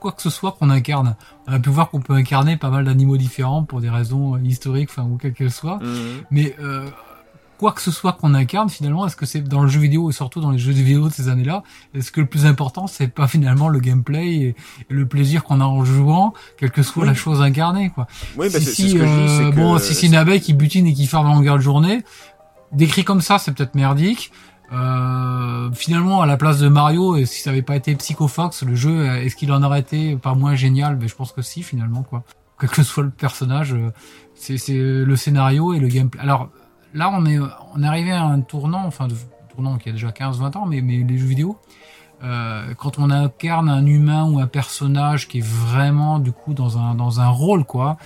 Speaker 5: quoi que ce soit qu'on incarne, on a pu voir qu'on peut incarner pas mal d'animaux différents pour des raisons euh, historiques, enfin ou quelles qu'elles soient.
Speaker 4: Mhm.
Speaker 5: Mais euh, quoi que ce soit qu'on incarne finalement Est-ce que c'est dans le jeu vidéo et surtout dans les jeux vidéo de ces années-là Est-ce que le plus important c'est pas finalement le gameplay et, le plaisir qu'on a en jouant, quelle que soit
Speaker 4: Oui.
Speaker 5: la chose incarnée quoi
Speaker 4: Oui, bah,
Speaker 5: si, si,
Speaker 4: ce que je dis.
Speaker 5: euh,
Speaker 4: c'est
Speaker 5: bon,
Speaker 4: que-
Speaker 5: si c'est une abeille qui butine et qui ferme à longueur de journée, décrit comme ça, c'est peut-être merdique. Euh, finalement, à la place de Mario, et si ça avait pas été Psycho Fox, le jeu, euh, est-ce qu'il en aurait été pas moins génial? Mais je pense que si, finalement, quoi. Quel que soit le personnage, euh, c'est c'est le scénario et le gameplay. Alors là, on est on est arrivé à un tournant, enfin, de, tournant qui a déjà 15-20 ans, mais mais les jeux vidéo. Euh, quand on incarne un humain ou un personnage qui est vraiment du coup dans un dans un rôle quoi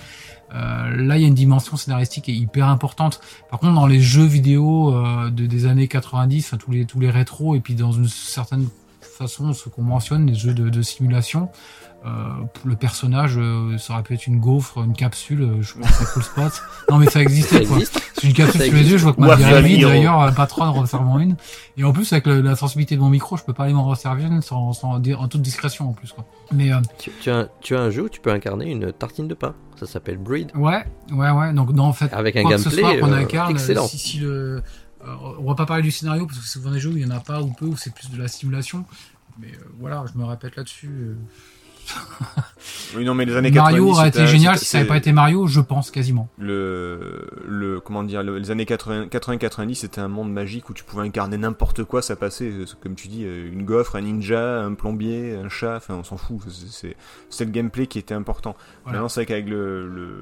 Speaker 5: euh, là il y a une dimension scénaristique qui est hyper importante par contre dans les jeux vidéo euh, de, des années 90 enfin tous les tous les rétros et puis dans une certaine façon ce qu'on mentionne les jeux de, de simulation pour le personnage euh, ça aurait pu être une gaufre une capsule euh, je pense à Cool Spot non mais ça existait quoi
Speaker 6: existe
Speaker 5: j'ai une capsule sous les yeux, je vois que ma
Speaker 4: Hero.
Speaker 5: d'ailleurs, un patron en resservant une. Et en plus, avec le- la sensibilité de mon micro, je peux pas aller m'en resservir une sans, sans, en toute discrétion en plus. Quoi. Mais euh,
Speaker 6: tu, tu as, tu as un jeu où tu peux incarner une tartine de pain. Ça s'appelle Breed.
Speaker 5: ouais, ouais, ouais. Donc, non, en fait,
Speaker 6: Avec un gameplay,
Speaker 5: qu'on
Speaker 6: euh,
Speaker 5: incarne,
Speaker 6: excellent.
Speaker 5: si, si le, euh, on va pas parler du scénario parce que c'est souvent des jeux où il y en a pas ou peu, où c'est plus de la simulation. Mais euh, voilà, je me répète là-dessus. euh,
Speaker 4: Oui, non, mais les années
Speaker 5: Mario
Speaker 4: 90.
Speaker 5: aurait été génial si ça avait pas été Mario, je pense quasiment.
Speaker 4: le, le comment dire le- les années 80 80-90 c'était un monde magique où tu pouvais incarner n'importe quoi ça passait euh, comme tu dis euh, une gaufre un ninja un plombier un chat enfin on s'en fout c'est- le gameplay qui était important
Speaker 5: Voilà.
Speaker 4: maintenant c'est vrai qu'avec le, le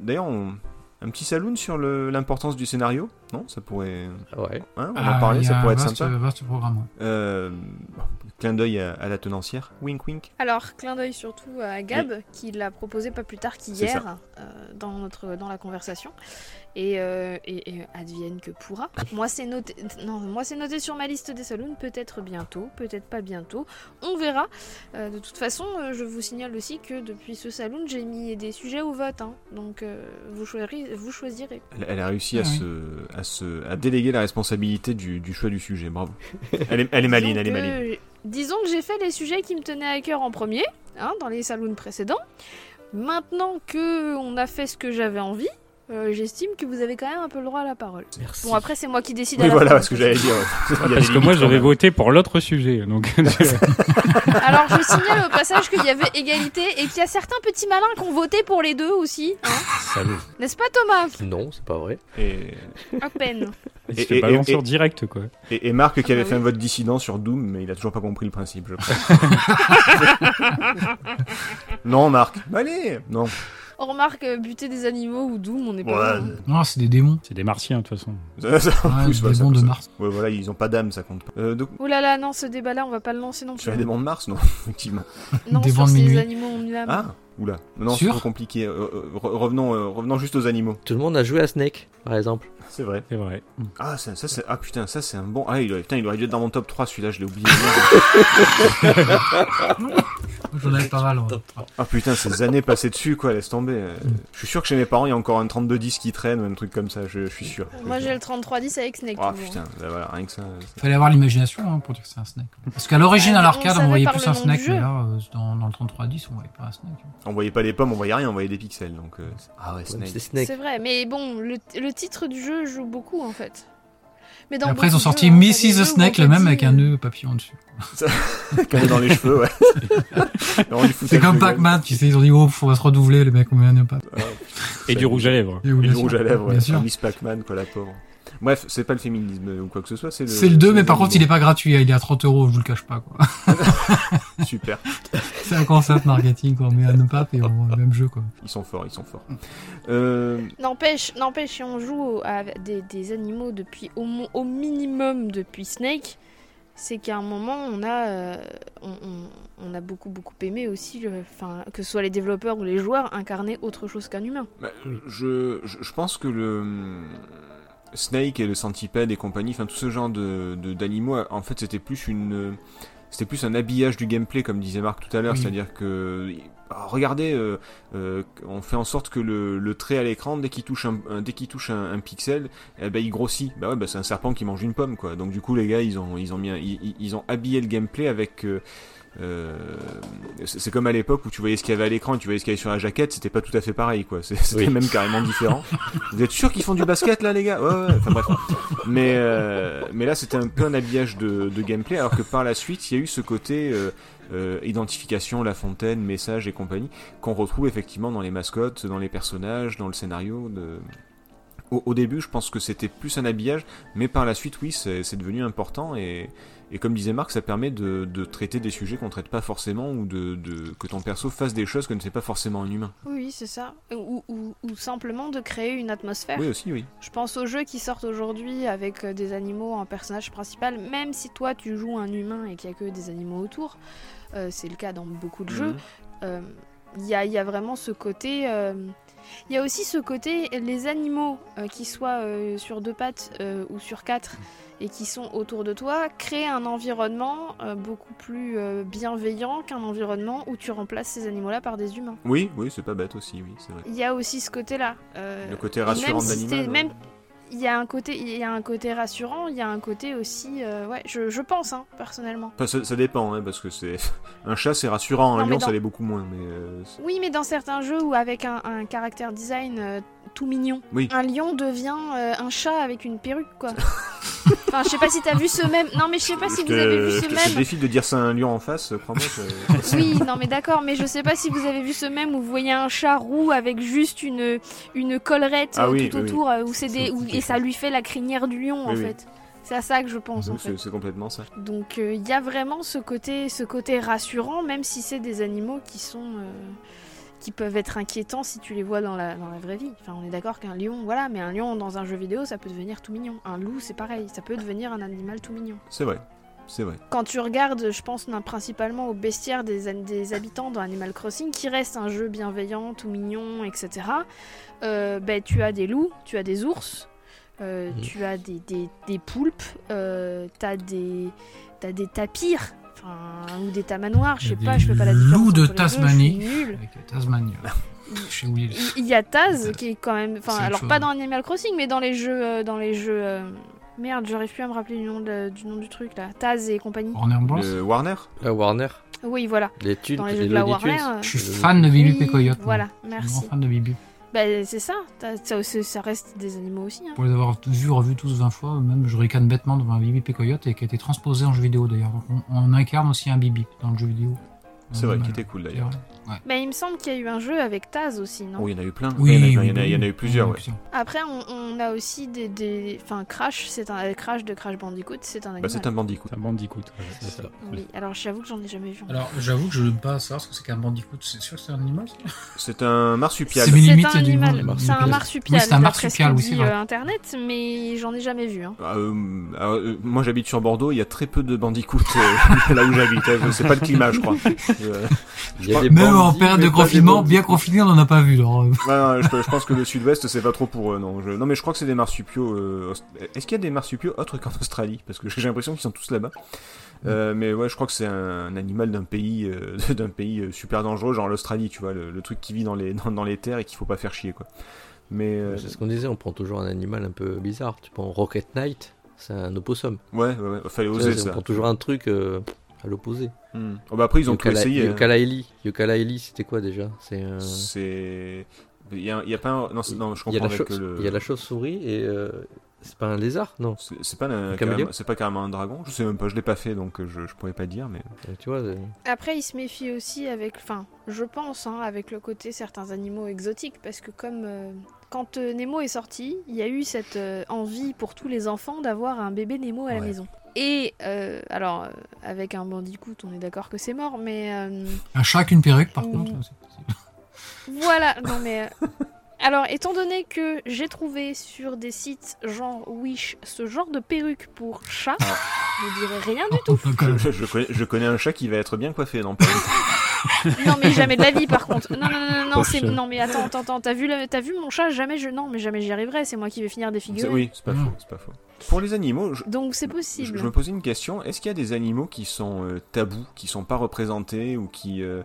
Speaker 4: d'ailleurs on- un petit saloon sur l'importance du scénario non? Ça pourrait
Speaker 6: Ouais.
Speaker 4: hein, on
Speaker 5: Ah,
Speaker 4: en parlait
Speaker 5: il y a
Speaker 4: ça pourrait être
Speaker 5: vaste,
Speaker 4: sympa
Speaker 5: vaste programme. ouais.
Speaker 4: euh, bon, clin d'œil à, à la tenancière wink wink
Speaker 2: Alors, clin d'œil surtout à Gab, qui l'a proposé pas plus tard qu'hier euh, dans, notre, dans la conversation. Et, euh, et, et advienne que pourra. Moi, c'est noté, non, moi, c'est noté sur ma liste des saloons, peut-être bientôt, peut-être pas bientôt. On verra. Euh, de toute façon, euh, je vous signale aussi que depuis ce saloon, j'ai mis des sujets au vote. hein. donc, euh, vous, choisirez, vous choisirez.
Speaker 4: elle, elle a réussi à,
Speaker 5: Ah
Speaker 4: se, à se à déléguer la responsabilité du, du choix du sujet bravo elle est, elle est maline
Speaker 2: Disons
Speaker 4: elle est
Speaker 2: que-
Speaker 4: maline
Speaker 2: Disons que j'ai fait les sujets qui me tenaient à cœur en premier, hein, dans les saloons précédents. Maintenant que on a fait ce que j'avais envie, euh, j'estime que vous avez quand même un peu le droit à la parole.
Speaker 6: Merci.
Speaker 2: Bon, après, c'est moi qui décide à
Speaker 4: oui
Speaker 2: la
Speaker 4: voilà
Speaker 2: fin,
Speaker 4: ce que j'allais dire
Speaker 3: Parce que moi j'avais voté pour l'autre sujet, donc
Speaker 2: Alors, je signale au passage qu'il y avait égalité et qu'il y a certains petits malins qui ont voté pour les deux aussi. hein.
Speaker 6: Salut.
Speaker 2: N'est-ce pas, Thomas?
Speaker 6: Non, c'est pas vrai.
Speaker 4: et,
Speaker 2: À peine.
Speaker 3: il se
Speaker 4: Et-
Speaker 3: fait
Speaker 4: et- et-
Speaker 3: en direct quoi.
Speaker 4: Et, et Marc qui
Speaker 2: Ah
Speaker 4: avait
Speaker 2: bah
Speaker 4: fait
Speaker 2: oui.
Speaker 4: un vote dissident sur Doom, mais il a toujours pas compris le principe, je crois. non, Marc. Allez Non.
Speaker 2: On remarque euh, buter des animaux ou Doom, on n'est pas
Speaker 4: Ouais.
Speaker 2: hein.
Speaker 5: Non, c'est des démons.
Speaker 3: C'est des martiens de toute façon.
Speaker 4: Ça, ça, en
Speaker 5: Ouais, des
Speaker 4: ouais, ça-
Speaker 5: démons de
Speaker 4: ça-
Speaker 5: Mars.
Speaker 4: Ouais, voilà, ils ont pas d'âme, ça compte pas. Euh, donc,
Speaker 2: Oh là là, non, ce débat-là, on va pas le lancer non
Speaker 4: tu
Speaker 2: plus.
Speaker 4: as des démons de Mars Non, effectivement.
Speaker 2: Non,
Speaker 5: Des
Speaker 2: sur
Speaker 5: minuit.
Speaker 2: animaux ont une âme.
Speaker 4: Ah Oula. Non, c'est trop compliqué. Euh, euh, re- revenons, euh, revenons juste aux animaux.
Speaker 6: Tout le monde a joué à Snake, par exemple.
Speaker 4: C'est vrai.
Speaker 3: C'est vrai.
Speaker 4: Ah, ça, ça, c'est... ah putain, ça c'est un bon. Ah, il aurait... Putain, il aurait dû être dans mon top 3, celui-là, je l'ai oublié.
Speaker 5: J'en avais pas mal. ouais.
Speaker 4: Ah putain, ces années passées dessus, quoi, laisse tomber. Euh, Je suis sûr que chez mes parents, il y a encore un 3210 qui traîne ou un truc comme ça, je, je suis sûr.
Speaker 2: Moi, j'ai le 3310 avec Snake.
Speaker 4: Ah
Speaker 2: toujours.
Speaker 4: putain, bah voilà, rien que ça. ça-
Speaker 5: Fallait avoir l'imagination hein, pour dire que c'est un snake. Parce qu'à l'origine, à l'arcade,
Speaker 2: on
Speaker 5: voyait plus un snake, mais là, euh, dans, dans le 3310, on voyait pas un snake.
Speaker 4: On voyait pas les pommes, on voyait rien, on voyait des pixels, donc... euh, Ah ouais,
Speaker 6: Ouais,
Speaker 4: Snake.
Speaker 6: C'est Snake.
Speaker 2: C'est vrai, mais bon, le, le titre du jeu joue beaucoup en fait. Mais dans
Speaker 5: Et après, ils ont sorti
Speaker 2: jeux,
Speaker 5: Mrs. the Snake, le même avec un nœud papillon dessus.
Speaker 4: Calé dans les cheveux, ouais.
Speaker 5: C'est comme. Pac-Man, tu sais, ils ont dit, oh, faut se redoubler, les mecs, on met un nœud papillon.
Speaker 3: Et du rouge à lèvres.
Speaker 5: Et
Speaker 4: du rouge à lèvres,
Speaker 5: bien
Speaker 4: ouais. Miss Pac-Man, quoi, la pauvre. Bref, c'est pas le féminisme ou quoi que ce soit, c'est le...
Speaker 5: C'est le 2,
Speaker 4: c'est
Speaker 5: mais par contre, il est pas gratuit, hein, il est à 30 euros, je vous le cache pas, quoi.
Speaker 4: Super,
Speaker 5: C'est un concept marketing, quoi. On met un nœud pape et on voit le même jeu, quoi.
Speaker 4: ils sont forts, ils sont forts. Euh...
Speaker 2: N'empêche, n'empêche, si on joue à des, des animaux depuis au, minimum depuis Snake, c'est qu'à un moment on a, euh, on, on- on a beaucoup beaucoup aimé aussi, le- enfin que ce soit les développeurs ou les joueurs incarner autre chose qu'un humain.
Speaker 4: Bah, je, je, je pense que le Snake et le Centipede et compagnie, enfin tout ce genre de d'animaux, en fait c'était plus une c'était plus un habillage du gameplay comme disait Marc tout à l'heure,
Speaker 5: Oui.
Speaker 4: c'est-à-dire que ah, regardez, euh, euh, on fait en sorte que le, le trait à l'écran dès qu'il touche un, dès qu'il touche un, un pixel, eh ben il grossit. Bah ouais, bah c'est un serpent qui mange une pomme quoi. Donc du coup les gars ils ont ils ont mis un- ils, ils- ils ont habillé le gameplay avec euh, euh, c'est comme à l'époque où tu voyais ce qu'il y avait à l'écran et tu voyais ce qu'il y avait sur la jaquette, c'était pas tout à fait pareil, quoi. C'était
Speaker 6: Oui.
Speaker 4: même carrément différent. Vous êtes sûr qu'ils font du basket là, les gars? Ouais, ouais. Enfin bref. Mais euh, mais là, c'était un peu un habillage de, de gameplay, alors que par la suite, il y a eu ce côté euh, identification, la fontaine, message et compagnie qu'on retrouve effectivement dans les mascottes, dans les personnages, dans le scénario. De... Au, au début, je pense que c'était plus un habillage, mais par la suite, oui, c'est devenu important et, et comme disait Marc, ça permet de, de traiter des sujets qu'on traite pas forcément ou de, de- que ton perso fasse des choses que ne fait pas forcément un humain.
Speaker 2: Oui, c'est ça. Ou, ou- ou simplement de créer une atmosphère.
Speaker 4: Oui, aussi, oui.
Speaker 2: Je pense aux jeux qui sortent aujourd'hui avec euh, des animaux en personnage principal, même si toi tu joues un humain et qu'il n'y a que des animaux autour, euh, c'est le cas dans beaucoup de jeux,
Speaker 4: Mhm.
Speaker 2: euh, il y, a, il y a vraiment ce côté... euh, Il y a aussi ce côté, les animaux, euh, qui soient euh, sur deux pattes euh, ou sur quatre, et qui sont autour de toi, créent un environnement euh, beaucoup plus euh, bienveillant qu'un environnement où tu remplaces ces animaux-là par des humains.
Speaker 4: Oui, oui, c'est pas bête aussi, oui, c'est vrai.
Speaker 2: Il y a aussi ce côté-là. euh,
Speaker 4: Le côté rassurant de l'animal.
Speaker 2: Même il y a un côté, il y a un côté rassurant, il y a un côté aussi, euh, ouais, je, je pense, hein, personnellement.
Speaker 4: Enfin, ça, ça dépend, hein, parce que c'est un chat, c'est rassurant, un lion,
Speaker 2: dans-
Speaker 4: ça l'est beaucoup moins. Mais euh,
Speaker 2: Oui, mais dans certains jeux où avec un, un caractère design euh, tout mignon,
Speaker 4: Oui.
Speaker 2: un lion devient euh, un chat avec une perruque, quoi. enfin, je sais pas si t'as vu ce même. Non, mais je sais pas si vous avez vu ce
Speaker 4: te- je
Speaker 2: même.
Speaker 4: défie de dire ça à un lion en face, crois-moi. que-
Speaker 2: Oui, non, mais d'accord, mais je sais pas si vous avez vu ce même où vous voyez un chat roux avec juste une, une collerette
Speaker 4: Ah
Speaker 2: euh,
Speaker 4: oui,
Speaker 2: tout
Speaker 4: oui,
Speaker 2: autour, euh, où c'est des, où- et ça lui fait la crinière du lion, en
Speaker 4: Oui, oui.
Speaker 2: fait. C'est à ça que je pense, en fait.
Speaker 4: c'est complètement ça.
Speaker 2: Donc euh, il y a vraiment ce côté, ce côté rassurant, même si c'est des animaux qui sont, euh, qui peuvent être inquiétants si tu les vois dans la, dans la vraie vie. Enfin, on est d'accord qu'un lion, voilà, mais un lion dans un jeu vidéo, ça peut devenir tout mignon. Un loup, c'est pareil, ça peut devenir un animal tout mignon.
Speaker 4: C'est vrai. C'est vrai.
Speaker 2: Quand tu regardes, je pense principalement au bestiaire des, des habitants dans Animal Crossing, qui reste un jeu bienveillant, tout mignon, etc. Euh, ben, tu as des loups, tu as des ours, euh,
Speaker 6: Mhm.
Speaker 2: tu as des, des, des poulpes, euh, t'as des, t'as des tapirs, enfin, ou des tamanoirs, je sais pas, je fais pas la différence.
Speaker 5: loups de Tasmanie. Avec Tasmanie.
Speaker 2: Il il y a Taz qui est quand même, enfin, alors pas dans Animal Crossing, mais dans les jeux, euh, dans les jeux. euh, Merde, j'arrive plus à me rappeler du nom, de- du nom du truc là. Taz et compagnie.
Speaker 5: Warner Bros.
Speaker 4: Le Warner
Speaker 6: La Warner,
Speaker 2: Oui, voilà.
Speaker 6: les thunes,
Speaker 2: Dans les
Speaker 6: les
Speaker 2: jeux de la Warner.
Speaker 6: Tunes.
Speaker 2: euh,
Speaker 5: Je suis fan de Bibi
Speaker 2: oui,
Speaker 5: Coyote. moi.
Speaker 2: Voilà,
Speaker 5: Je suis
Speaker 2: merci.
Speaker 5: grand fan de Bibi.
Speaker 2: Bah, c'est ça, ça, ça- ça reste des animaux aussi. Hein.
Speaker 5: Pour les avoir tous vus, revus tous 20 fois, même je ricane bêtement devant un Bibi Coyote et qui a été transposé en jeu vidéo d'ailleurs. Donc on, on incarne aussi un Bibi dans le jeu vidéo.
Speaker 4: C'est vrai, qui était cool d'ailleurs.
Speaker 2: Bah, il me semble qu'il y a eu un jeu avec Taz aussi, non?
Speaker 4: Oh, il y en a eu plein.
Speaker 5: Oui,
Speaker 4: il, y en a,
Speaker 5: oui,
Speaker 4: il y en a-
Speaker 5: oui,
Speaker 4: il y en a
Speaker 5: oui.
Speaker 4: eu plusieurs, ouais.
Speaker 2: Après, on, on a aussi des. des... Enfin, Crash, c'est un Crash de Crash Bandicoot, c'est un animal.
Speaker 4: Bah, c'est un bandicoot.
Speaker 3: Un bandicoot. ouais, c'est ça.
Speaker 2: Oui, alors j'avoue que j'en ai jamais vu.
Speaker 5: Alors j'avoue que je ne veux pas savoir ce que c'est qu'un bandicoot. C'est sûr que c'est un animal ça?
Speaker 4: C'est un marsupial.
Speaker 5: C'est
Speaker 2: un animal, c'est un
Speaker 5: Oui,
Speaker 2: marsupial.
Speaker 5: c'est un marsupial, oui, vrai.
Speaker 2: euh, internet, mais j'en ai jamais vu. Hein.
Speaker 4: Ah, euh, euh, moi j'habite sur Bordeaux, il y a très peu de bandicoots euh, là où j'habite. hein. C'est pas le climat, je crois.
Speaker 6: Il y a des
Speaker 5: En période de confinement, bien confiné, on n'en a pas vu. Alors,
Speaker 4: ouais, non, je, je pense que le sud-ouest c'est pas trop pour eux. Non, je- non mais je crois que c'est des marsupiaux. euh, Est-ce qu'il y a des marsupiaux autres qu'en Australie? Parce que j'ai l'impression qu'ils sont tous là-bas. Euh, mais ouais, je crois que c'est un, animal d'un pays, euh, d'un pays super dangereux, genre l'Australie, tu vois, le, le truc qui vit dans les, dans, dans les terres et qu'il faut pas faire chier, quoi. Mais euh,
Speaker 6: C'est ce qu'on disait, on prend toujours un animal un peu bizarre. Tu prends Rocket Knight, c'est un opossum.
Speaker 4: ouais, ouais, ouais, fallait oser ça.
Speaker 6: On prend toujours un truc euh, à l'opposé.
Speaker 4: Hmm. Oh, bah après ils ont tout
Speaker 6: Yokala-
Speaker 4: essayé. hein.
Speaker 6: Yokala-Eli. Yokala-Eli, c'était quoi déjà C'est
Speaker 4: C'est. Il y a, il y a pas un... Non, non, je
Speaker 6: il y a
Speaker 4: comprends
Speaker 6: la,
Speaker 4: le.
Speaker 6: il y a la chauve-souris et euh, c'est pas un lézard, non
Speaker 4: C'est pas, un-
Speaker 6: caméléon
Speaker 4: carrément- c'est pas carrément un dragon. Je sais même pas, je l'ai pas fait donc euh, je, je pourrais pas dire. Mais
Speaker 6: Euh, Tu vois, euh,
Speaker 2: Après, il se méfie aussi avec, enfin, je pense, hein, avec le côté certains animaux exotiques, parce que comme euh, quand euh, Nemo est sorti, il y a eu cette euh, envie pour tous les enfants d'avoir un bébé Nemo à la maison. Et euh, alors, euh, avec un bandicoot, on est d'accord que c'est mort, mais euh,
Speaker 5: un chat avec une perruque, par
Speaker 2: Mm.
Speaker 5: contre. c'est possible.
Speaker 2: voilà. Non mais. euh, Alors, étant donné que j'ai trouvé sur des sites genre Wish ce genre de perruque pour chat, je dirais rien du tout.
Speaker 4: Je, je connais, je connais un chat qui va être bien coiffé, non pas
Speaker 2: Non mais jamais de la vie par contre. Non non non non, c'est non mais attends attends attends t'as vu le- t'as vu mon chat? Jamais je non mais jamais j'y arriverai c'est moi qui vais finir
Speaker 4: C'est-
Speaker 2: défiguré.
Speaker 4: Oui, c'est pas
Speaker 5: Mm.
Speaker 4: faux, c'est pas faux. Pour les animaux, je,
Speaker 2: Donc c'est possible.
Speaker 4: je me posais une question. Est-ce qu'il y a des animaux qui sont euh, tabous, qui sont pas représentés ou qui euh,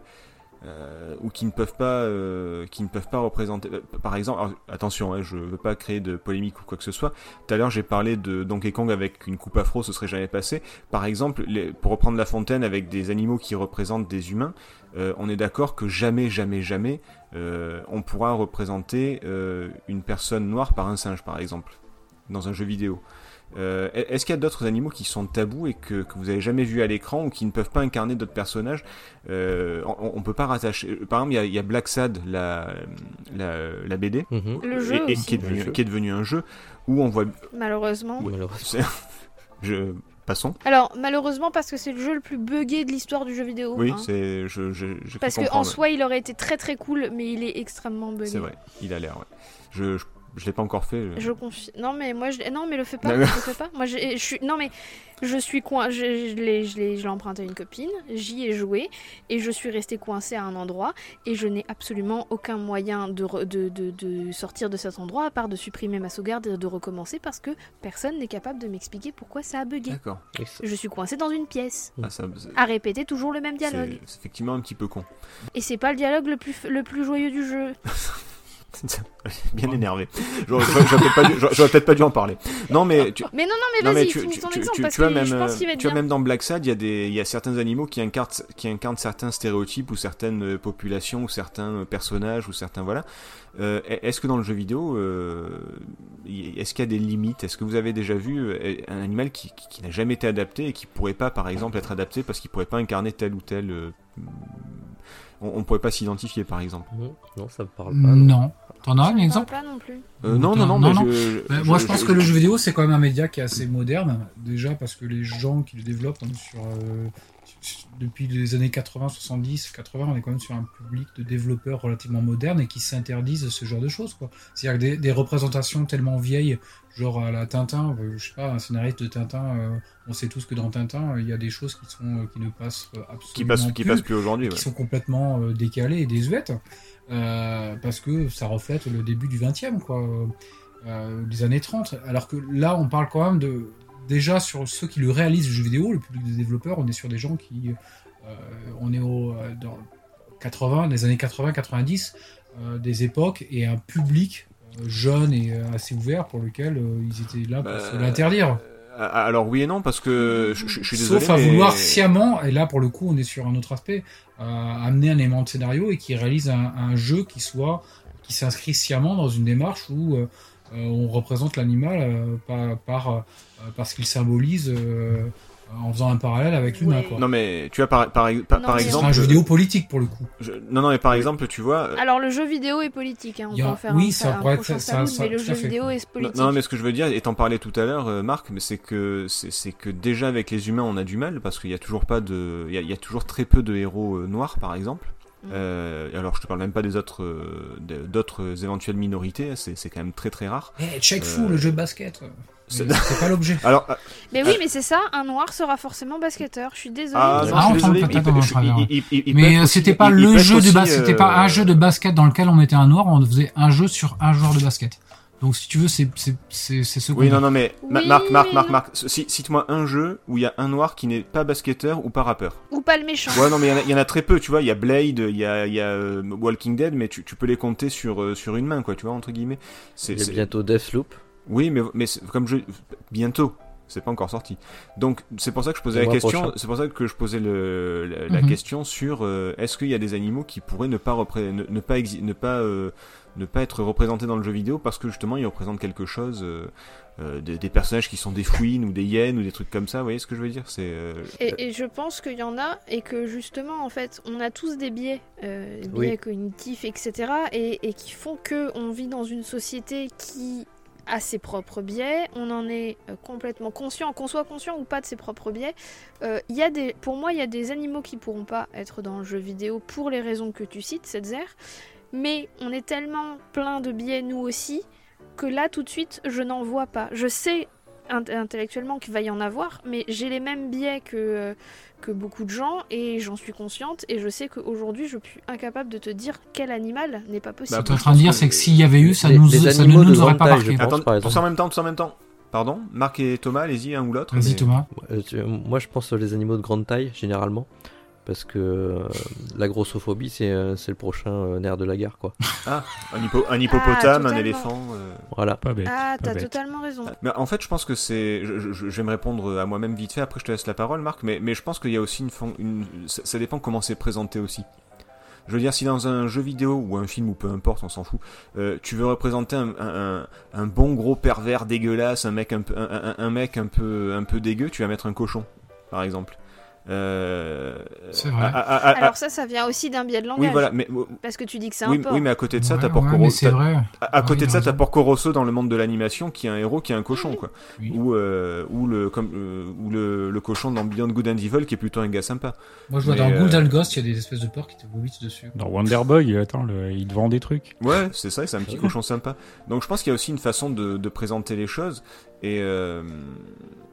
Speaker 4: euh, ou qui ne peuvent pas, euh, qui ne peuvent pas représenter. euh, Par exemple, alors, attention, hein, je veux pas créer de polémique ou quoi que ce soit. Tout à l'heure, j'ai parlé de Donkey Kong avec une coupe afro, ce serait jamais passé. Par exemple, les- pour reprendre La Fontaine avec des animaux qui représentent des humains, euh, on est d'accord que jamais, jamais, jamais, euh, on pourra représenter euh, une personne noire par un singe, par exemple, dans un jeu vidéo. Euh, Est-ce qu'il y a d'autres animaux qui sont tabous et que, que vous avez jamais vu à l'écran ou qui ne peuvent pas incarner d'autres personnages? Euh, on, on peut pas rattacher. Par exemple, il y a, il y a Black Sad, la, la, la BD,
Speaker 6: Mhm.
Speaker 2: Le jeu
Speaker 4: et, qui, est
Speaker 6: Le
Speaker 4: devenu,
Speaker 6: jeu.
Speaker 4: qui est devenu un jeu où on voit.
Speaker 2: malheureusement.
Speaker 4: Oui.
Speaker 6: Malheureusement.
Speaker 4: c'est- je, passons.
Speaker 2: Alors, malheureusement, parce que c'est le jeu le plus buggé de l'histoire du jeu vidéo.
Speaker 4: Oui,
Speaker 2: hein.
Speaker 4: c'est. Je, je,
Speaker 2: Parce qu'en soi, il aurait été très très cool, mais il est extrêmement buggé.
Speaker 4: C'est vrai, il a l'air. Ouais. Je, je, je l'ai pas encore fait. je-
Speaker 2: Je confie. Non mais moi je non mais le fais pas,
Speaker 4: Non,
Speaker 2: le
Speaker 4: mais-
Speaker 2: fais pas. Moi je, je suis non mais je suis coin je, je l'ai je l'ai je l'ai emprunté à une copine, j'y ai joué et je suis restée coincée à un endroit et je n'ai absolument aucun moyen de, re- de, de, de sortir de cet endroit à part de supprimer ma sauvegarde et de recommencer parce que personne n'est capable de m'expliquer pourquoi ça a bugué.
Speaker 4: D'accord.
Speaker 2: Je suis coincée dans une pièce
Speaker 4: Ah, ça, c'est-
Speaker 2: à répéter toujours le même dialogue
Speaker 4: c'est c'est effectivement un petit peu con.
Speaker 2: et c'est pas le dialogue le plus le plus joyeux du jeu.
Speaker 4: Bien énervé. J'aurais peut-être pas, dû- pas en parler. Non, mais tu,
Speaker 2: Mais non non mais vas-y,
Speaker 4: tu, tu-
Speaker 2: parce
Speaker 4: vois
Speaker 2: que
Speaker 4: même,
Speaker 2: je pense qu'il va être
Speaker 4: tu vois, même dans Black Sad, il y a des, il y a certains animaux qui incarnent, qui incarnent certains stéréotypes ou certaines euh, populations ou certains euh, personnages ou certains voilà. Euh, Est-ce que dans le jeu vidéo, euh, est-ce qu'il y a des limites? Est-ce que vous avez déjà vu un animal qui, qui- qui n'a jamais été adapté et qui pourrait pas, par exemple, être adapté parce qu'il pourrait pas incarner tel ou tel euh, on, on pourrait pas s'identifier, par exemple.
Speaker 6: Non, ça me parle pas. non.
Speaker 5: T'en as un exemple
Speaker 2: pas non plus.
Speaker 4: Euh, non, non, non,
Speaker 5: Non,
Speaker 4: mais
Speaker 5: non.
Speaker 4: je,
Speaker 5: Ben, moi, je pense que le jeu vidéo, c'est quand même un média qui est assez moderne. Déjà parce que les gens qui le développent, on est sur, euh, depuis les années 80, 70, 80, on est quand même sur un public de développeurs relativement modernes et qui s'interdisent ce genre de choses. quoi. C'est-à-dire que des, des représentations tellement vieilles, genre à la Tintin, euh, je sais pas, un scénariste de Tintin, euh, on sait tous que dans Tintin, euh, il y a des choses qui, sont, euh, qui ne passent absolument
Speaker 4: qui passe, qui
Speaker 5: plus
Speaker 4: passe plus aujourd'hui.
Speaker 5: qui
Speaker 4: ouais.
Speaker 5: sont complètement euh, décalées et désuètes parce que ça reflète le début du 20e quoi. Euh, des années 30 alors que là on parle quand même de déjà sur ceux qui le réalisent le jeu vidéo le public des développeurs on est sur des gens qui euh, on est au euh, dans 80 des années 80 90 euh, des époques et un public euh, jeune et euh, assez ouvert pour lequel euh, ils étaient là pour
Speaker 4: Bah,
Speaker 5: se l'interdire.
Speaker 4: Euh, Alors oui et non parce que je, je- je suis désolé.
Speaker 5: Sauf à
Speaker 4: mais-
Speaker 5: vouloir sciemment, et là pour le coup on est sur un autre aspect, euh, amener un élément de scénario et qui réalise un, un jeu qui soit qui s'inscrit sciemment dans une démarche où euh, euh, on représente l'animal par, par, parce qu'il symbolise en faisant un parallèle avec l'humain.
Speaker 2: Ouais.
Speaker 5: quoi.
Speaker 4: Non mais tu vois par, par, par,
Speaker 2: Non,
Speaker 4: par exemple.
Speaker 5: un jeu vidéo politique pour le coup.
Speaker 4: je- non non mais par exemple tu vois. euh,
Speaker 2: Alors le jeu vidéo est politique, hein. on
Speaker 5: a-
Speaker 2: peut en faire
Speaker 5: oui,
Speaker 2: un,
Speaker 5: ça
Speaker 2: un
Speaker 5: pourrait être- ça-
Speaker 2: mais le jeu
Speaker 5: fait.
Speaker 2: vidéo est politique.
Speaker 4: non, mais ce que je veux dire, et t'en parlais tout à l'heure, euh, Marc, mais c'est que c'est que déjà avec les humains on a du mal parce qu'il y a toujours pas de, il y a, il y a toujours très peu de héros euh, noirs par exemple.
Speaker 2: Mm.
Speaker 4: Euh, alors je te parle même pas des autres euh, d'autres éventuelles minorités, c'est c'est quand même très très rare.
Speaker 5: Eh, check fou
Speaker 4: Euh,
Speaker 5: le jeu de basket.
Speaker 4: C'est-
Speaker 5: pas l'objet.
Speaker 4: Alors euh,
Speaker 2: Mais oui, mais c'est ça, un noir sera forcément basketteur. Je suis
Speaker 4: ah non,
Speaker 5: Ah,
Speaker 4: je suis
Speaker 5: on
Speaker 4: désolé, il peut- il- il- il- il peut
Speaker 5: Mais euh, c'était pas le jeu de basket, c'était pas
Speaker 4: euh,
Speaker 5: un jeu de basket dans lequel on mettait un noir, on faisait un jeu sur un joueur de basket. Donc si tu veux, c'est c'est c'est c'est ce qu'on
Speaker 4: Oui, non, non, mais Ma-
Speaker 2: Oui,
Speaker 4: Marc, Marc, Marc. Marc, cite-moi un jeu où il y a un noir qui n'est pas basketteur ou pas rappeur.
Speaker 2: Ou pas le méchant.
Speaker 4: Ouais, non, mais il y en a- il y, en a très peu, tu vois. Il y a Blade, il y a, il y a euh, Walking Dead, mais tu, tu peux les compter sur, euh, sur une main, quoi, tu vois, entre guillemets. C'est,
Speaker 6: Il y a
Speaker 4: c'est-
Speaker 6: bientôt Deathloop.
Speaker 4: Oui, mais, mais comme je. Bientôt. C'est pas encore sorti. Donc, c'est pour ça que je posais la question. C'est pour ça que je posais le, la, la
Speaker 5: Mhm.
Speaker 4: question sur euh, est-ce qu'il y a des animaux qui pourraient ne pas, repré- ne, ne pas, ne, pas, euh, ne pas être représentés dans le jeu vidéo parce que justement ils représentent quelque chose. euh, euh, des, des personnages qui sont des fouines ou des hyènes ou des trucs comme ça, vous voyez ce que je veux dire? C'est euh,
Speaker 2: Et, et je pense qu'il y en a, et que justement, en fait, on a tous des biais, euh,
Speaker 6: Oui.
Speaker 2: biais cognitifs, etc., et, et qui font que on vit dans une société qui a ses propres biais, on en est euh, complètement conscient, qu'on soit conscient ou pas de ses propres biais. Euh, y a des, pour moi, il y a des animaux qui pourront pas être dans le jeu vidéo pour les raisons que tu cites, Setzer, mais on est tellement plein de biais, nous aussi, que là, tout de suite, je n'en vois pas. Je sais intellectuellement qu'il va y en avoir, mais j'ai les mêmes biais que, euh, que beaucoup de gens et j'en suis consciente et je sais qu'aujourd'hui je suis incapable de te dire quel animal n'est pas possible.
Speaker 5: Ce
Speaker 4: Bah,
Speaker 5: que tu es en train de dire, c'est que s'il y avait eu, ça,
Speaker 6: les-
Speaker 5: nous,
Speaker 6: les
Speaker 5: ça ne nous aurait pas marqué.
Speaker 4: Attends, tous en même temps, tous en même temps. Pardon Marc et Thomas, allez-y, un ou l'autre.
Speaker 5: Vas-y
Speaker 4: mais-
Speaker 5: Thomas.
Speaker 6: Euh, tu- Moi, je pense aux les animaux de grande taille, généralement. Parce que euh, la grossophobie, c'est euh, c'est le prochain euh, nerf de la guerre, quoi.
Speaker 4: Ah, un, hippo- un hippopotame, un
Speaker 2: totalement.
Speaker 4: éléphant. euh.
Speaker 6: Voilà.
Speaker 3: Pas bête.
Speaker 2: Ah, t'as totalement raison.
Speaker 4: Mais en fait, je pense que c'est. Je, je- je vais me répondre à moi-même vite fait. Après, je te laisse la parole, Marc. Mais, mais je pense qu'il y a aussi une, fon- une. Ça, dépend comment c'est présenté aussi. Je veux dire, si dans un jeu vidéo ou un film ou peu importe, on s'en fout, euh, tu veux représenter un, un, un- un bon gros pervers dégueulasse, un mec un peu, un, un- un mec un peu, un peu dégueu, tu vas mettre un cochon, par exemple. Euh,
Speaker 5: C'est vrai.
Speaker 4: à- à- à- à-
Speaker 2: Alors ça, ça vient aussi d'un biais de langage.
Speaker 4: oui, voilà, mais
Speaker 2: Parce que tu dis que c'est
Speaker 4: oui,
Speaker 2: un porc.
Speaker 4: oui, mais à côté de ça,
Speaker 5: Ouais,
Speaker 4: t'as
Speaker 5: ouais,
Speaker 4: Porco
Speaker 5: mais
Speaker 4: Rosso.
Speaker 5: c'est vrai.
Speaker 4: À, à
Speaker 5: Ouais,
Speaker 4: côté de ça, t'as. Porco Rosso dans le monde de l'animation, qui est un héros, qui est un cochon, quoi.
Speaker 5: Oui.
Speaker 4: Ou, euh, ou le comme euh, ou le, le cochon dans Beyond Good and Evil, qui est plutôt un gars sympa.
Speaker 5: Moi, je vois
Speaker 4: Mais,
Speaker 5: dans
Speaker 4: euh,
Speaker 5: Golden Ghost, il y a des espèces de porcs qui te vomitent dessus.
Speaker 3: Dans Wonder Boy, attends, le- il te vend des trucs.
Speaker 4: Ouais, c'est ça, c'est un petit
Speaker 6: Ouais.
Speaker 4: cochon sympa. Donc je pense qu'il y a aussi une façon de, de présenter les choses et euh,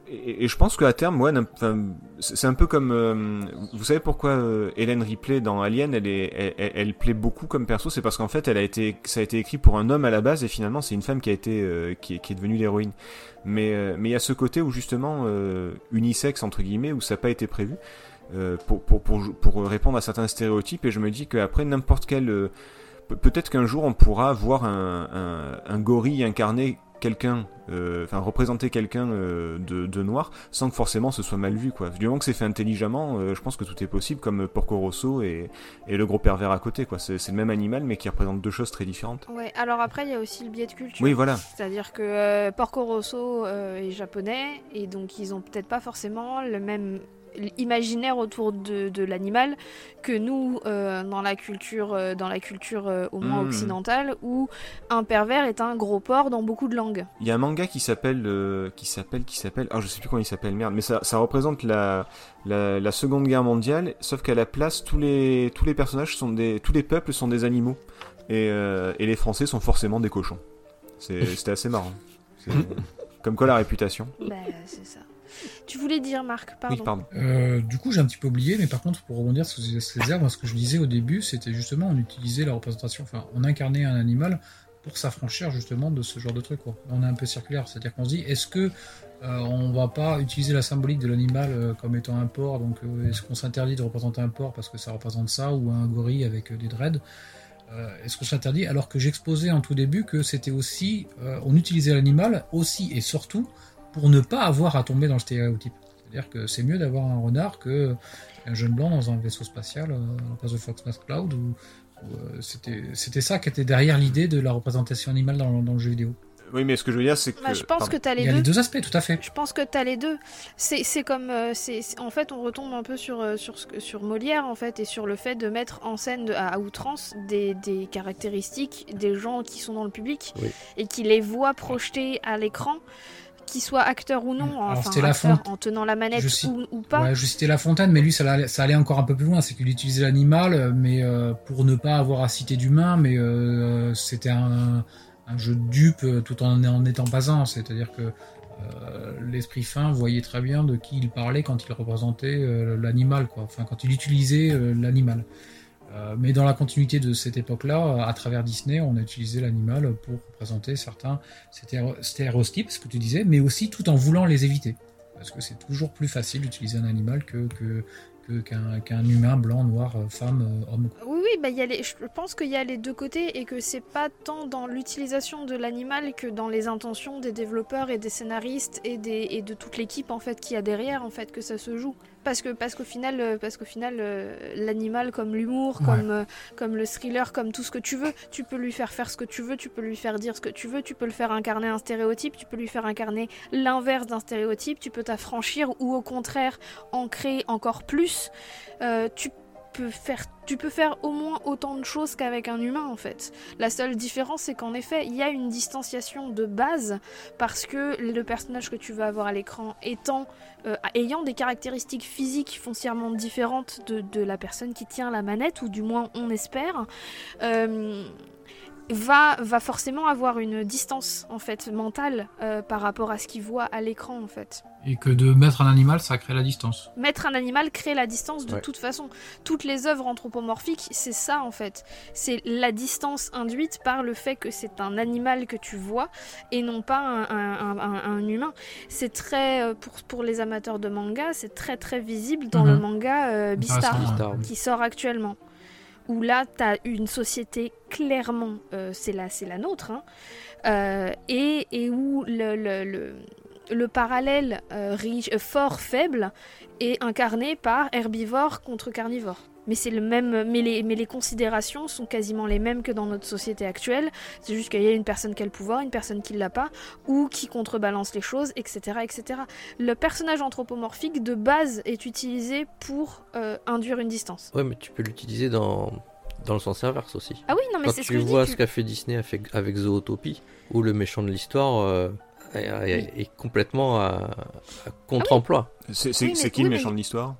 Speaker 4: et, et je pense qu'à terme, ouais, c'est un peu comme euh, vous savez pourquoi euh, Hélène Ripley dans Alien, elle est elle, elle- plaît beaucoup comme perso, c'est parce qu'en fait, elle a été ça a été écrit pour un homme à la base et finalement c'est une femme qui a été qui, qui est devenue l'héroïne. Mais il y a ce côté où justement unisexe entre guillemets où ça n'a pas été prévu. pour, pour, pour, pour répondre à certains stéréotypes et je me dis qu'après n'importe quel Pe- Peut-être qu'un jour on pourra voir un, un, gorille incarner quelqu'un, euh, enfin représenter quelqu'un euh, de, de noir, sans que forcément ce soit mal vu. Quoi. Du moment que c'est fait intelligemment, euh, je pense que tout est possible, comme Porco Rosso et, et le gros pervers à côté. quoi. C'est le même animal, mais qui représente deux choses très différentes.
Speaker 2: Ouais, alors après, il y a aussi le biais de culture.
Speaker 4: Oui, voilà.
Speaker 2: C'est-à-dire que Porco Rosso est japonais et donc ils ont peut-être pas forcément le même imaginaire autour de, de l'animal que nous euh, dans la culture euh, dans la culture euh, au moins
Speaker 4: Mhm.
Speaker 2: occidentale où un pervers est un gros porc dans beaucoup de langues.
Speaker 4: Il y a un manga qui s'appelle, euh, qui s'appelle, qui s'appelle, ah je sais plus comment il s'appelle, merde, mais ça, ça représente la, la, la Seconde Guerre mondiale, sauf qu'à la place tous les, tous les personnages sont des, tous les peuples sont des animaux et, euh, et les Français sont forcément des cochons. C'est- C'était assez marrant. Comme quoi la réputation.
Speaker 2: bah, c'est ça. Tu voulais dire Marc, pardon.
Speaker 4: Oui, pardon.
Speaker 5: Euh, du coup, j'ai un petit peu oublié, mais par contre, pour rebondir sur ces moi, ce que je disais au début, c'était justement on utilisait la représentation, enfin, on incarnait un animal pour s'affranchir justement de ce genre de truc. Quoi. On est un peu circulaire, c'est-à-dire qu'on se dit, est-ce que euh, on va pas utiliser la symbolique de l'animal euh, comme étant un porc Donc, euh, est-ce qu'on s'interdit de représenter un porc parce que ça représente ça, ou un gorille avec euh, des dreads Euh, Est-ce qu'on s'interdit alors que j'exposais en tout début que c'était aussi, euh, on utilisait l'animal aussi et surtout pour ne pas avoir à tomber dans le stéréotype. C'est-à-dire que c'est mieux d'avoir un renard que un jeune blanc dans un vaisseau spatial euh, à la place de Foxmass Cloud. Ou, euh, c'était c'était ça qui était derrière l'idée de la représentation animale dans, dans le jeu vidéo.
Speaker 4: Oui, mais ce que je veux dire, c'est que.
Speaker 2: Bah, je pense
Speaker 4: pardon.
Speaker 2: que tu as
Speaker 5: Il
Speaker 2: les
Speaker 5: y a
Speaker 2: deux.
Speaker 5: les deux aspects, tout à fait.
Speaker 2: Je pense que tu as les deux. C'est c'est comme. euh, c'est c'est- en fait, on retombe un peu sur, euh, sur, sur Molière, en fait, et sur le fait de mettre en scène de- à, outrance des, des caractéristiques des gens qui sont dans le public
Speaker 6: Oui.
Speaker 2: et qui les voient projetés à l'écran, qu'ils soient acteurs ou non,
Speaker 5: Alors,
Speaker 2: enfin,
Speaker 5: c'était La
Speaker 2: en tenant la manette
Speaker 5: cite-
Speaker 2: ou, ou pas.
Speaker 5: Ouais, je citais La Fontaine, mais lui, ça allait, ça allait encore un peu plus loin. C'est qu'il utilisait l'animal, mais euh, pour ne pas avoir à citer d'humain, mais euh, c'était un, un jeu de dupe euh, tout en en étant pas un. C'est-à-dire que euh, l'esprit fin voyait très bien de qui il parlait quand il représentait l'animal, quoi. Enfin, quand il utilisait l'animal. Euh, mais dans la continuité de cette époque-là, à travers Disney, on a utilisé l'animal pour représenter certains stéréo- stéréotypes, ce que tu disais, mais aussi tout en voulant les éviter. Parce que c'est toujours plus facile d'utiliser un animal que qu'un humain blanc, noir, femme, homme.
Speaker 2: Oui, oui, bah, y a les, je pense qu'il y a les deux côtés et que c'est pas tant dans l'utilisation de l'animal que dans les intentions des développeurs et des scénaristes et, des, et de toute l'équipe en fait qui a derrière en fait que ça se joue. Parce que parce qu'au final, euh, parce qu'au final, euh, l'animal comme l'humour,
Speaker 5: Ouais.
Speaker 2: comme euh, comme le thriller, comme tout ce que tu veux, tu peux lui faire faire ce que tu veux, tu peux lui faire dire ce que tu veux, tu peux le faire incarner un stéréotype, tu peux lui faire incarner l'inverse d'un stéréotype, tu peux t'affranchir ou au contraire en créer encore plus. Euh, tu peux tu peux faire au moins autant de choses qu'avec un humain en fait. La seule différence c'est qu'en effet il y a une distanciation de base parce que le personnage que tu vas avoir à l'écran étant euh, ayant des caractéristiques physiques foncièrement différentes de, de la personne qui tient la manette ou du moins on espère. euh, va, va forcément avoir une distance en fait mentale euh, par rapport à ce qu'il voit à l'écran en fait.
Speaker 5: Et que de mettre un animal, ça crée la distance.
Speaker 2: Mettre un animal crée la distance de
Speaker 6: Ouais.
Speaker 2: toute façon. Toutes les œuvres anthropomorphiques, c'est ça en fait. C'est la distance induite par le fait que c'est un animal que tu vois et non pas un, un- un- un humain. C'est très, euh, pour, pour les amateurs de manga, c'est très très visible dans
Speaker 5: Mhm.
Speaker 2: le manga euh, Beastar
Speaker 6: oui.
Speaker 2: qui sort actuellement. Où là, tu as une société clairement, euh, c'est la, c'est la nôtre, hein, euh, et, et où le, le, le, le parallèle euh, riche, euh, fort faible est incarné par herbivore contre carnivore. Mais c'est le même, mais les, mais les considérations sont quasiment les mêmes que dans notre société actuelle. C'est juste qu'il y a une personne qui a le pouvoir, une personne qui l'a pas, ou qui contrebalance les choses, etc., etc. Le personnage anthropomorphique de base est utilisé pour euh, induire une distance.
Speaker 6: Ouais, mais tu peux l'utiliser dans, dans le sens inverse aussi.
Speaker 2: Ah oui, non mais c'est ce
Speaker 6: tu
Speaker 2: que je dis.
Speaker 6: vois
Speaker 2: tu-
Speaker 6: ce qu'a fait Disney avec, avec Zootopie, où le méchant de l'histoire euh, est, est- est complètement à, à contre-emploi.
Speaker 4: C'est
Speaker 2: Oui,
Speaker 4: qui
Speaker 2: oui,
Speaker 4: le
Speaker 2: mais-
Speaker 4: méchant de l'histoire?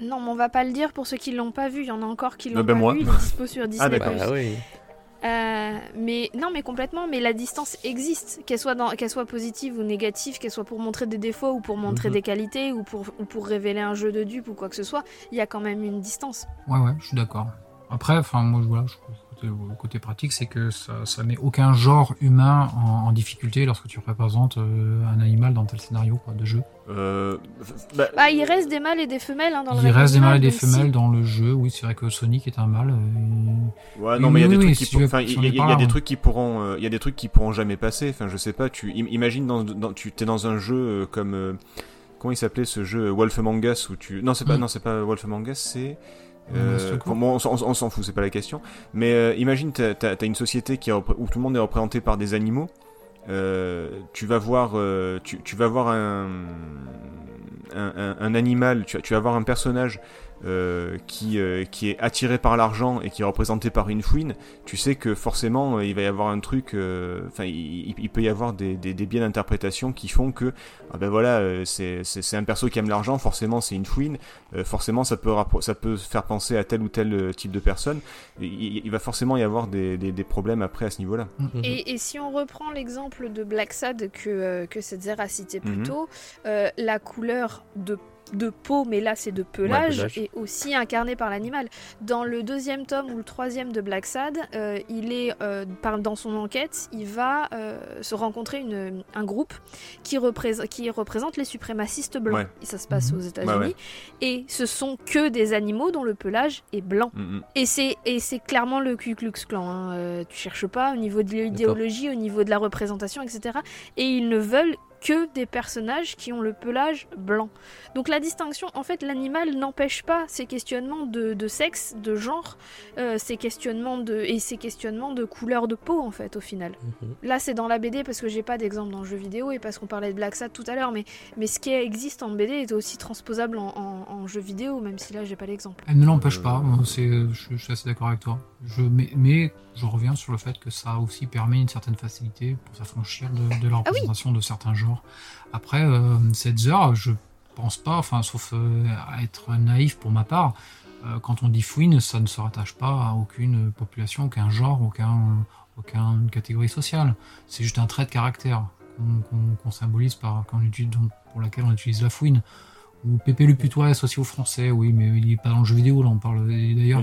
Speaker 2: Non, mais on va pas le dire pour ceux qui l'ont pas vu. Il y en a encore qui l'ont
Speaker 4: Ah ben
Speaker 2: pas
Speaker 4: moi.
Speaker 2: vu. Il est dispo sur Disney+.
Speaker 4: d'accord.
Speaker 6: Bah oui.
Speaker 2: Euh, mais non, mais complètement. Mais la distance existe, qu'elle soit dans, qu'elle soit positive ou négative, qu'elle soit pour montrer des défauts ou pour montrer
Speaker 6: Mhm.
Speaker 2: des qualités ou pour ou pour révéler un jeu de dupe ou quoi que ce soit. Il y a quand même une distance.
Speaker 5: Ouais, ouais, je suis d'accord. Après, enfin, moi, je- voilà, je, côté, le côté pratique, c'est que ça, ça met aucun genre humain en, en difficulté lorsque tu représentes euh, un animal dans tel scénario quoi, de jeu.
Speaker 4: Euh, bah,
Speaker 2: Bah, il reste des mâles et des femelles hein, dans le
Speaker 5: Il
Speaker 2: règne
Speaker 5: reste des mâles et des
Speaker 2: si-
Speaker 5: femelles dans le jeu. Oui, c'est vrai que Sonic est un mâle. euh,
Speaker 4: Ouais, non, mais il y a
Speaker 5: Oui,
Speaker 4: des
Speaker 5: oui,
Speaker 4: trucs
Speaker 5: si
Speaker 4: qui,
Speaker 5: veux-
Speaker 4: enfin, il y il y a des trucs pourront, il y a des trucs qui pourront jamais passer. Enfin, je sais pas. Tu im- imagines dans, dans tu t'es dans un jeu comme euh, comment il s'appelait ce jeu Wolf Among Us où tu, non, c'est pas,
Speaker 5: Mm.
Speaker 4: non, c'est pas Wolf Among Us, c'est euh, on, s'en- on s'en fout, c'est pas la question. Mais euh, imagine, t'as as, une société qui est repré- où tout le monde est représenté par des animaux. Euh, tu vas voir, tu, tu vas voir un, un, un- un animal, tu vas voir un personnage euh, qui, euh, qui est attiré par l'argent et qui est représenté par une fouine. Tu sais que forcément euh, il va y avoir un truc, enfin il, il- il peut y avoir des, des, des biais d'interprétation qui font que ah ben voilà euh, c'est c'est- un perso qui aime l'argent, forcément c'est une fouine, euh, forcément ça peut ça peut faire penser à tel ou tel type de personne. Il, va forcément y avoir des, des, des problèmes après à ce niveau-là.
Speaker 6: Mhm.
Speaker 2: Et, et si on reprend l'exemple de Black Sad que, euh, que Setzer a cité plus
Speaker 4: Mhm.
Speaker 2: tôt, euh, la couleur de, de peau, mais là c'est de pelage,
Speaker 6: pelage.
Speaker 2: est aussi incarnée par l'animal. Dans le deuxième tome ou le troisième de Black Sad, euh, il est, euh, par- dans son enquête, il va euh, se rencontrer une, un groupe qui, représente qui représente les suprémacistes blancs.
Speaker 4: Ouais.
Speaker 2: Et ça se passe
Speaker 5: Mhm.
Speaker 2: aux États-Unis.
Speaker 4: Ouais, ouais.
Speaker 2: Et ce sont que des animaux dont le pelage est blanc.
Speaker 4: Mm, mm.
Speaker 2: Et c'est et c'est clairement le Ku Klux Klan. hein. Euh, tu cherches pas au niveau de l'idéologie, au niveau de la représentation, etc. Et ils ne veulent que des personnages qui ont le pelage blanc. Donc la distinction, en fait, l'animal n'empêche pas ces questionnements de, de sexe, de genre, euh, ces questionnements de et ces questionnements de couleur de peau, en fait, au final.
Speaker 6: Mhm.
Speaker 2: Là, c'est dans la BD parce que j'ai pas d'exemple dans le jeu vidéo et parce qu'on parlait de Black Sad tout à l'heure, mais mais ce qui existe en BD est aussi transposable en, en- en jeu vidéo, même si là, j'ai pas l'exemple.
Speaker 5: Elle ne l'empêche pas, moi, c'est, je, je suis assez d'accord avec toi. Je, mais, mais je reviens sur le fait que ça aussi permet une certaine facilité pour s'affranchir de, de la
Speaker 2: Ah oui.
Speaker 5: représentation de certains genres. Après, euh, cette heure, je pense pas, enfin, sauf euh, à être naïf pour ma part, euh, quand on dit fouine, ça ne se rattache pas à aucune population, aucun genre, aucun, aucune catégorie sociale. C'est juste un trait de caractère qu'on symbolise par, utilise, donc, pour laquelle on utilise la fouine. Ou Pépé le putois associé au français, oui, mais il est pas dans le jeu vidéo, là, on parle. D'ailleurs,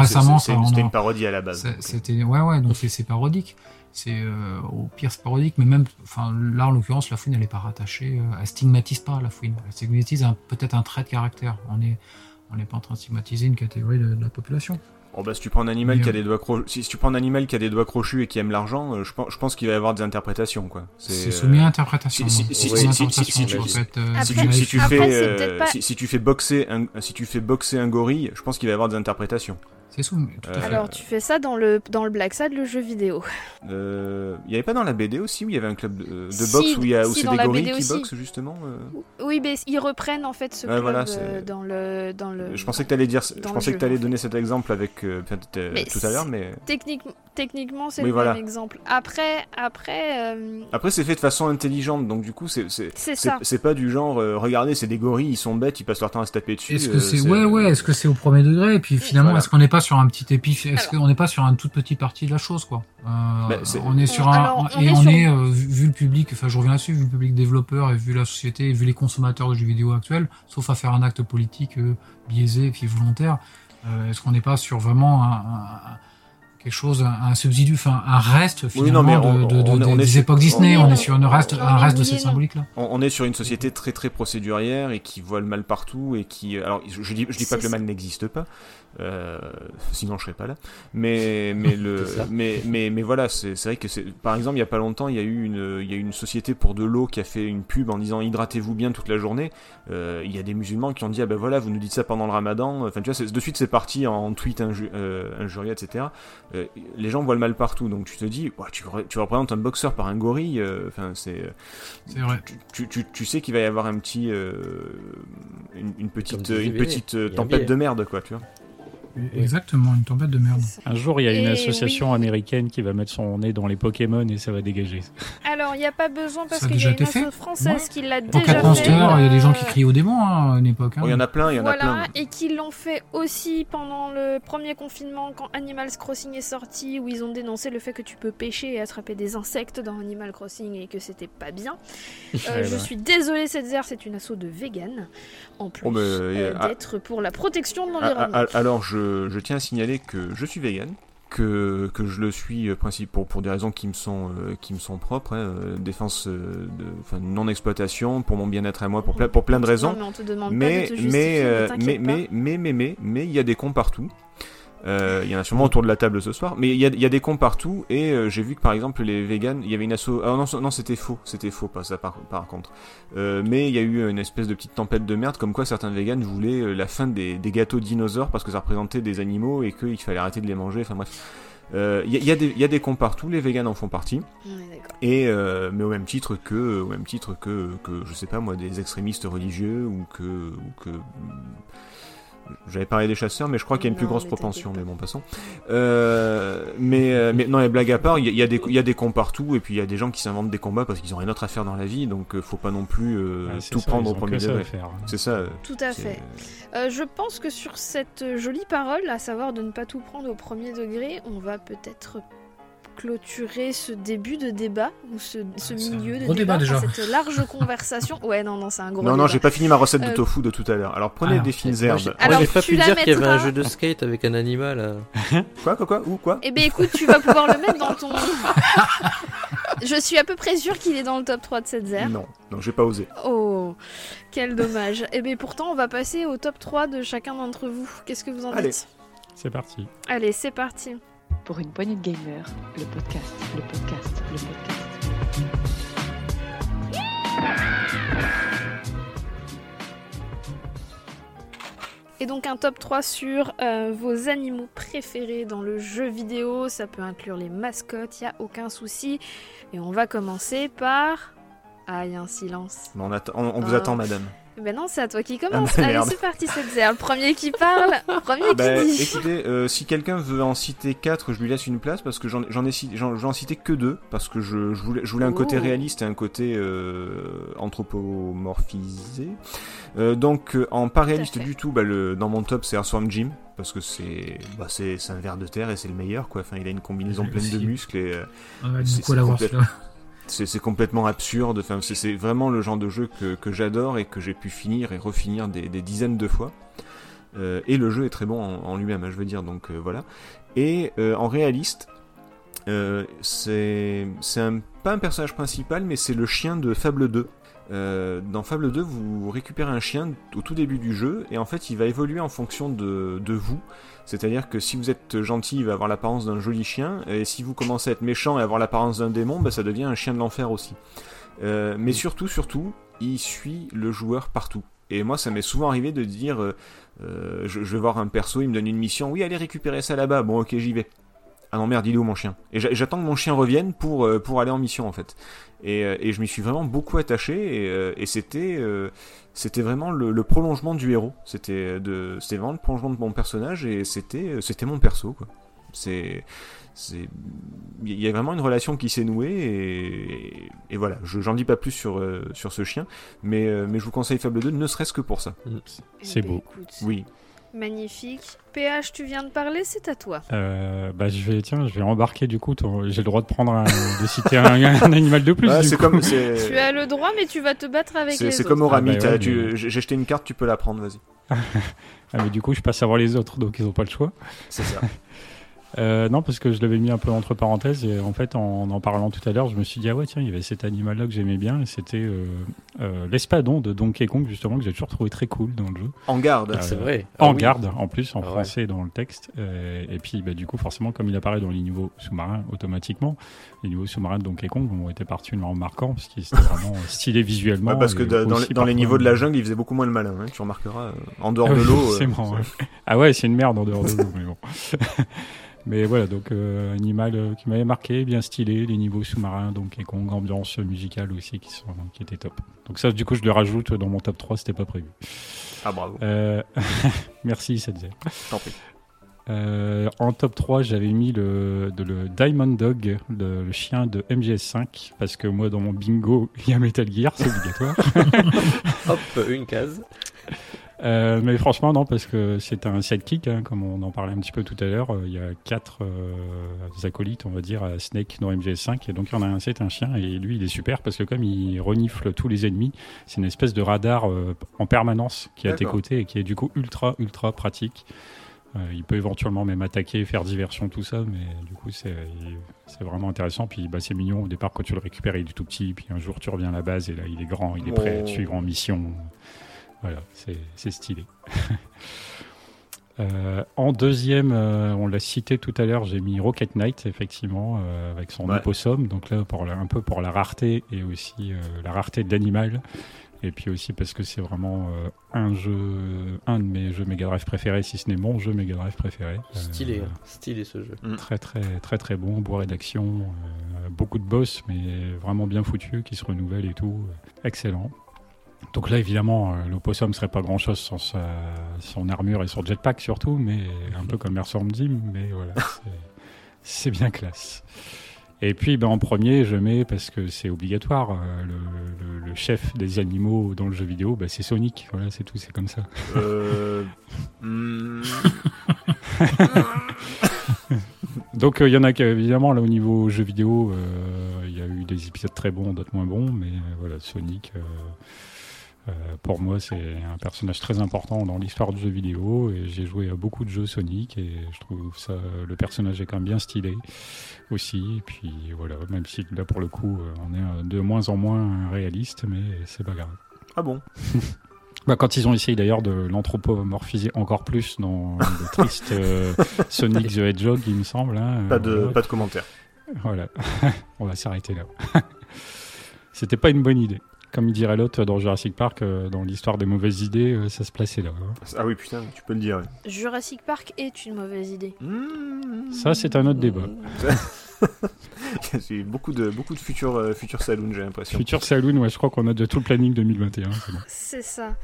Speaker 5: récemment,
Speaker 4: c'était une parodie à la base.
Speaker 5: c'est-
Speaker 4: donc,
Speaker 5: C'était ouais ouais donc c'est parodique. C'est euh, au pire c'est parodique, mais même enfin là en l'occurrence la fouine elle est pas rattachée, euh, elle stigmatise pas la fouine, elle stigmatise peut-être un trait de caractère. On est on n'est pas en train de stigmatiser une catégorie de, de la population.
Speaker 4: Oh bah si tu prends un animal qui a des doigts crochus, si, si tu prends un animal qui a des doigts crochus et qui aime l'argent, euh, je pense, je pense qu'il va y avoir des interprétations quoi.
Speaker 5: C'est soumis à interprétation.
Speaker 4: si-
Speaker 5: interprétation, tu euh,
Speaker 4: fais, euh,
Speaker 2: pas-
Speaker 4: si, si tu fais boxer un, si tu fais boxer un gorille, je pense qu'il va y avoir des interprétations.
Speaker 5: Tout à
Speaker 4: Euh,
Speaker 5: fait.
Speaker 2: Alors, tu fais ça dans le, dans le Black Sad, le jeu vidéo.
Speaker 4: Euh, Il y avait pas dans la BD aussi où il y avait un club de, de
Speaker 2: Si,
Speaker 4: boxe où il y a où
Speaker 2: si,
Speaker 4: c'est des gorilles qui boxent justement. euh
Speaker 2: Oui, mais ils reprennent en fait ce
Speaker 4: Ouais,
Speaker 2: club
Speaker 4: voilà,
Speaker 2: euh, dans le. Dans le...
Speaker 4: Je pensais que t'allais dire, je pensais que t'allais
Speaker 2: en
Speaker 4: donner cet exemple avec euh, euh, tout à l'heure, mais
Speaker 2: Technique... Techniquement, c'est
Speaker 4: Oui,
Speaker 2: le
Speaker 4: voilà.
Speaker 2: même exemple. Après, après euh,
Speaker 4: après c'est fait de façon intelligente, donc du coup c'est pas du genre euh, regardez c'est des gorilles ils sont bêtes ils passent leur temps à se taper dessus.
Speaker 5: Est-ce
Speaker 4: euh,
Speaker 5: que c'est ouais ouais est-ce que c'est au premier degré et puis finalement est-ce qu'on n'est pas sur un petit épi Est-ce qu'on n'est pas sur une toute petite partie de la chose, quoi euh,
Speaker 4: Bah,
Speaker 5: On est sur un
Speaker 2: Alors, on
Speaker 5: et
Speaker 2: est
Speaker 5: on
Speaker 2: sur-
Speaker 5: est euh, vu le public. Enfin, je reviens là-dessus, vu le public développeur et vu la société, et vu les consommateurs de jeux vidéo actuels, sauf à faire un acte politique euh, biaisé et puis volontaire. euh, Est-ce qu'on n'est pas sur vraiment un, un- quelque chose, un, un substitut, enfin un reste finalement
Speaker 4: non, mais on-
Speaker 5: de, de- de-
Speaker 4: on est- on
Speaker 5: des
Speaker 4: est sur-
Speaker 5: époques Disney
Speaker 2: on est-
Speaker 5: est sur une reste,
Speaker 2: on
Speaker 5: un
Speaker 2: est
Speaker 5: reste de cette
Speaker 2: non.
Speaker 5: symbolique-là.
Speaker 4: On, on est sur une société très très procédurière et qui voit le mal partout et qui alors je, je dis je dis pas que le mal n'existe pas euh, sinon je serais pas là. Mais mais le mais, mais mais voilà c'est c'est vrai que c'est par exemple il y a pas longtemps il y a eu une il y a eu une société pour de l'eau qui a fait une pub en disant hydratez-vous bien toute la journée. Euh, il y a des musulmans qui ont dit ah ben voilà vous nous dites ça pendant le Ramadan. Enfin tu vois c'est- de suite c'est parti en tweet inju- euh, injurieux etc Euh, les gens voient le mal partout. Donc tu te dis ouais, tu, re- tu représentes un boxeur par un gorille euh, enfin c'est
Speaker 5: C'est vrai.
Speaker 4: tu, tu, tu, tu sais qu'il va y avoir un petit euh, une, une petite une petite tempête de merde quoi tu vois
Speaker 5: Exactement, une tempête de merde.
Speaker 3: Un jour, il y a une
Speaker 2: Et
Speaker 3: association
Speaker 2: oui.
Speaker 3: américaine qui va mettre son nez dans les Pokémon et ça va dégager.
Speaker 2: Alors, il n'y a pas besoin parce qu'il y a une asso française qui l'a déjà
Speaker 5: Monster,
Speaker 2: fait.
Speaker 5: il y a des gens qui
Speaker 2: euh,
Speaker 5: crient au démon hein, à une époque. hein.
Speaker 4: Bon, il y en a plein il y en a
Speaker 2: voilà,
Speaker 4: plein
Speaker 2: et qui l'ont fait aussi pendant le premier confinement quand Animal Crossing est sorti, où ils ont dénoncé le fait que tu peux pêcher et attraper des insectes dans Animal Crossing et que c'était pas bien. Euh,
Speaker 3: Ouais,
Speaker 2: je
Speaker 3: ouais.
Speaker 2: suis désolée, cette zère, c'est une asso de vegan, en plus
Speaker 4: Oh,
Speaker 2: euh, d'être pour la protection de l'environnement.
Speaker 4: alors je, je tiens à signaler que je suis vegan que, que je le suis euh, principe pour, pour des raisons qui me sont euh, qui me sont propres hein, euh, défense de enfin, non exploitation pour mon bien-être à moi pour plein pour plein de raisons.
Speaker 2: mais
Speaker 4: mais mais mais mais mais mais il y a des cons partout Euh, il y en a sûrement autour de la table ce soir, mais il y a, il y a des cons partout et euh, j'ai vu que par exemple les vegans, il y avait une asso. Ah non, non c'était faux, c'était faux, pas ça par, par contre. Euh, mais il y a eu une espèce de petite tempête de merde, comme quoi certains vegans voulaient la fin des, des gâteaux dinosaures parce que ça représentait des animaux et qu'il fallait arrêter de les manger. Enfin bref, il y, a- il y a des y a des cons partout, les vegans en font partie. Et mais au même titre que au même titre que que je sais pas moi des extrémistes religieux ou que ou que j'avais parlé des chasseurs, mais je crois qu'il y a une plus grosse propension, mais bon, passons. Euh, mais, euh, mais non, et blague à part, il y, a- il y a des, y a des cons partout, et puis il y a des gens qui s'inventent des combats parce qu'ils ont rien d'autre à faire dans la vie, donc euh, faut pas non plus euh,
Speaker 3: Ouais,
Speaker 4: tout
Speaker 3: ça,
Speaker 4: prendre au premier degré.
Speaker 3: faire.
Speaker 4: C'est ça.
Speaker 2: Tout à fait. Euh, je pense que sur cette jolie parole, à savoir de ne pas tout prendre au premier degré, on va peut-être clôturer ce début de débat ou ce, ce
Speaker 5: c'est un
Speaker 2: milieu de débat,
Speaker 5: débat,
Speaker 2: enfin,
Speaker 5: déjà.
Speaker 2: cette large conversation. Ouais, non, non, c'est un gros
Speaker 4: Non,
Speaker 2: débat.
Speaker 4: non, j'ai pas fini ma recette de
Speaker 2: Euh,
Speaker 4: tofu de tout à l'heure. Alors prenez
Speaker 5: alors,
Speaker 4: des fines
Speaker 6: Moi,
Speaker 4: herbes.
Speaker 6: j'ai-
Speaker 2: Alors,
Speaker 6: moi, j'ai pas
Speaker 2: tu
Speaker 6: pu dire qu'il y avait un jeu de skate avec un animal. euh.
Speaker 4: Quoi, quoi, quoi Où, quoi
Speaker 2: Eh ben écoute, tu vas pouvoir le mettre dans ton. Je suis à peu près sûre qu'il est dans le top 3 de cette zère.
Speaker 4: Non, non, j'ai pas osé.
Speaker 2: Oh, quel dommage. Eh bien pourtant, on va passer au top 3 de chacun d'entre vous. Qu'est-ce que vous en
Speaker 4: Allez.
Speaker 2: dites?
Speaker 3: C'est parti.
Speaker 2: Allez, c'est parti.
Speaker 1: Pour une poignée de gamers, le podcast, le podcast, le podcast.
Speaker 2: Et donc un top 3 sur euh, vos animaux préférés dans le jeu vidéo. Ça peut inclure les mascottes, il a aucun souci. Et on va commencer par... Ah, il y a un silence.
Speaker 4: On, attend- on, on vous
Speaker 2: Ah.
Speaker 4: attend, madame.
Speaker 2: Eh Ben non, c'est à toi qui commence.
Speaker 4: Ah, bah,
Speaker 2: Allez, c'est parti cette zère. Le premier qui parle, premier qui
Speaker 4: Bah,
Speaker 2: dit.
Speaker 4: écoutez, euh, si quelqu'un veut en citer 4, je lui laisse une place parce que j'en j'en ai, j'en j'en cité que deux parce que je, je voulais, je voulais un côté
Speaker 2: Oh.
Speaker 4: réaliste et un côté euh, anthropomorphisé. Euh, donc en pas réaliste du tout, bah, le, dans mon top c'est Earthworm Jim parce que c'est bah, c'est c'est un ver de terre et c'est le meilleur quoi. Enfin, il a une combinaison pleine de muscles et euh,
Speaker 5: On va
Speaker 4: C'est- c'est complètement absurde. C'est- vraiment le genre de jeu que, j'adore et que j'ai pu finir et refinir des, dizaines de fois. Euh, et le jeu est très bon en, lui-même, hein, je veux dire. Donc euh, voilà. Et euh, en réaliste, c'est pas un personnage principal, mais c'est le chien de Fable 2. Euh, dans Fable 2, vous récupérez un chien au tout début du jeu, et en fait, il va évoluer en fonction de, de vous. C'est-à-dire que si vous êtes gentil, il va avoir l'apparence d'un joli chien, et si vous commencez à être méchant et avoir l'apparence d'un démon, bah, ça devient un chien de l'enfer aussi. Euh, mais surtout, surtout, il suit le joueur partout. Et moi, ça m'est souvent arrivé de dire, euh, je, je vais voir un perso, il me donne une mission, oui, allez récupérer ça là-bas, bon ok, j'y vais. Ah non merde, il est où mon chien? Et j'a- j'attends que mon chien revienne pour, pour aller en mission en fait. Et, euh, et je m'y suis vraiment beaucoup attaché et, euh, et c'était euh, c'était vraiment le, le prolongement du héros. C'était de c'était vraiment le prolongement de mon personnage et c'était c'était mon perso quoi. C'est c'est il y a vraiment une relation qui s'est nouée et, et voilà. Je j'en dis pas plus sur euh, sur ce chien, mais euh, mais je vous conseille Fable 2 ne serait-ce que pour ça.
Speaker 2: Eh
Speaker 3: C'est
Speaker 2: ben,
Speaker 3: beau.
Speaker 4: Oui.
Speaker 2: Magnifique. PH, tu viens de parler, c'est à toi.
Speaker 3: Euh, bah, je vais, tiens, je vais embarquer du coup. ton- J'ai le droit de prendre un, de citer un, un animal de plus. Du coup.
Speaker 4: comme
Speaker 2: Tu as le droit, mais tu vas te battre avec
Speaker 4: c'est comme au Rami.
Speaker 3: Ah, bah ouais, mais-
Speaker 4: j'ai jeté une carte, tu peux la prendre, vas-y.
Speaker 3: Ah, mais du coup, je passe à voir les autres, donc ils n'ont pas le choix.
Speaker 4: C'est ça.
Speaker 3: Euh, non, parce que je l'avais mis un peu entre parenthèses et en fait, en en parlant tout à l'heure, je me suis dit ah ouais tiens, il y avait cet animal-là que j'aimais bien et c'était euh, euh, l'espadon de Donkey Kong justement que j'ai toujours trouvé très cool dans le jeu.
Speaker 4: En garde.
Speaker 3: Ah,
Speaker 6: C'est vrai.
Speaker 3: en
Speaker 6: Ah oui.
Speaker 3: garde en plus en
Speaker 6: Ah ouais.
Speaker 3: français dans le texte Euh, et puis bah, du coup forcément comme il apparaît dans les niveaux sous-marins automatiquement les niveaux sous-marins de Donkey Kong ont été particulièrement marquants parce qu'ils étaient vraiment stylés visuellement
Speaker 4: Ouais, parce que dans, les, dans les
Speaker 3: parfois-
Speaker 4: niveaux de la jungle, il faisait beaucoup moins le malin. hein, tu remarqueras. euh, en dehors
Speaker 3: Ah
Speaker 4: de l'eau. euh,
Speaker 3: forcément, ouais. Ah ouais, c'est une merde en dehors de l'eau, mais bon. mais voilà, donc euh, animal euh, qui m'avait marqué, bien stylé, les niveaux sous-marins, donc et Kong, ambiance musicale aussi qui, sont, qui était top. Donc ça, du coup, je le rajoute dans mon top 3, c'était pas prévu.
Speaker 4: Ah bravo.
Speaker 3: Euh, Merci, ça disait.
Speaker 4: Prie.
Speaker 3: Euh, en top 3, j'avais mis le, de, le Diamond Dog, le, le chien de MGS5, parce que moi, dans mon bingo, il y a Metal Gear, c'est obligatoire.
Speaker 6: Hop, une case.
Speaker 3: Euh, mais franchement, non, parce que c'est un sidekick, hein, comme on en parlait un petit peu tout à l'heure. Euh, Il y a quatre euh, acolytes, on va dire, à Snake dans MGS5. Et donc, il y en a un, c'est un chien. Et lui, il est super parce que comme il renifle tous les ennemis, c'est une espèce de radar euh, en permanence qui est à tes côtés et qui est du coup ultra, ultra pratique. Euh, il peut éventuellement même attaquer, faire diversion, tout ça, mais du coup, c'est c'est vraiment intéressant. Puis bah, c'est mignon. Au départ, quand tu le récupères, il est tout petit. Puis un jour, tu reviens à la base et là, il est grand, il est prêt à te
Speaker 4: Oh.
Speaker 3: suivre en mission. Voilà, c'est c'est stylé. Euh, en deuxième, euh, on l'a cité tout à l'heure, j'ai mis Rocket Knight, effectivement, euh, avec son
Speaker 4: Ouais.
Speaker 3: opossum. Donc là, pour la- un peu pour la rareté et aussi euh, la rareté de l'animal. Et puis aussi parce que c'est vraiment euh, un jeu, un de mes jeux Mega Drive préférés, si ce n'est mon jeu Mega Drive préféré.
Speaker 6: Stylé, stylé ce jeu.
Speaker 3: Très très très très bon, bourré d'action, euh, beaucoup de boss, mais vraiment bien foutu, qui se renouvelle et tout, excellent. Donc là évidemment, euh, l'opossum serait pas grand chose sans sa, son armure et son jetpack surtout, mais un peu comme Earthworm Jim, mais voilà, c'est- bien classe. Et puis ben, en premier, je mets, parce que c'est obligatoire, euh, le, le- le chef des animaux dans le jeu vidéo, ben, c'est Sonic, voilà, c'est tout, c'est comme ça.
Speaker 4: Euh...
Speaker 3: Donc euh, il y en a qui, évidemment là au niveau jeu vidéo, euh, il y a eu des épisodes très bons, d'autres moins bons, mais euh, voilà Sonic, pour moi c'est un personnage très important dans l'histoire du jeu vidéo et j'ai joué à beaucoup de jeux Sonic et je trouve ça le personnage est quand même bien stylé aussi. Et puis voilà, même si là pour le coup euh, on est euh, de moins en moins réaliste, mais c'est pas grave.
Speaker 4: Ah bon?
Speaker 3: Bah, quand ils ont essayé d'ailleurs de l'anthropomorphiser encore plus dans le triste euh, Sonic the Hedgehog, il me semble. hein,
Speaker 4: Pas
Speaker 3: euh,
Speaker 4: de,
Speaker 3: voilà.
Speaker 4: pas de commentaire.
Speaker 3: Voilà, on va s'arrêter là. C'était pas une bonne idée. Comme il dirait l'autre dans Jurassic Park, euh, dans l'histoire des mauvaises idées, euh, ça se plaçait là. hein.
Speaker 4: Ah oui, putain, tu peux le dire. ouais.
Speaker 2: Jurassic Park est une mauvaise idée.
Speaker 4: Hmm.
Speaker 3: Ça, c'est un autre débat.
Speaker 4: J'ai beaucoup de, beaucoup de futurs, euh, futurs saloons, j'ai l'impression.
Speaker 3: Future Saloon, ouais, je crois qu'on a de tout le planning 2021. c'est bon.
Speaker 2: C'est ça.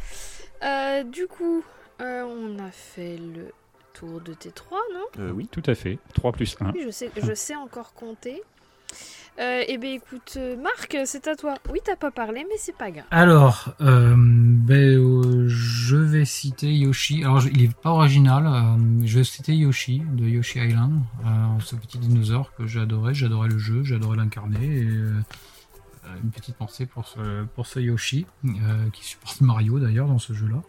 Speaker 2: Euh, du coup, euh, on a fait le tour de T3, non?
Speaker 4: Euh, oui.
Speaker 3: Tout à fait. 3 plus 1.
Speaker 2: Oui, je sais, je sais encore compter. Euh, eh bien, écoute, euh, Marc, c'est à toi. Oui, t'as pas parlé, mais c'est pas grave.
Speaker 5: Alors, euh, ben, euh, je vais citer Yoshi. Alors, il est pas original. je vais citer Yoshi de Yoshi Island, ce petit dinosaure que j'adorais. J'adorais le jeu, j'adorais l'incarner. Une petite pensée pour ce, pour ce Yoshi qui supporte Mario d'ailleurs dans ce jeu-là.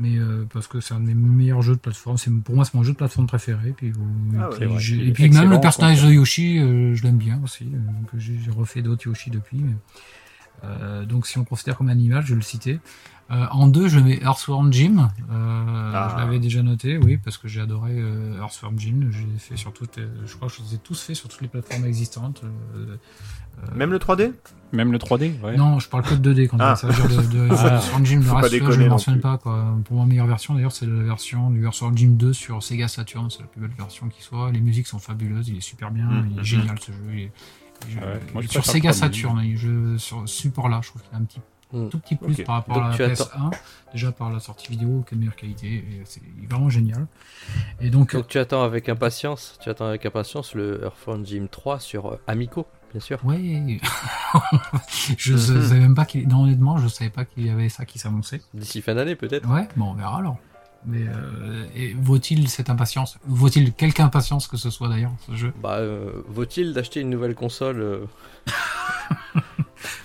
Speaker 5: Mais euh, parce que c'est un de mes meilleurs jeux de plateforme. C'est pour moi c'est mon jeu de plateforme préféré. Puis,
Speaker 4: Ah
Speaker 5: et
Speaker 4: ouais,
Speaker 5: puis, et même le personnage de Yoshi, euh, je l'aime bien aussi. euh, donc j'ai refait d'autres Yoshi depuis. mais- euh, donc si on considère comme animal, je vais le citer. Euh, en deux, je mets Earthworm Jim. Euh,
Speaker 4: Ah.
Speaker 5: Je l'avais déjà noté, oui, parce que j'ai adoré euh, Earthworm Jim. J'ai fait sur toutes, je crois que je les ai tous fait sur toutes les plateformes existantes. euh, euh,
Speaker 4: Même le 3D
Speaker 3: Même le 3D, ouais.
Speaker 5: non, je parle que de 2D quand
Speaker 4: Ah.
Speaker 5: ça veut dire de, de,
Speaker 3: Ah.
Speaker 5: Earthworm Jim. Le reste, je ne mentionne pas. Quoi. Pour ma meilleure version, d'ailleurs, c'est la version du Earthworm Jim 2 sur Sega Saturn. C'est la plus belle version qui soit. Les musiques sont fabuleuses. Il est super bien.
Speaker 4: Mhm.
Speaker 5: Il est génial ce jeu. Il est- je-
Speaker 3: Ouais, moi, je
Speaker 5: sur Sega. Saturn, il- je, sur ce support-là, je trouve qu'il a un petit
Speaker 6: Hmm.
Speaker 5: tout petit plus par rapport
Speaker 6: Donc
Speaker 5: à la
Speaker 6: tu attends-
Speaker 5: PS1, déjà par la sortie vidéo, qui est de meilleure qualité, c'est vraiment génial. Et donc,
Speaker 6: Donc tu attends avec impatience, tu attends avec impatience le Earthworm Jim 3 sur euh, Amico, bien sûr.
Speaker 5: ouais, je ne savais même pas qu'il, non, honnêtement, je savais pas qu'il y avait ça qui s'annonçait.
Speaker 6: D'ici fin d'année peut-être.
Speaker 5: Ouais, bon, on verra alors. Mais euh, vaut-il cette impatience? Vaut-il quelque impatience que ce soit d'ailleurs ce jeu?
Speaker 6: Bah, euh, vaut-il d'acheter une nouvelle console euh,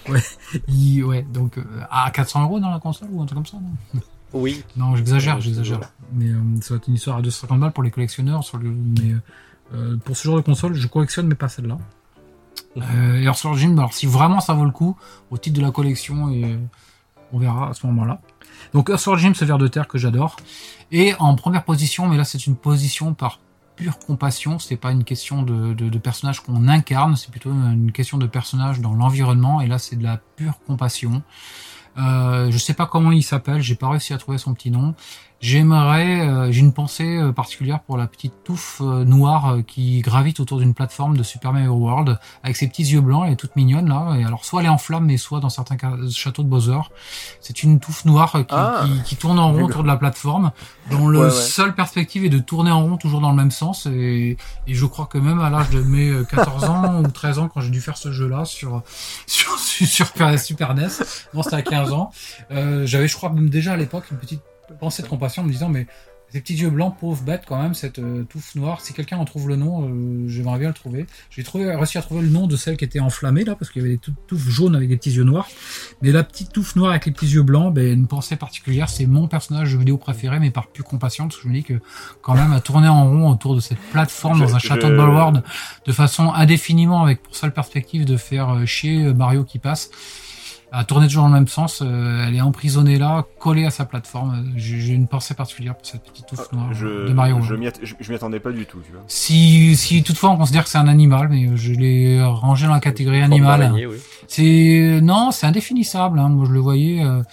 Speaker 5: Il- Ouais, donc euh, à 400 euros dans la console ou un truc comme ça non
Speaker 6: Oui.
Speaker 5: Non, j'exagère,
Speaker 6: Ouais,
Speaker 5: j'exagère. Mais euh, ça va être une histoire à 250 balles pour les collectionneurs. Sur le... Mais euh, pour ce genre de console, je collectionne, mais pas celle-là.
Speaker 6: Mhm.
Speaker 5: Et Earthworm Jim, alors si vraiment ça vaut le coup, au titre de la collection, et on verra à ce moment-là. Donc Earthworm Jim, ce ver de terre que j'adore. Et en première position, mais là c'est une position par pure compassion, c'est pas une question de, de, personnage qu'on incarne, c'est plutôt une question de personnage dans l'environnement, et là c'est de la pure compassion. Euh, je sais pas comment il s'appelle, j'ai pas réussi à trouver son petit nom. J'aimerais, euh, j'ai une pensée euh, particulière pour la petite touffe euh, noire euh, qui gravite autour d'une plateforme de Super Mario World avec ses petits yeux blancs, elle est toute mignonne là. Et alors soit elle est en flamme, mais soit dans certains cas, châteaux de Bowser, c'est une touffe noire euh, qui,
Speaker 4: Ah.
Speaker 5: qui, qui tourne en rond autour de la plateforme, dont le
Speaker 4: Ouais, ouais.
Speaker 5: seule perspective est de tourner en rond toujours dans le même sens. Et, et je crois que même à l'âge de mes euh, 14 ans ou 13 ans, quand j'ai dû faire ce jeu-là sur sur sur, sur Super NES, non c'était à 15 ans, euh, j'avais je crois même déjà à l'époque une petite pensée de compassion en me disant mais ces petits yeux blancs, pauvre bête quand même, cette euh, touffe noire. Si quelqu'un en trouve le nom, euh, j'aimerais bien le trouver. J'ai trouvé, réussi à trouver le nom de celle qui était enflammée là, parce qu'il y avait des tou- touffes jaunes avec des petits yeux noirs. Mais la petite touffe noire avec les petits yeux blancs, ben, une pensée particulière. C'est mon personnage de vidéo préféré, mais par plus compassion, parce que je me dis que quand même à tourner en rond autour de cette plateforme dans un
Speaker 4: je-
Speaker 5: château de Ballward, de façon indéfiniment, avec pour seule perspective de faire euh, chier euh, Mario qui passe à tourner toujours dans le même sens. euh, elle est emprisonnée là, collée à sa plateforme. Euh, J'ai j'ai une pensée particulière pour cette petite touffe noire
Speaker 4: Ah, Je,
Speaker 5: de Mario.
Speaker 4: je m'y attendais pas du tout, tu vois.
Speaker 5: Si, si toutefois on considère que c'est un animal, mais euh, je l'ai rangé dans la catégorie animal.
Speaker 6: oui.
Speaker 5: C'est non, c'est indéfinissable. Hein. Moi, je le voyais. Euh,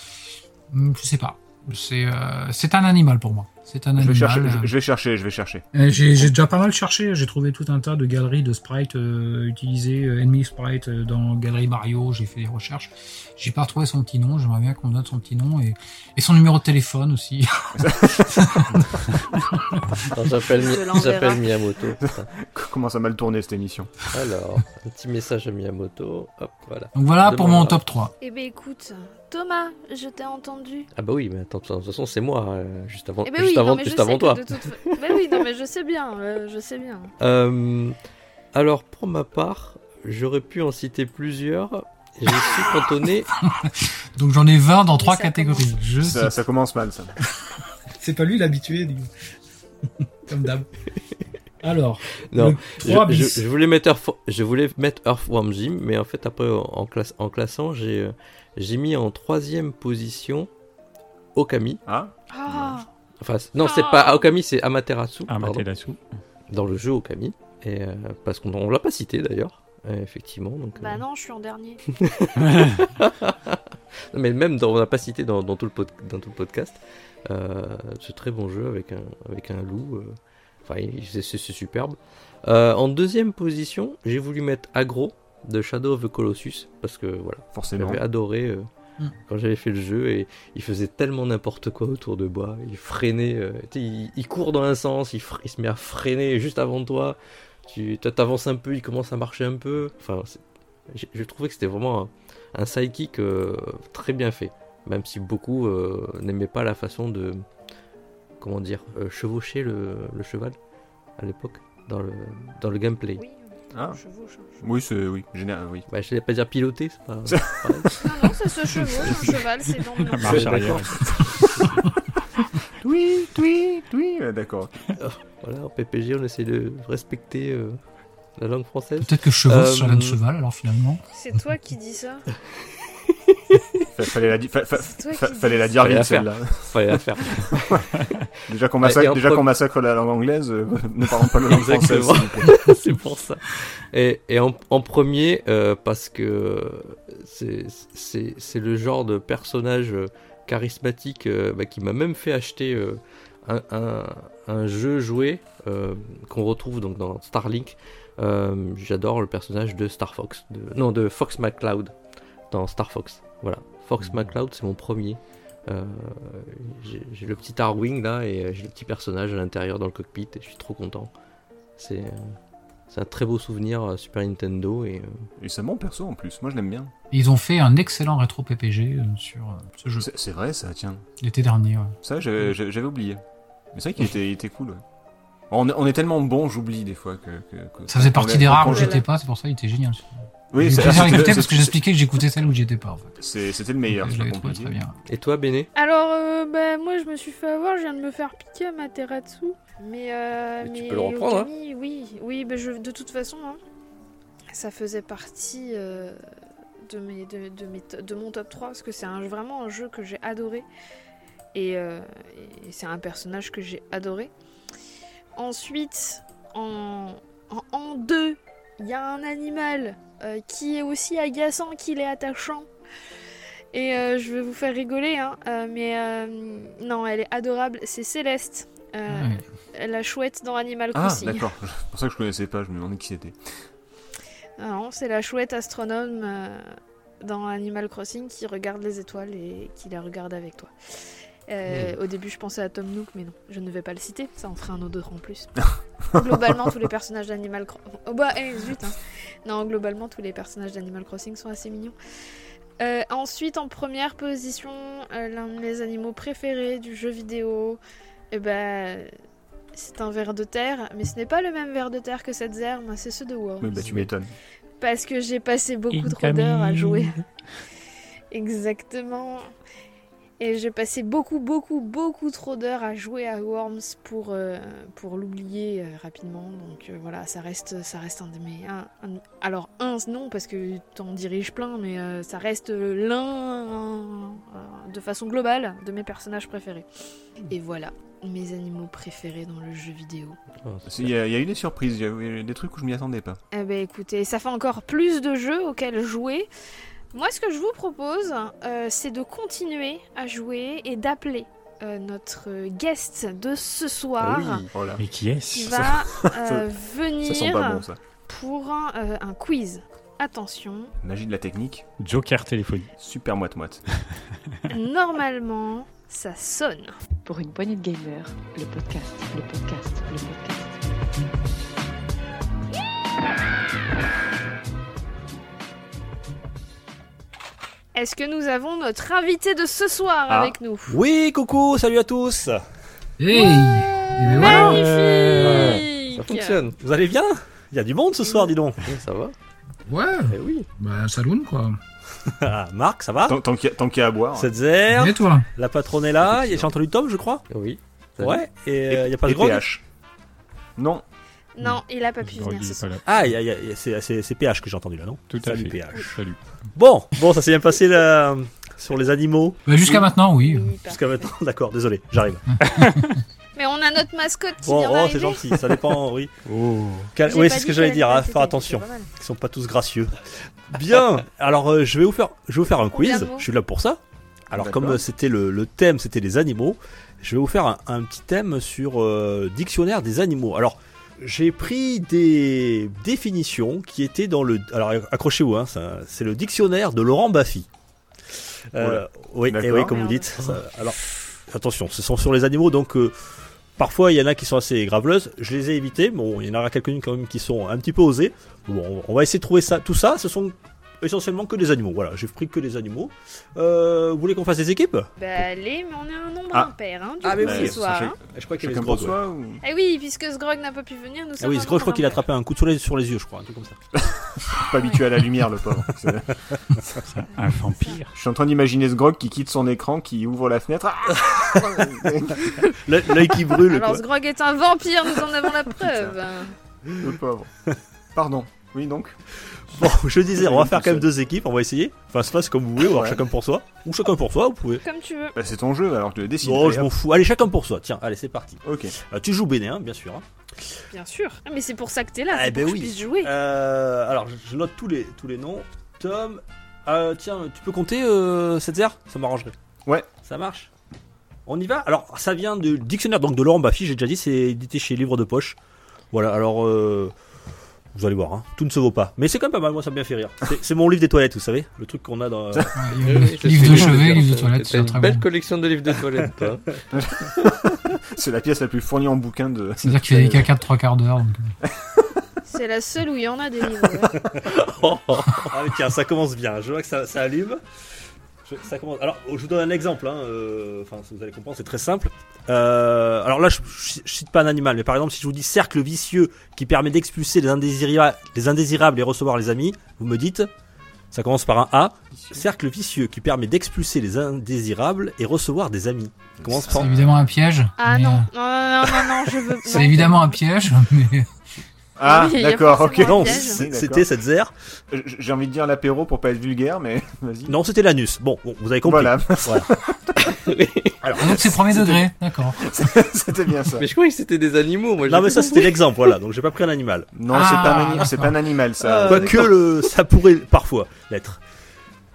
Speaker 5: je sais pas. C'est euh, c'est un animal pour moi. C'est un
Speaker 4: Je vais,
Speaker 5: animal.
Speaker 4: chercher,
Speaker 5: euh.
Speaker 4: je, je vais chercher, je vais chercher.
Speaker 5: Euh, J'ai j'ai déjà pas mal cherché, j'ai trouvé tout un tas de galeries de sprites euh, utilisés, euh, enemy sprites euh, dans Galerie Mario, j'ai fait des recherches. J'ai pas retrouvé son petit nom, j'aimerais bien qu'on me donne son petit nom et, et son numéro de téléphone aussi.
Speaker 6: Non, J'appelle Mi- Miyamoto. putain.
Speaker 4: Comment ça mal tourné cette émission
Speaker 6: Alors, un petit message à Miyamoto. Hop, voilà.
Speaker 5: Donc voilà pour mon
Speaker 6: là.
Speaker 5: top 3.
Speaker 2: Eh ben écoute, Thomas, je t'ai entendu.
Speaker 6: Ah bah oui, mais attends, de toute façon, c'est moi, euh, juste avant,
Speaker 2: Eh ben
Speaker 6: juste
Speaker 2: oui,
Speaker 6: avant,
Speaker 2: non, mais
Speaker 6: juste
Speaker 2: je
Speaker 6: avant toi.
Speaker 2: toute Ben oui, non mais je sais bien, euh, je sais bien.
Speaker 6: Euh, alors, pour ma part, j'aurais pu en citer plusieurs. Je suis cantonné.
Speaker 5: Donc j'en ai 20 dans trois catégories. Je
Speaker 4: ça, ça commence mal, ça.
Speaker 5: C'est pas lui l'habitué, comme d'hab. Alors,
Speaker 6: Non, je,
Speaker 5: 3
Speaker 6: je-
Speaker 5: bis.
Speaker 6: je voulais mettre Earth, je voulais mettre Earthworm Jim, mais en fait, après, en, classe, en classant, j'ai euh, j'ai mis en troisième position Okami.
Speaker 4: Ah
Speaker 2: Ah,
Speaker 6: Enfin, non, c'est pas Okami, c'est Amaterasu.
Speaker 3: Ah,
Speaker 6: pardon.
Speaker 3: Materasu.
Speaker 6: dans le jeu Okami. Et, euh, parce qu'on on l'a pas cité d'ailleurs, euh, effectivement. Donc,
Speaker 2: bah
Speaker 6: euh,
Speaker 2: non, je suis en dernier.
Speaker 6: non, mais même dans, on l'a pas cité dans, dans tout, le pod- dans tout le podcast. Euh, ce très bon jeu avec un, avec un loup. euh, Enfin, il- c'est c'est- c'est superbe. Euh, en deuxième position, j'ai voulu mettre Agro de Shadow of the Colossus parce que voilà,
Speaker 4: Forcément.
Speaker 6: j'avais adoré euh,
Speaker 5: Mm.
Speaker 6: quand j'avais fait le jeu et il faisait tellement n'importe quoi autour de bois. Il freinait, euh, il, il court dans un sens, il, se met à freiner juste avant toi. Tu t'avances un peu, il commence à marcher un peu. Enfin, j'ai trouvé que c'était vraiment un, un sidekick euh, très bien fait, même si beaucoup euh, n'aimaient pas la façon de comment dire euh, chevaucher le, le cheval à l'époque dans le dans le gameplay.
Speaker 2: Oui,
Speaker 4: Ah.
Speaker 2: chevauche. hein.
Speaker 4: Oui, c'est oui, général, oui.
Speaker 6: Bah, je vais pas dire piloter, c'est pas.
Speaker 4: Ça-.
Speaker 2: Non, non, ça se chevauche, un cheval, c'est dans le.
Speaker 3: Marche
Speaker 6: D'accord.
Speaker 3: arrière.
Speaker 4: Oui, oui, oui. D'accord.
Speaker 6: Voilà, en PPG, on essaie de respecter euh, la langue française.
Speaker 5: Peut-être que chevaux, c'est
Speaker 6: Euh,
Speaker 5: un cheval, alors finalement.
Speaker 2: C'est toi qui dis ça.
Speaker 4: Fa- Fallait la, fa- fa- fa- fallait la dire vite celle-là.
Speaker 6: Fallait la faire.
Speaker 4: Déjà qu'on massacre,
Speaker 6: en
Speaker 4: déjà
Speaker 6: pre-
Speaker 4: qu'on massacre la langue anglaise, euh, ne parlons pas la langue française.
Speaker 6: C'est pour ça. Et, et en, en premier, euh, parce que c'est- le genre de personnage euh, charismatique euh, bah, qui m'a même fait acheter euh, un, un- un jeu joué euh, qu'on retrouve donc dans Starlink. Euh, J'adore le personnage de Star Fox, de, non de Fox McCloud dans Star Fox. Voilà, Fox McCloud, c'est mon premier. Euh, j'ai le petit Arwing là et euh, j'ai le petit personnage à l'intérieur dans le cockpit et je suis trop content. C'est euh, un très beau souvenir euh, Super Nintendo et euh,
Speaker 4: Et c'est mon perso en plus. Moi, je l'aime bien.
Speaker 5: Ils ont fait un excellent rétro PPG euh, sur euh, ce jeu
Speaker 4: C'est vrai, ça, tiens.
Speaker 5: l'été dernier. ouais.
Speaker 4: Ça, j'avais j'avais oublié. Mais c'est vrai qu'il était, il était cool. ouais. On, est- on est tellement bon, j'oublie des fois que. que- que-
Speaker 5: Ça faisait partie des rares où j'étais pas, c'est pour ça il était génial.
Speaker 4: Oui,
Speaker 5: J'ai
Speaker 4: c'est-
Speaker 5: écouter parce que j'expliquais que j'écoutais celle où j'y étais pas en fait.
Speaker 4: C'était le meilleur,
Speaker 5: je trouvé très bien.
Speaker 6: Et toi, Béné?
Speaker 2: Alors, euh, bah, moi, je me suis fait avoir, je viens de me faire piquer à Materatsu. Mais, euh,
Speaker 6: Mais tu peux le reprendre, hein.
Speaker 2: Okami, oui, oui, bah, je, de toute façon, hein, ça faisait partie euh, de, mes, de, de, mes to- de mon top 3 parce que c'est un, vraiment un jeu que j'ai adoré. Et, euh, et c'est un personnage que j'ai adoré. Ensuite, en, en, en deux, il y a un animal euh, qui est aussi agaçant qu'il est attachant. Et euh, je vais vous faire rigoler, hein, euh, mais non, elle est adorable. C'est Céleste,
Speaker 5: Ouais.
Speaker 2: la chouette dans Animal
Speaker 4: Ah,
Speaker 2: Crossing.
Speaker 4: d'accord. C'est pour ça que je connaissais pas, je me demandais qui c'était.
Speaker 2: Ah non, c'est la chouette astronome dans Animal Crossing qui regarde les étoiles et qui les regarde avec toi. Euh, Au début, je pensais à Tom Nook, mais non, je ne vais pas le citer, ça en ferait un autre en plus. globalement, tous les personnages d'Animal Crossing. Oh bah, eh, zut hein. Non, globalement, tous les personnages d'Animal Crossing sont assez mignons. Euh, ensuite, en première position, euh, l'un de mes animaux préférés du jeu vidéo, eh ben, c'est un ver de terre, mais ce n'est pas le même ver de terre que cette zerme, c'est ceux de Worms.
Speaker 4: Oui, bah tu m'étonnes.
Speaker 2: Parce que j'ai passé beaucoup trop d'heures à jouer. Exactement. Et j'ai passé beaucoup, beaucoup, beaucoup trop d'heures à jouer à Worms pour, euh, pour l'oublier euh, rapidement. Donc euh, voilà, ça reste, ça reste un de mes. un- un- alors, un, non, parce que t'en diriges plein, mais euh, ça reste l'un, de façon globale, de mes personnages préférés. Et voilà, mes animaux préférés dans le jeu vidéo.
Speaker 6: Oh,
Speaker 4: Il y, a, il y a eu des surprises, il y a eu des trucs où je m'y attendais pas.
Speaker 2: Eh ben écoutez, ça fait encore plus de jeux auxquels jouer. Moi, ce que je vous propose, euh, c'est de continuer à jouer et d'appeler euh, notre guest de ce soir,
Speaker 6: Ah oui.
Speaker 4: Voilà.
Speaker 3: Mais qui
Speaker 2: qui
Speaker 3: est-ce
Speaker 2: va euh,
Speaker 4: Ça sent pas
Speaker 2: venir
Speaker 4: bon ça.
Speaker 2: pour un, euh, un quiz. Attention,
Speaker 4: Magie de la technique,
Speaker 3: Joker téléphonie.
Speaker 4: super moite-moite.
Speaker 2: normalement, ça sonne.
Speaker 1: Pour une poignée de gamers, le podcast, le podcast, le podcast.
Speaker 2: Est-ce que nous avons notre invité de ce soir
Speaker 4: Ah.
Speaker 2: avec nous
Speaker 7: Oui, coucou, salut à tous.
Speaker 5: Hey Mais voilà.
Speaker 2: Magnifique
Speaker 6: Ça fonctionne.
Speaker 7: Vous allez bien? Il y a du monde ce soir, dis donc.
Speaker 6: Ça va
Speaker 5: Ouais,
Speaker 6: Eh oui.
Speaker 5: bah saloon quoi.
Speaker 7: Ah, Marc, ça va?
Speaker 4: Tant, qu'il y a- tant qu'il y a à boire.
Speaker 7: Cette
Speaker 5: Et toi?
Speaker 7: La patronne est là. J'ai entendu Tom, je crois.
Speaker 6: Oui. Salut.
Speaker 7: Ouais, et il
Speaker 4: Et-
Speaker 7: n'y a pas de grog?
Speaker 4: Non,
Speaker 2: Non, il a pas pu venir ce soir.
Speaker 7: Ah, c'est PH que j'ai entendu là, non?
Speaker 3: Tout à
Speaker 7: Salut
Speaker 3: fait.
Speaker 7: PH.
Speaker 3: Salut.
Speaker 7: Bon, bon, ça s'est bien passé là, sur les animaux.
Speaker 5: Bah jusqu'à maintenant, oui.
Speaker 2: Oui,
Speaker 7: Jusqu'à maintenant, d'accord, désolé, j'arrive.
Speaker 2: Mais on a notre mascotte qui
Speaker 7: Bon,
Speaker 2: vient
Speaker 7: oh, c'est gentil, ça dépend, oui.
Speaker 3: Oh.
Speaker 7: Oui, c'est ce que j'allais dire,
Speaker 2: allait
Speaker 7: hein, faire attention. Ils sont pas tous gracieux. Bien, alors euh, je vais vous faire, je vais vous faire un quiz. Je suis là pour ça. Alors comme euh, c'était le, le thème, c'était les animaux, je vais vous faire un, un petit thème sur euh, dictionnaire des animaux. Alors j'ai pris des définitions qui étaient dans le. Alors accrochez-vous, hein, c'est le dictionnaire de Laurent Baffy. Euh, oui,
Speaker 4: D'accord.
Speaker 7: oui, comme vous dites. ça- alors attention, ce sont sur les animaux, donc. euh, Parfois, il y en a qui sont assez graveleuses. Je les ai évitées. Bon, il y en aura quelques-unes quand même qui sont un petit peu osées. Bon, on va essayer de trouver ça. Tout ça, ce sont essentiellement que des animaux. Voilà, j'ai pris que des animaux. Euh, vous voulez qu'on fasse des équipes?
Speaker 2: Bah allez, mais on est un nombre
Speaker 4: Ah.
Speaker 2: impair, hein, du
Speaker 7: Ah,
Speaker 2: coup,
Speaker 7: mais
Speaker 4: Bah,
Speaker 2: ce
Speaker 7: oui,
Speaker 2: soir. hein.
Speaker 7: Je crois qu'il y avait Sgrog, ouais.
Speaker 4: soi ou...
Speaker 2: Eh oui, puisque Sgrog n'a pas pu venir, nous
Speaker 7: Ah
Speaker 2: sommes
Speaker 7: oui,
Speaker 2: un
Speaker 7: Sgrog, je crois qu'il a attrapé un coup de soleil sur les yeux, je crois, un truc comme ça.
Speaker 4: Pas habitué à la lumière, le pauvre. C'est-
Speaker 3: Un vampire.
Speaker 4: Je suis en train d'imaginer ce grog qui quitte son écran, qui ouvre la fenêtre. Ah
Speaker 7: L'œil l'œil qui brûle.
Speaker 2: Alors
Speaker 7: quoi.
Speaker 2: Sgrog est un vampire, nous en avons la preuve.
Speaker 4: le pauvre. Pardon. Oui, donc?
Speaker 7: Bon, je disais, on va faire quand même deux équipes, on va essayer. Enfin, se passe comme vous voulez, ou alors
Speaker 4: Ouais.
Speaker 7: chacun pour soi. Ou chacun pour soi, vous pouvez.
Speaker 2: Comme tu veux.
Speaker 4: Bah, c'est ton jeu, alors je le décide.
Speaker 7: Non, je m'en fous. Allez, chacun pour soi. Tiens, allez, c'est parti.
Speaker 4: Ok.
Speaker 7: Euh, tu joues Béné, hein, bien sûr. hein.
Speaker 2: Bien sûr. Ah, mais c'est pour ça que t'es là,
Speaker 7: Ah,
Speaker 2: c'est
Speaker 7: ben
Speaker 2: pour que
Speaker 7: oui.
Speaker 2: je puisse jouer.
Speaker 7: Euh, alors, je- note tous les, tous les noms. Tom. Euh, tiens, tu peux compter euh, cette zère Ça m'arrangerait.
Speaker 4: Ouais.
Speaker 7: Ça marche? On y va? Alors, ça vient du dictionnaire donc de Laurent Baffy, j'ai déjà dit, c'est édité chez Livre de Poche. Voilà, alors. euh, vous allez voir, hein, tout ne se vaut pas. Mais c'est quand même pas mal, moi ça me bien fait rire. C'est- C'est mon livre des toilettes, vous savez Le truc qu'on a dans.
Speaker 5: Y a
Speaker 6: oui, je
Speaker 5: livre de chevet, livre de
Speaker 6: dire,
Speaker 5: toilette,
Speaker 6: T'as
Speaker 5: c'est
Speaker 6: une
Speaker 5: très
Speaker 6: belle
Speaker 5: bon.
Speaker 6: collection de livres de toilette, toi.
Speaker 4: C'est la pièce la plus fournie en bouquins de.
Speaker 5: C'est-à-dire qu'il fait des caca de trois quarts d'heure. donc, euh,
Speaker 2: C'est la seule où il y en a des livres. ouais.
Speaker 7: Oh, oh. Ah, tiens, ça commence bien. Je vois que ça, ça allume. Je- ça commence. Alors, je vous donne un exemple. hein, euh, Enfin, vous allez comprendre, c'est très simple. Euh, alors là, je, je- je cite pas un animal, mais par exemple, si je vous dis cercle vicieux qui permet d'expulser les, indésira- les indésirables et recevoir les amis, vous me dites. Ça commence par un A. Cercle vicieux qui permet d'expulser les indésirables et recevoir des amis. Ça commence par.
Speaker 5: C'est évidemment un piège.
Speaker 2: Ah
Speaker 5: mais,
Speaker 2: non,
Speaker 5: euh,
Speaker 2: non, non, non, non, je veux.
Speaker 5: C'est
Speaker 2: non.
Speaker 5: évidemment un piège, mais
Speaker 4: Ah,
Speaker 2: Oui,
Speaker 4: d'accord, ok.
Speaker 7: Non, c'était cette zère.
Speaker 4: Euh, J'ai envie de dire l'apéro pour pas être vulgaire, mais vas-y.
Speaker 7: Non, c'était l'anus. Bon, bon, vous avez compris.
Speaker 4: Voilà,
Speaker 5: Ah, donc c'est premier degré, d'accord.
Speaker 4: c'était bien ça.
Speaker 6: Mais je croyais que c'était des animaux, moi.
Speaker 7: Non, mais ça, c'était l'exemple, voilà. Donc, j'ai pas pris un animal.
Speaker 4: Non,
Speaker 5: Ah,
Speaker 4: c'est pas, un ani- c'est
Speaker 5: d'accord.
Speaker 4: pas un animal, ça.
Speaker 6: Ah,
Speaker 7: Quoique, le, ça pourrait parfois l'être.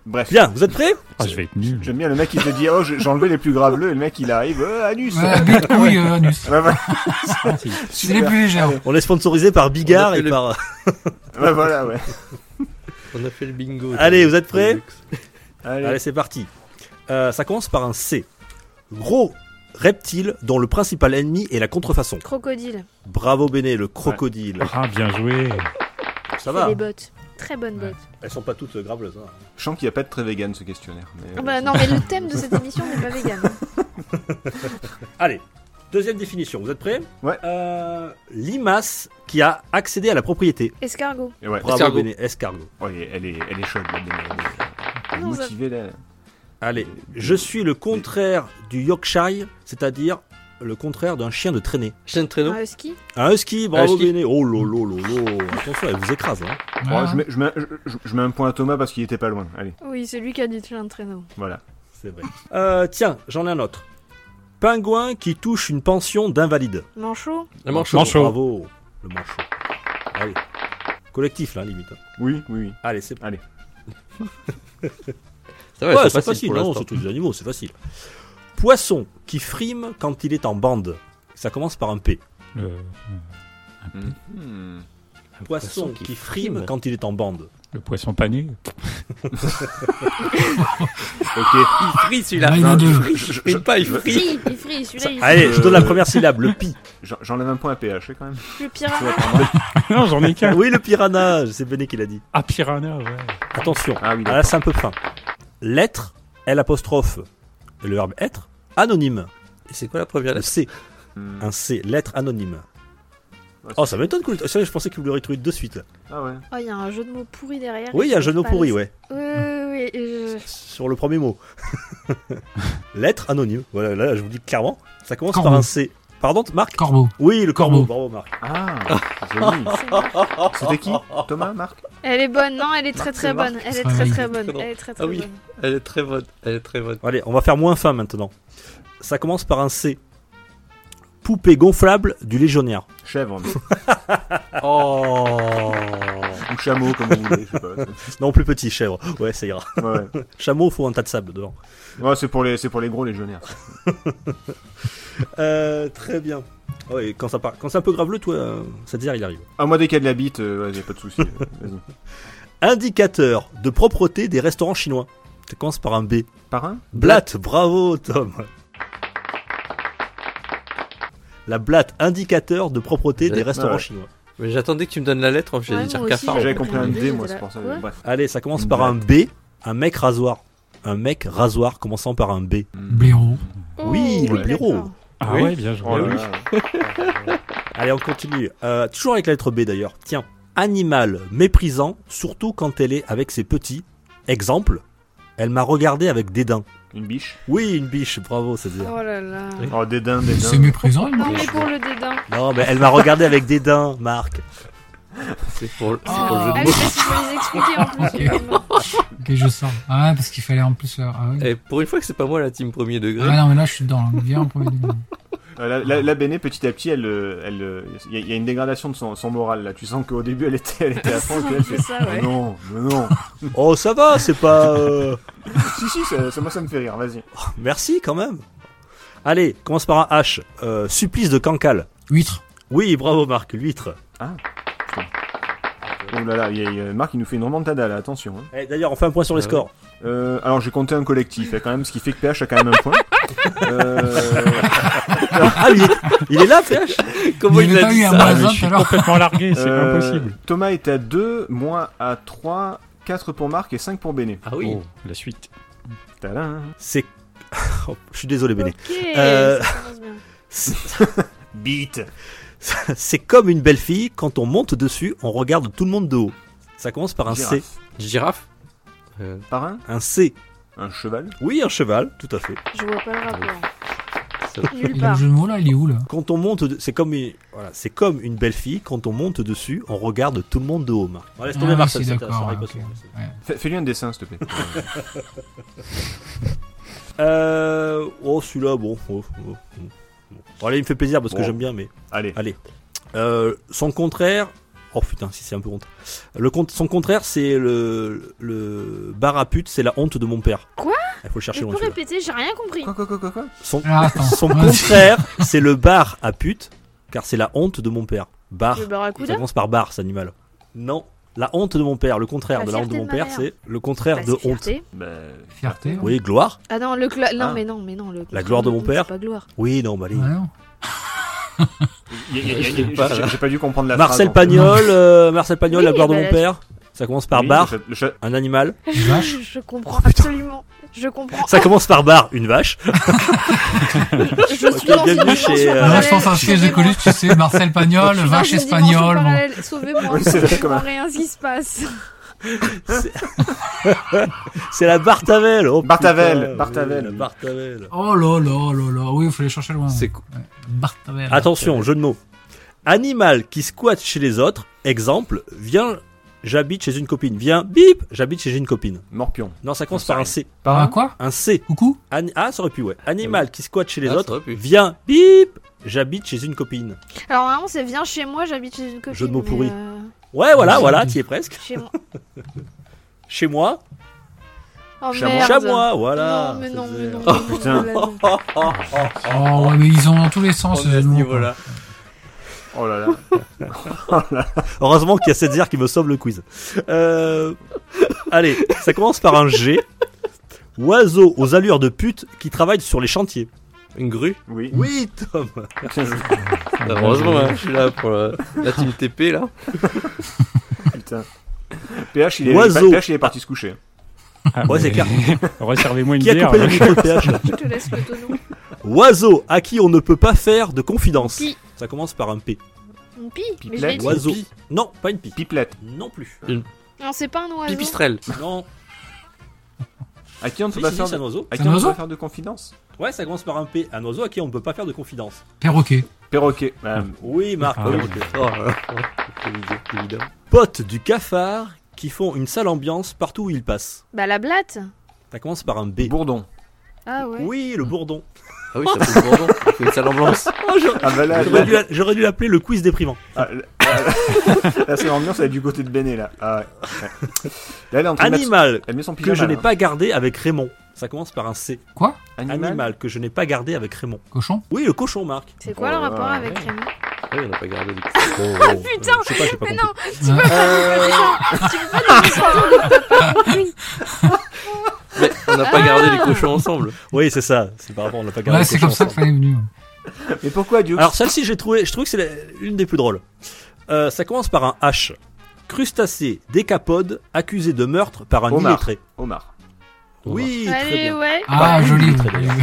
Speaker 4: Bref.
Speaker 7: Bien, vous êtes prêts?
Speaker 3: Ah, je vais être nul.
Speaker 4: J'aime bien le mec qui te dit Oh, j'ai enlevé les plus graveleux, et le mec il arrive euh, Anus
Speaker 5: Ouais, couille, euh, anus.
Speaker 4: Ouais, voilà.
Speaker 3: Si.
Speaker 5: C'est les plus légers.
Speaker 7: On est sponsorisé par Bigard
Speaker 6: On a fait
Speaker 7: et
Speaker 6: le-
Speaker 7: par.
Speaker 4: Ouais, voilà, ouais.
Speaker 6: On a fait le bingo.
Speaker 7: Allez, vous êtes prêts?
Speaker 4: Allez.
Speaker 7: Allez, c'est parti. Euh, ça commence par un C. Gros reptile dont le principal ennemi est la contrefaçon.
Speaker 2: Crocodile.
Speaker 7: Bravo Béné, le crocodile.
Speaker 3: Ah, bien joué.
Speaker 7: Ça va.
Speaker 2: les bottes. Très bonnes
Speaker 5: Ouais.
Speaker 2: bottes.
Speaker 7: Elles sont pas toutes graveleuses. hein.
Speaker 4: Je sens qu'il n'y a pas de très vegan ce questionnaire. Mais...
Speaker 2: Ah bah non, mais le thème de cette émission n'est pas vegan.
Speaker 7: Allez, deuxième définition. Vous êtes prêts?
Speaker 4: Ouais.
Speaker 7: Euh, Limace qui a accédé à la propriété.
Speaker 2: Escargot.
Speaker 4: Et ouais.
Speaker 7: Bravo
Speaker 6: Escargot.
Speaker 7: Béné, escargot.
Speaker 4: Oh, elle, est, elle, est, elle est chaude, là, motivée, là.
Speaker 7: Allez, je suis le contraire du Yorkshire, c'est-à-dire le contraire d'un chien de traînée.
Speaker 6: Chien de traîneau.
Speaker 2: Un husky.
Speaker 7: Un husky, bravo
Speaker 6: husky.
Speaker 7: Béné. Oh lolo lolo. Attention, elle vous écrase. Hein.
Speaker 4: Je, mets, je, mets, je, je mets un point à Thomas parce qu'il était pas loin. Allez,
Speaker 2: Oui, c'est lui qui a dit chien de traîneau.
Speaker 4: voilà.
Speaker 7: C'est vrai. Euh, tiens, j'en ai un autre. Pingouin qui touche une pension d'invalide.
Speaker 2: Manchot.
Speaker 6: Un manchot.
Speaker 3: Manchot.
Speaker 7: Bravo, le manchot. Allez. Collectif là, limite. hein.
Speaker 4: Oui, oui, oui.
Speaker 7: Allez, c'est
Speaker 4: Allez.
Speaker 6: Ça
Speaker 7: Ouais,
Speaker 6: va,
Speaker 7: c'est facile,
Speaker 6: pour
Speaker 7: non, c'est tous des animaux, c'est facile. Poisson qui frime quand il est en bande. Ça commence par un P.
Speaker 4: Mhm.
Speaker 7: Un poisson qui frime quand il est en bande.
Speaker 3: Le poisson pané
Speaker 4: Ok.
Speaker 6: Il frit celui-là.
Speaker 5: Là, il
Speaker 6: Non, frit, il frit pas, il frit.
Speaker 2: Fri, il frit, celui-là il
Speaker 7: Allez,
Speaker 4: Euh,
Speaker 7: je donne la première syllabe, le pi.
Speaker 4: J'en- J'enlève un point à PH hein, quand même.
Speaker 2: Le piranha.
Speaker 3: Non, j'en ai qu'un.
Speaker 7: Oui, le piranha, c'est Benet qui l'a dit.
Speaker 3: Ah, piranha, ouais.
Speaker 7: Attention,
Speaker 4: Ah oui,
Speaker 7: ah, là c'est un peu fin. Lettre, L apostrophe, le verbe être, anonyme.
Speaker 6: Et c'est quoi la première
Speaker 7: Le
Speaker 6: lettre
Speaker 7: C,
Speaker 4: Hmm.
Speaker 7: un C, lettre anonyme.
Speaker 4: Ouais,
Speaker 7: Oh, ça m'étonne que vous... ça, je pensais que vous l'auriez trouvé de suite. là.
Speaker 4: Ah ouais.
Speaker 2: Oh, il y a un jeu de mots pourri derrière.
Speaker 7: Oui, il y a un jeu de mots pourri, ouais.
Speaker 2: Oui, oui, oui. je-
Speaker 7: Sur le premier mot. lettre anonyme. Voilà, là, je vous dis clairement. Ça commence
Speaker 5: Corbeau.
Speaker 7: par un C. Pardon, Marc
Speaker 5: Corbeau.
Speaker 7: Oui, le corbeau.
Speaker 5: Corbeau.
Speaker 7: Bravo, Marc.
Speaker 4: Ah, joli. C'était qui? Thomas Marc?
Speaker 2: Elle est bonne, non, elle est très très
Speaker 4: Marc,
Speaker 2: bonne. Elle est
Speaker 5: Ah
Speaker 2: très très bonne. Elle est très très
Speaker 6: Ah oui.
Speaker 2: bonne.
Speaker 6: Elle est très bonne. Elle est très bonne.
Speaker 7: Allez, on va faire moins fin maintenant. Ça commence par un C. Poupée gonflable du légionnaire.
Speaker 4: Chèvre. mais-
Speaker 6: Oh.
Speaker 4: Ou chameau, comme vous voulez, je sais pas.
Speaker 7: Non, plus petit, chèvre. Ouais, ça ira.
Speaker 4: Ouais.
Speaker 7: Chameau, faut un tas de sable dedans.
Speaker 4: Ouais, c'est pour les, c'est pour les gros légionnaires.
Speaker 7: Euh, très bien. Ouais, quand ça part, quand c'est un peu graveleux, toi, euh, ça te dit, il arrive.
Speaker 4: Ah, moi, dès qu'il y a de la bite, euh, ouais, y a pas de souci. euh.
Speaker 7: Indicateur de propreté des restaurants chinois. Ça commence par un B.
Speaker 4: Par un?
Speaker 7: Blatt, bravo Tom. La blatte, indicateur de propreté des restaurants chinois.
Speaker 6: Mais j'attendais que tu me donnes la lettre, j'ai
Speaker 2: Ouais,
Speaker 6: dit
Speaker 2: moi
Speaker 6: dire
Speaker 2: aussi,
Speaker 6: cafard.
Speaker 2: j'ai
Speaker 4: J'avais compris un D, moi,
Speaker 2: c'est
Speaker 4: pour ça. Bref.
Speaker 7: Allez, ça commence
Speaker 4: Une
Speaker 7: par un B. Un mec rasoir. Un mec rasoir commençant par un B.
Speaker 5: Blaireau.
Speaker 7: Oui,
Speaker 2: Oh,
Speaker 7: le blaireau.
Speaker 2: d'accord.
Speaker 3: Ah
Speaker 6: Oui.
Speaker 3: ouais, bien joué.
Speaker 4: Oh là
Speaker 7: oui.
Speaker 4: là.
Speaker 7: Allez, on continue. Euh, toujours avec la lettre B d'ailleurs. Tiens, animal méprisant, surtout quand elle est avec ses petits. Exemple, elle m'a regardé avec dédain.
Speaker 4: Une biche.
Speaker 7: Oui, une biche, bravo, c'est dire.
Speaker 2: Oh là là.
Speaker 4: Oh, dédain, dédain.
Speaker 5: C'est méprisant, une
Speaker 2: Non, mais
Speaker 5: biche.
Speaker 2: pour le dédain.
Speaker 7: Non, mais elle m'a regardé avec dédain, Marc.
Speaker 6: C'est pour, c'est
Speaker 5: Ah.
Speaker 6: pour le jeu de
Speaker 2: Ah
Speaker 6: mots.
Speaker 2: parce qu'il faut les expliquer en plus.
Speaker 5: Ok, je sors. Ah ouais, parce qu'il fallait en plus faire. Ah, oui.
Speaker 6: Et pour une fois que c'est pas moi la team premier degré.
Speaker 5: Ah non, mais là, je suis dedans. là. Viens en premier degré.
Speaker 4: Euh, La, la, la Béné, petit à petit, elle, euh, elle, euh, il y, y a une dégradation de son, son moral là. Tu sens qu'au début, elle était, elle était à fond, puis elle fait.
Speaker 2: C'est ça, ouais.
Speaker 4: Mais non, mais non.
Speaker 7: Oh, ça va, c'est pas. euh,
Speaker 4: si, si, ça, ça- moi ça me fait rire. Vas-y.
Speaker 7: Merci quand même. Allez, commence par un H. Euh, supplice de Cancale.
Speaker 5: Huître.
Speaker 7: Oui, bravo Marc, l'huître.
Speaker 4: Oh là là, il y a, il y a- Marc, il nous fait une remontada là. Attention. hein.
Speaker 7: Eh, D'ailleurs, on fait un point sur les
Speaker 6: Ah ouais.
Speaker 7: scores.
Speaker 4: Euh, alors j'ai compté un collectif, hein, quand même, ce qui fait que PH a quand même un point. Euh,
Speaker 7: Ah, il est, il est là, PH
Speaker 6: Comment
Speaker 5: Il
Speaker 6: a
Speaker 5: pas
Speaker 6: dit
Speaker 5: eu un
Speaker 6: ça
Speaker 5: moins
Speaker 3: Ah, mais
Speaker 5: un
Speaker 3: je suis
Speaker 5: tout à l'heure.
Speaker 3: complètement largué, c'est
Speaker 4: euh,
Speaker 3: impossible.
Speaker 4: Thomas est à 2, moi à 3, 4 pour Marc et 5 pour Béné.
Speaker 6: Ah oui.
Speaker 3: Oh, la suite.
Speaker 4: Tadam.
Speaker 7: C'est. Oh, je suis désolé, Béné.
Speaker 2: Ok,
Speaker 7: Euh,
Speaker 2: ça commence bien.
Speaker 7: C'est-
Speaker 4: Beat.
Speaker 7: C'est comme une belle fille, quand on monte dessus, on regarde tout le monde de haut. Ça commence par un C.
Speaker 4: Girafe.
Speaker 6: Euh,
Speaker 4: Par un
Speaker 7: Un C.
Speaker 4: Un cheval
Speaker 7: Oui, un cheval, tout à fait.
Speaker 2: Je vois pas le rapport.
Speaker 5: Et
Speaker 2: Nulle
Speaker 5: le jeu de mots là, il est où là
Speaker 7: Quand on monte, de- c'est comme une... voilà, c'est comme une belle fille. Quand on monte dessus, on regarde tout le monde de haut. Bon, laisse tomber
Speaker 5: Ah,
Speaker 7: Marcel,
Speaker 4: Fais-lui un dessin, s'il te plaît.
Speaker 7: Euh, oh, celui-là, bon. oh, oh, oh. Bon, allez, il me fait plaisir parce que
Speaker 4: Bon.
Speaker 7: j'aime bien, mais
Speaker 4: Allez.
Speaker 7: allez. Euh, son contraire. Oh putain, si c'est un peu honte. Le con- son contraire, c'est le, le bar à pute, c'est la honte de mon père.
Speaker 2: Quoi?
Speaker 7: Il faut le chercher loin.
Speaker 2: peux répéter, j'ai rien compris.
Speaker 4: Quoi, quoi, quoi, quoi, quoi?
Speaker 7: Son,
Speaker 5: Ah,
Speaker 7: son contraire, c'est le bar à pute, car c'est la honte de mon père. Bar.
Speaker 2: Le
Speaker 7: Ça
Speaker 2: barracuda
Speaker 7: commence par bar, cet animal. Non. La honte de mon père, le contraire
Speaker 2: La
Speaker 7: de la honte de mon
Speaker 2: de
Speaker 7: père, c'est le contraire
Speaker 2: Bah,
Speaker 7: de honte.
Speaker 2: fierté.
Speaker 4: Bah.
Speaker 7: Oui, gloire.
Speaker 2: Ah non, le cla- non
Speaker 4: Ah.
Speaker 2: mais non, mais non, le
Speaker 7: La gloire de mon père.
Speaker 2: pas gloire.
Speaker 7: Oui, non, bah allez.
Speaker 5: Ouais, non.
Speaker 4: j'ai- pas dû comprendre la
Speaker 7: Marcel
Speaker 4: phrase.
Speaker 7: Pagnol, euh, Marcel Pagnol,
Speaker 2: Oui,
Speaker 7: la gloire de
Speaker 2: bah,
Speaker 7: mon père. Ça commence par
Speaker 4: Oui,
Speaker 7: bar,
Speaker 4: le chat- le chat-
Speaker 7: un animal.
Speaker 5: Une vache
Speaker 2: Je comprends absolument. Je comprends.
Speaker 7: Ça commence par bar, une vache.
Speaker 2: Je suis
Speaker 7: Ok,
Speaker 2: dans une
Speaker 7: bienvenue chez, euh,
Speaker 5: Là, je pense à un sketch de. Coluche, tu sais, Marcel Pagnol,
Speaker 2: Je suis dans
Speaker 5: vache espagnole. Bon.
Speaker 2: Sauvez-moi.
Speaker 4: Oui, c'est
Speaker 2: rien ce qui se passe.
Speaker 7: C'est la Bartavel. Oh,
Speaker 4: Bartavel,
Speaker 7: putain,
Speaker 4: Bartavel.
Speaker 7: oui, Bartavel.
Speaker 5: Oh là là là là, oui, il faut les chercher loin.
Speaker 6: C'est
Speaker 5: Ouais. Bartavel.
Speaker 7: Attention, jeu de mots. Animal qui squatte chez les autres. Exemple, viens, j'habite chez une copine. Viens, bip, j'habite chez une copine.
Speaker 4: Morpion.
Speaker 7: Non, ça commence par un. C.
Speaker 5: Par un quoi
Speaker 7: Un C.
Speaker 5: Coucou
Speaker 7: ah, ça aurait pu, ouais. Animal qui squatte chez les
Speaker 6: Ah, ça
Speaker 7: autres.
Speaker 6: aurait pu.
Speaker 7: Viens, bip, j'habite chez une copine.
Speaker 2: Alors normalement c'est viens chez moi, j'habite chez une copine.
Speaker 7: Jeu de mots
Speaker 2: mais,
Speaker 7: pourri.
Speaker 2: euh,
Speaker 7: Ouais, voilà,
Speaker 5: Chez-
Speaker 7: voilà, t'y es presque.
Speaker 2: Chez moi.
Speaker 7: Chez moi,
Speaker 2: Oh merde.
Speaker 7: chamois, voilà.
Speaker 2: Non mais non mais.
Speaker 4: Oh,
Speaker 2: mais non,
Speaker 4: putain.
Speaker 2: mais non.
Speaker 5: Oh ouais, mais ils ont dans tous les sens.
Speaker 6: On est à
Speaker 5: ces
Speaker 6: ce
Speaker 5: mots,
Speaker 6: niveau-là.
Speaker 4: Oh là là.
Speaker 7: Heureusement qu'il y a Setzer qui me sauve le quiz. Euh, Allez, ça commence par un G. Oiseau aux allures de pute qui travaille sur les chantiers.
Speaker 6: Une grue
Speaker 4: Oui.
Speaker 7: Oui, Tom.
Speaker 6: Heureusement, hein, je suis là pour la, la team TP là.
Speaker 4: Putain. PH, il est,
Speaker 7: Oiseau.
Speaker 4: PH, il est parti se coucher.
Speaker 3: Ah,
Speaker 7: Ouais, c'est clair.
Speaker 3: Resservez-moi une
Speaker 7: Qui a coupé le micro de PH
Speaker 2: Je te laisse le tonneau.
Speaker 7: Oiseau à qui on ne peut pas faire de confidence.
Speaker 2: Pi.
Speaker 7: Ça commence par un P.
Speaker 2: Mon pi. Mais je l'ai dit.
Speaker 7: Oiseau. Non, pas une pipe.
Speaker 4: Pipelette.
Speaker 7: Non plus.
Speaker 2: Non c'est pas un oiseau.
Speaker 6: Pipistrelle.
Speaker 7: Non.
Speaker 4: À qui on ne peut pas
Speaker 7: si,
Speaker 4: faire
Speaker 7: c'est un
Speaker 4: de...
Speaker 7: oiseau.
Speaker 4: À
Speaker 5: C'est
Speaker 4: qui
Speaker 5: un
Speaker 4: on ne peut
Speaker 5: oiseau
Speaker 4: pas faire de confidence
Speaker 7: Ouais, ça commence par un P. Un oiseau à qui on ne peut pas faire de confidence.
Speaker 5: Perroquet.
Speaker 4: Perroquet. Euh,
Speaker 7: Oui, Marc.
Speaker 3: Ah,
Speaker 7: oui.
Speaker 3: oui.
Speaker 6: Oh. C'est évident.
Speaker 7: Potes du cafard qui font une sale ambiance partout où ils passent.
Speaker 2: Bah la blatte.
Speaker 7: Ça commence par un B.
Speaker 4: Bourdon.
Speaker 2: Ah ouais.
Speaker 7: Oui, le bourdon.
Speaker 6: Ah oui, ça fait le bourdon. Ça fait une sale ambiance.
Speaker 4: Ah bah là,
Speaker 7: J'aurais dû, j'aurais dû l'appeler le quiz déprimant.
Speaker 4: ah, là, là, là, c'est l'ambiance, elle est du côté de Béné, là. Ah ouais. ouais. Là, elle est en train de mettre-
Speaker 7: Animal
Speaker 4: Elle met son
Speaker 7: que je n'ai
Speaker 4: là.
Speaker 7: pas gardé avec Raymond. Ça commence par un C.
Speaker 5: Quoi?
Speaker 4: Animal.
Speaker 7: Animal que je n'ai pas gardé avec Raymond.
Speaker 5: Cochon?
Speaker 7: Oui, le cochon, Marc.
Speaker 2: C'est quoi le
Speaker 4: Oh,
Speaker 2: rapport
Speaker 4: ouais.
Speaker 2: avec Raymond?
Speaker 6: Ah oui, on n'a pas gardé les
Speaker 7: Oh,
Speaker 2: putain,
Speaker 7: Je sais pas, j'ai pas
Speaker 2: Mais
Speaker 7: compris.
Speaker 2: non,
Speaker 7: Euh,
Speaker 2: tu peux pas nous sortir de ta part compris.
Speaker 6: Mais on n'a pas gardé les cochons ensemble.
Speaker 7: Oui, c'est ça. C'est par rapport, on n'a pas gardé
Speaker 5: Ouais,
Speaker 7: le
Speaker 5: c'est comme ça qu'il
Speaker 7: ensemble.
Speaker 5: fallait venir.
Speaker 4: Mais pourquoi, Dieu
Speaker 7: Alors celle-ci, j'ai trouvé, je trouve que c'est la- l'une des plus drôles. Euh, ça commence par un H. Crustacé décapode accusé de meurtre par un
Speaker 4: Homard.
Speaker 7: illettré.
Speaker 4: Omar.
Speaker 7: Oui, très
Speaker 2: Allez
Speaker 7: bien.
Speaker 2: ouais.
Speaker 5: Ah,
Speaker 7: oui,
Speaker 5: joli.
Speaker 7: très bien.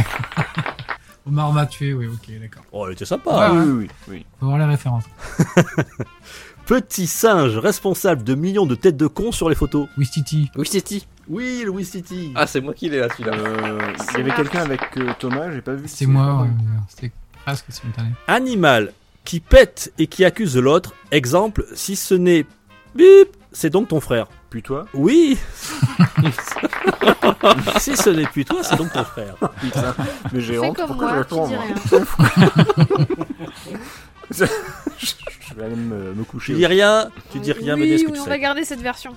Speaker 5: Omar m'a tué, oui, ok, d'accord.
Speaker 7: Oh, elle était sympa.
Speaker 5: Ouais,
Speaker 7: hein.
Speaker 4: Oui, oui, oui.
Speaker 5: Faut voir les références.
Speaker 7: Petit singe responsable de millions de têtes de cons sur les photos.
Speaker 5: Wistiti.
Speaker 6: Oui, c'est Ti.
Speaker 7: Oui, Louis City.
Speaker 6: Ah, c'est moi qui l'ai là, celui-là.
Speaker 4: Euh, il y avait quelqu'un avec euh, Thomas, j'ai pas vu.
Speaker 5: C'est moi, ouais, c'était presque simultané.
Speaker 7: Animal qui pète et qui accuse l'autre. Exemple, si ce n'est bip, c'est donc ton frère.
Speaker 4: Puis toi
Speaker 7: Oui. si ce n'est plus toi, c'est donc ton frère.
Speaker 4: Putain. Mais j'ai honte, pourquoi
Speaker 2: moi,
Speaker 4: je réponds
Speaker 2: tu dis
Speaker 4: moi
Speaker 2: rien.
Speaker 4: je, vais aller me, me coucher.
Speaker 7: Tu dis rien, tu dis rien, mais dis
Speaker 2: Oui,
Speaker 7: ce que
Speaker 2: oui,
Speaker 7: tu
Speaker 2: on
Speaker 7: sais.
Speaker 2: va garder cette version.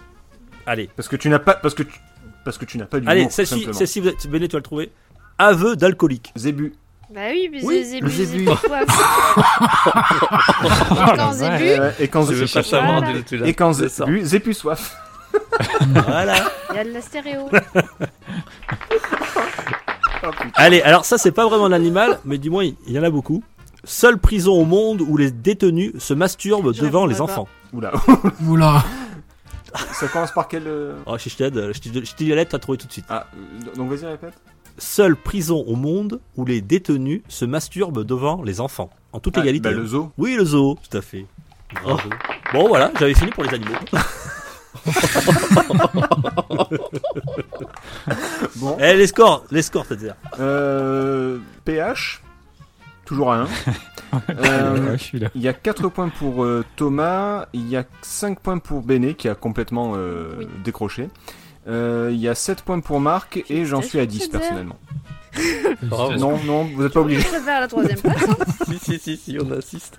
Speaker 7: Allez,
Speaker 4: Parce que tu n'as pas. Parce que tu, parce que tu n'as pas du
Speaker 7: allez, celle-ci, celle-ci, vous êtes- Béné, tu vas le trouver. Aveu d'alcoolique.
Speaker 4: Zébu.
Speaker 2: Bah oui, mais
Speaker 7: Oui,
Speaker 2: Zébu,
Speaker 6: le Zébu.
Speaker 2: Zébu, soif. Et quand Zébu,
Speaker 4: Ouais, ouais, et quand Zébu.
Speaker 6: pas savoir
Speaker 2: Voilà.
Speaker 6: de tu l'as.
Speaker 4: Et quand. Zébu. Zébu soif.
Speaker 7: Voilà.
Speaker 2: il y a de la stéréo.
Speaker 4: Oh, putain.
Speaker 7: Allez, alors ça, c'est pas vraiment un animal, mais du moins, il y en a beaucoup. Seule prison au monde où les détenus se masturbent
Speaker 2: Je
Speaker 7: devant les enfants.
Speaker 4: Oula.
Speaker 5: Oula.
Speaker 4: Ça commence par quel. euh,
Speaker 7: Oh, je t'aide, je dis la lettre, t'as trouvé tout de suite.
Speaker 4: Ah, euh, donc vas-y, répète.
Speaker 7: Seule prison au monde où les détenus se masturbent devant les enfants. En toute
Speaker 4: Ah,
Speaker 7: égalité.
Speaker 4: bah, le zoo.
Speaker 7: Oui, le zoo, tout à fait. Bon, voilà, j'avais fini pour les animaux.
Speaker 4: Bon.
Speaker 7: Eh, les scores, les scores, c'est-à-dire.
Speaker 4: Euh, PH, toujours à 1. Euh,
Speaker 3: Ouais, je.
Speaker 4: Il y a 4 points pour euh, Thomas, il y a 5 points pour Béné qui a complètement euh,
Speaker 2: Oui.
Speaker 4: décroché. Euh, il y a 7 points pour Marc et j'en suis à 10
Speaker 2: Félicitations,
Speaker 4: personnellement.
Speaker 6: Bravo.
Speaker 4: Non, non, vous n'êtes pas
Speaker 2: Je
Speaker 4: obligé.
Speaker 2: préfère la troisième place. hein.
Speaker 6: si, si, si, si, on assiste.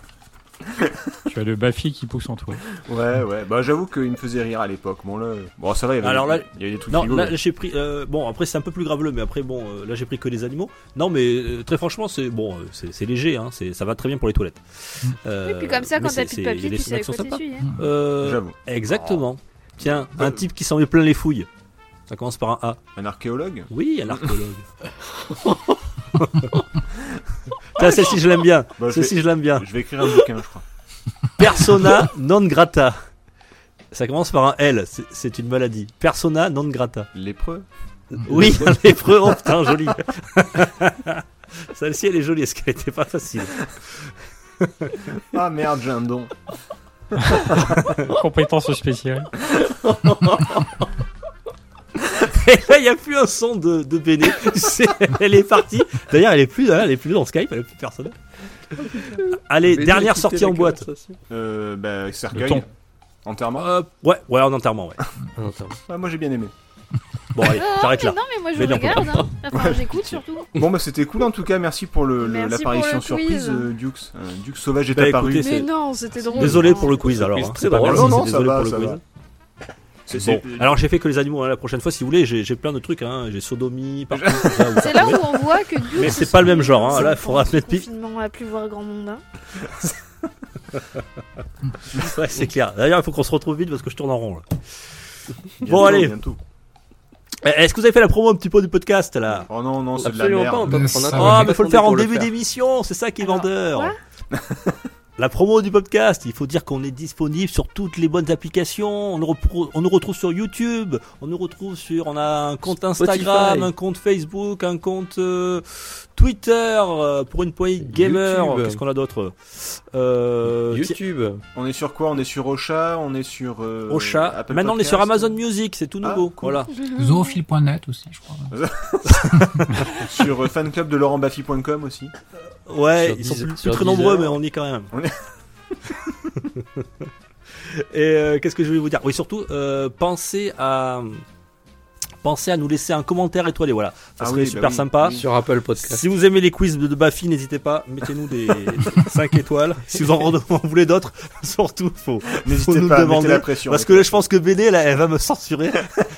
Speaker 3: Tu as le Bafi qui pousse en toi.
Speaker 4: Ouais, ouais. Bah, j'avoue qu'il me faisait rire à l'époque. Bon, là, bon, ça va, il y avait,
Speaker 7: Alors là-
Speaker 4: il y avait des trucs
Speaker 7: Non,
Speaker 4: rigolos.
Speaker 7: là j'ai pris. euh, bon, après c'est un peu plus graveleux, mais après bon, euh, là j'ai pris que les animaux. Non, mais euh, très franchement, c'est bon, euh, c'est c'est léger, hein, c'est- ça va très bien pour les toilettes. Euh,
Speaker 2: Et puis comme ça, quand t'as plus de
Speaker 7: il y a
Speaker 2: papier,
Speaker 7: des
Speaker 2: tu sais quoi t'essuyer. hein.
Speaker 7: Euh,
Speaker 4: J'avoue.
Speaker 7: exactement. Tiens,
Speaker 4: Euh,
Speaker 7: un type qui s'en met plein les fouilles. Ça commence par un A.
Speaker 4: Un archéologue?
Speaker 7: Oui, un archéologue. Celle-ci je l'aime bien.
Speaker 4: Bah, je,
Speaker 7: Celle-ci
Speaker 4: vais,
Speaker 7: je l'aime bien.
Speaker 4: je vais écrire un bouquin, je crois.
Speaker 7: Persona non grata. Ça commence par un L. c'est- une maladie. Persona non grata.
Speaker 4: Lépreux
Speaker 7: Oui, un lépreux. Oh putain, joli. Celle-ci elle est jolie. Est-ce qu'elle était pas facile
Speaker 4: Ah merde, j'ai un don.
Speaker 3: Compétence spéciale.
Speaker 7: Et là, il n'y a plus un son de, de Béné. Elle est partie. D'ailleurs, elle est plus, là, elle est plus dans Skype, elle est plus personne. Allez,
Speaker 6: Mais
Speaker 7: dernière sortie en boîte.
Speaker 4: Euh, bah,
Speaker 3: Le.
Speaker 4: Enterrement.
Speaker 7: Euh, ouais, ouais, en enterrement, ouais.
Speaker 6: Non, attends.
Speaker 4: Ah, moi j'ai bien aimé.
Speaker 7: Bon, allez, t'arrêtes
Speaker 2: mais
Speaker 7: là.
Speaker 2: non, mais moi je
Speaker 7: Mais
Speaker 2: regarde. Hein. Enfin, j'écoute surtout.
Speaker 4: Bon bah c'était cool en tout cas, merci pour le- le- l'apparition
Speaker 2: pour le
Speaker 4: surprise euh, Dukes. Euh, Dukes sauvage est
Speaker 7: Bah,
Speaker 4: apparu.
Speaker 7: écoutez,
Speaker 2: Mais
Speaker 7: c'est-
Speaker 2: non, c'était drôle.
Speaker 7: Désolé
Speaker 2: hein.
Speaker 7: pour le quiz alors. Hein. C'est pas
Speaker 4: drôle. Non, non,
Speaker 7: c'est
Speaker 4: ça
Speaker 7: désolé
Speaker 4: va,
Speaker 7: pour le
Speaker 4: ça
Speaker 7: quiz.
Speaker 4: va. C'est-
Speaker 7: Bon,
Speaker 4: c'est-
Speaker 7: alors j'ai fait que les animaux hein, la prochaine fois si vous voulez, j'ai j'ai plein de trucs, hein. j'ai sodomie,
Speaker 2: C'est là où on voit que Dukes
Speaker 7: Mais c'est pas le même genre, hein. Là, il faudra mettre pi-
Speaker 2: confinement à plus voir grand monde. hein.
Speaker 7: Ouais, c'est clair. D'ailleurs, il faut qu'on se retrouve vite parce que je tourne en rond là. Bon, allez.
Speaker 4: bientôt.
Speaker 7: Eh, Est-ce que vous avez fait la promo un petit peu du podcast là?
Speaker 4: Oh non, non, c'est de la
Speaker 6: pas, on, on attend-
Speaker 7: Oh, mais faut le faire en début d'émission, c'est ça qui est
Speaker 2: Alors,
Speaker 7: vendeur. La promo du podcast, il faut dire qu'on est disponible sur toutes les bonnes applications. On nous, repro- on nous retrouve sur YouTube, on nous retrouve sur, on a un compte Instagram,
Speaker 6: Spotify.
Speaker 7: un compte Facebook, un compte euh, Twitter euh, pour une poignée de gamer. Qu'est-ce qu'on a d'autre? Euh,
Speaker 6: YouTube.
Speaker 4: On est sur quoi? On est sur Ocha, on est sur euh. Apple
Speaker 7: Maintenant, on est sur Amazon Music, c'est tout
Speaker 4: Ah,
Speaker 7: nouveau.
Speaker 4: cool.
Speaker 7: Voilà.
Speaker 5: Zoophile.net aussi, je crois.
Speaker 4: sur euh, fanclub de laurentbaffy.com aussi.
Speaker 7: Ouais,
Speaker 6: Sur
Speaker 7: ils sont plus, très nombreux, mais on y est quand même.
Speaker 4: On est-
Speaker 7: Et euh, qu'est-ce que je voulais vous dire? Oui, surtout, euh, pensez à pensez à nous laisser un commentaire étoilé. Voilà, ça
Speaker 4: Ah
Speaker 7: serait
Speaker 4: oui, bah
Speaker 7: super
Speaker 4: oui,
Speaker 7: sympa.
Speaker 4: oui.
Speaker 6: Sur Apple Podcast.
Speaker 7: Si vous aimez les quiz de, de Baffy, n'hésitez pas, mettez-nous des 5 étoiles. Si vous en, en voulez d'autres, surtout, faut, faut
Speaker 4: N'hésitez
Speaker 7: nous
Speaker 4: pas à
Speaker 7: demander.
Speaker 4: la pression.
Speaker 7: Parce que là, je pense que BD, là, elle va me censurer.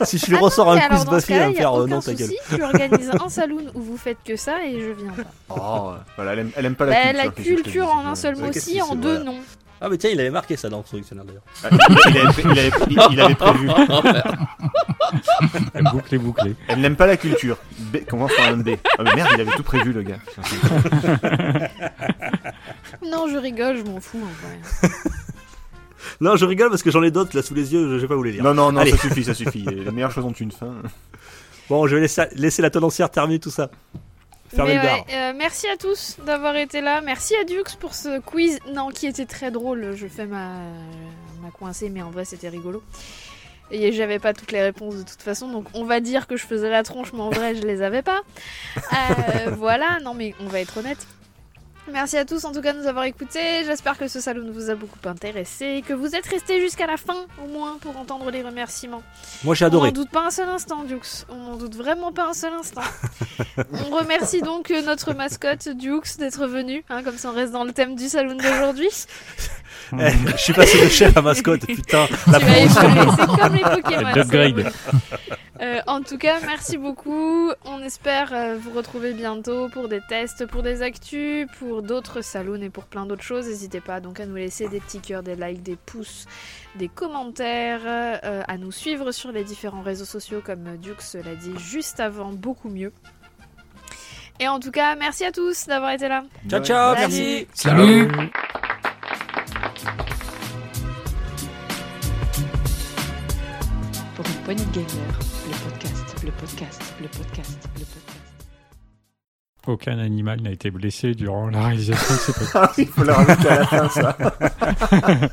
Speaker 7: si je lui
Speaker 2: Ah non,
Speaker 7: ressors un quiz Baffy, elle va me faire euh, non, ta gueule.
Speaker 2: Tu organises un saloon où vous faites que ça et je viens pas.
Speaker 4: Oh, voilà, elle aime, elle aime pas la
Speaker 2: Bah,
Speaker 4: culture.
Speaker 2: la culture en un seul mot
Speaker 7: que
Speaker 2: en deux
Speaker 7: voilà. Ah, mais tiens, il avait marqué ça dans son dictionnaire d'ailleurs.
Speaker 4: Ah, il, avait, pré- il, avait, il- il avait prévu.
Speaker 3: Bouclé, bouclé.
Speaker 4: Elle n'aime pas la culture. B, comment faire un B Ah mais merde, il avait tout prévu le gars.
Speaker 2: Non, je rigole, je m'en fous en vrai.
Speaker 7: Non, je rigole parce que j'en ai d'autres là sous les yeux, je vais pas vous les lire.
Speaker 4: Non, non, non,
Speaker 7: Allez.
Speaker 4: ça suffit, ça suffit. Les meilleures choses ont une fin.
Speaker 7: Bon, je vais laisser, laisser la tenancière terminer tout ça. Fermez
Speaker 2: Mais
Speaker 7: le bar.
Speaker 2: ouais, euh, merci à tous d'avoir été là. Merci à Dux pour ce quiz. Non, qui était très drôle. Je fais ma, ma coincée, mais en vrai, c'était rigolo. Et j'avais pas toutes les réponses de toute façon, donc on va dire que je faisais la tronche, mais en vrai, je les avais pas. Euh, voilà, non, mais on va être honnête. Merci à tous en tout cas de nous avoir écoutés. J'espère que ce salon vous a beaucoup intéressé, que vous êtes restés jusqu'à la fin au moins pour entendre les remerciements.
Speaker 7: Moi, j'ai
Speaker 2: On
Speaker 7: adoré.
Speaker 2: n'en doute pas un seul instant, Dux. On n'en doute vraiment pas un seul instant. on remercie donc euh, notre mascotte, Dux, d'être venu. hein, comme ça, on reste dans le thème du salon d'aujourd'hui.
Speaker 7: Je suis passé de chef à mascotte, putain. La
Speaker 2: c'est comme les Pokémon. Euh, en tout cas, merci beaucoup. On espère euh, vous retrouver bientôt pour des tests, pour des actus, pour d'autres salons et pour plein d'autres choses. N'hésitez pas donc à nous laisser des petits cœurs, des likes, des pouces, des commentaires, euh, à nous suivre sur les différents réseaux sociaux comme Dux l'a dit juste avant, beaucoup mieux. Et en tout cas, merci à tous d'avoir été là.
Speaker 7: Ciao, ciao,
Speaker 2: Salut.
Speaker 7: merci.
Speaker 5: Salut
Speaker 1: Pony Gamer, le podcast, le podcast, le podcast, le podcast.
Speaker 3: Aucun animal n'a été blessé durant la réalisation de ces podcasts.
Speaker 4: Ah oui, il faut le rajouter à la fin, ça.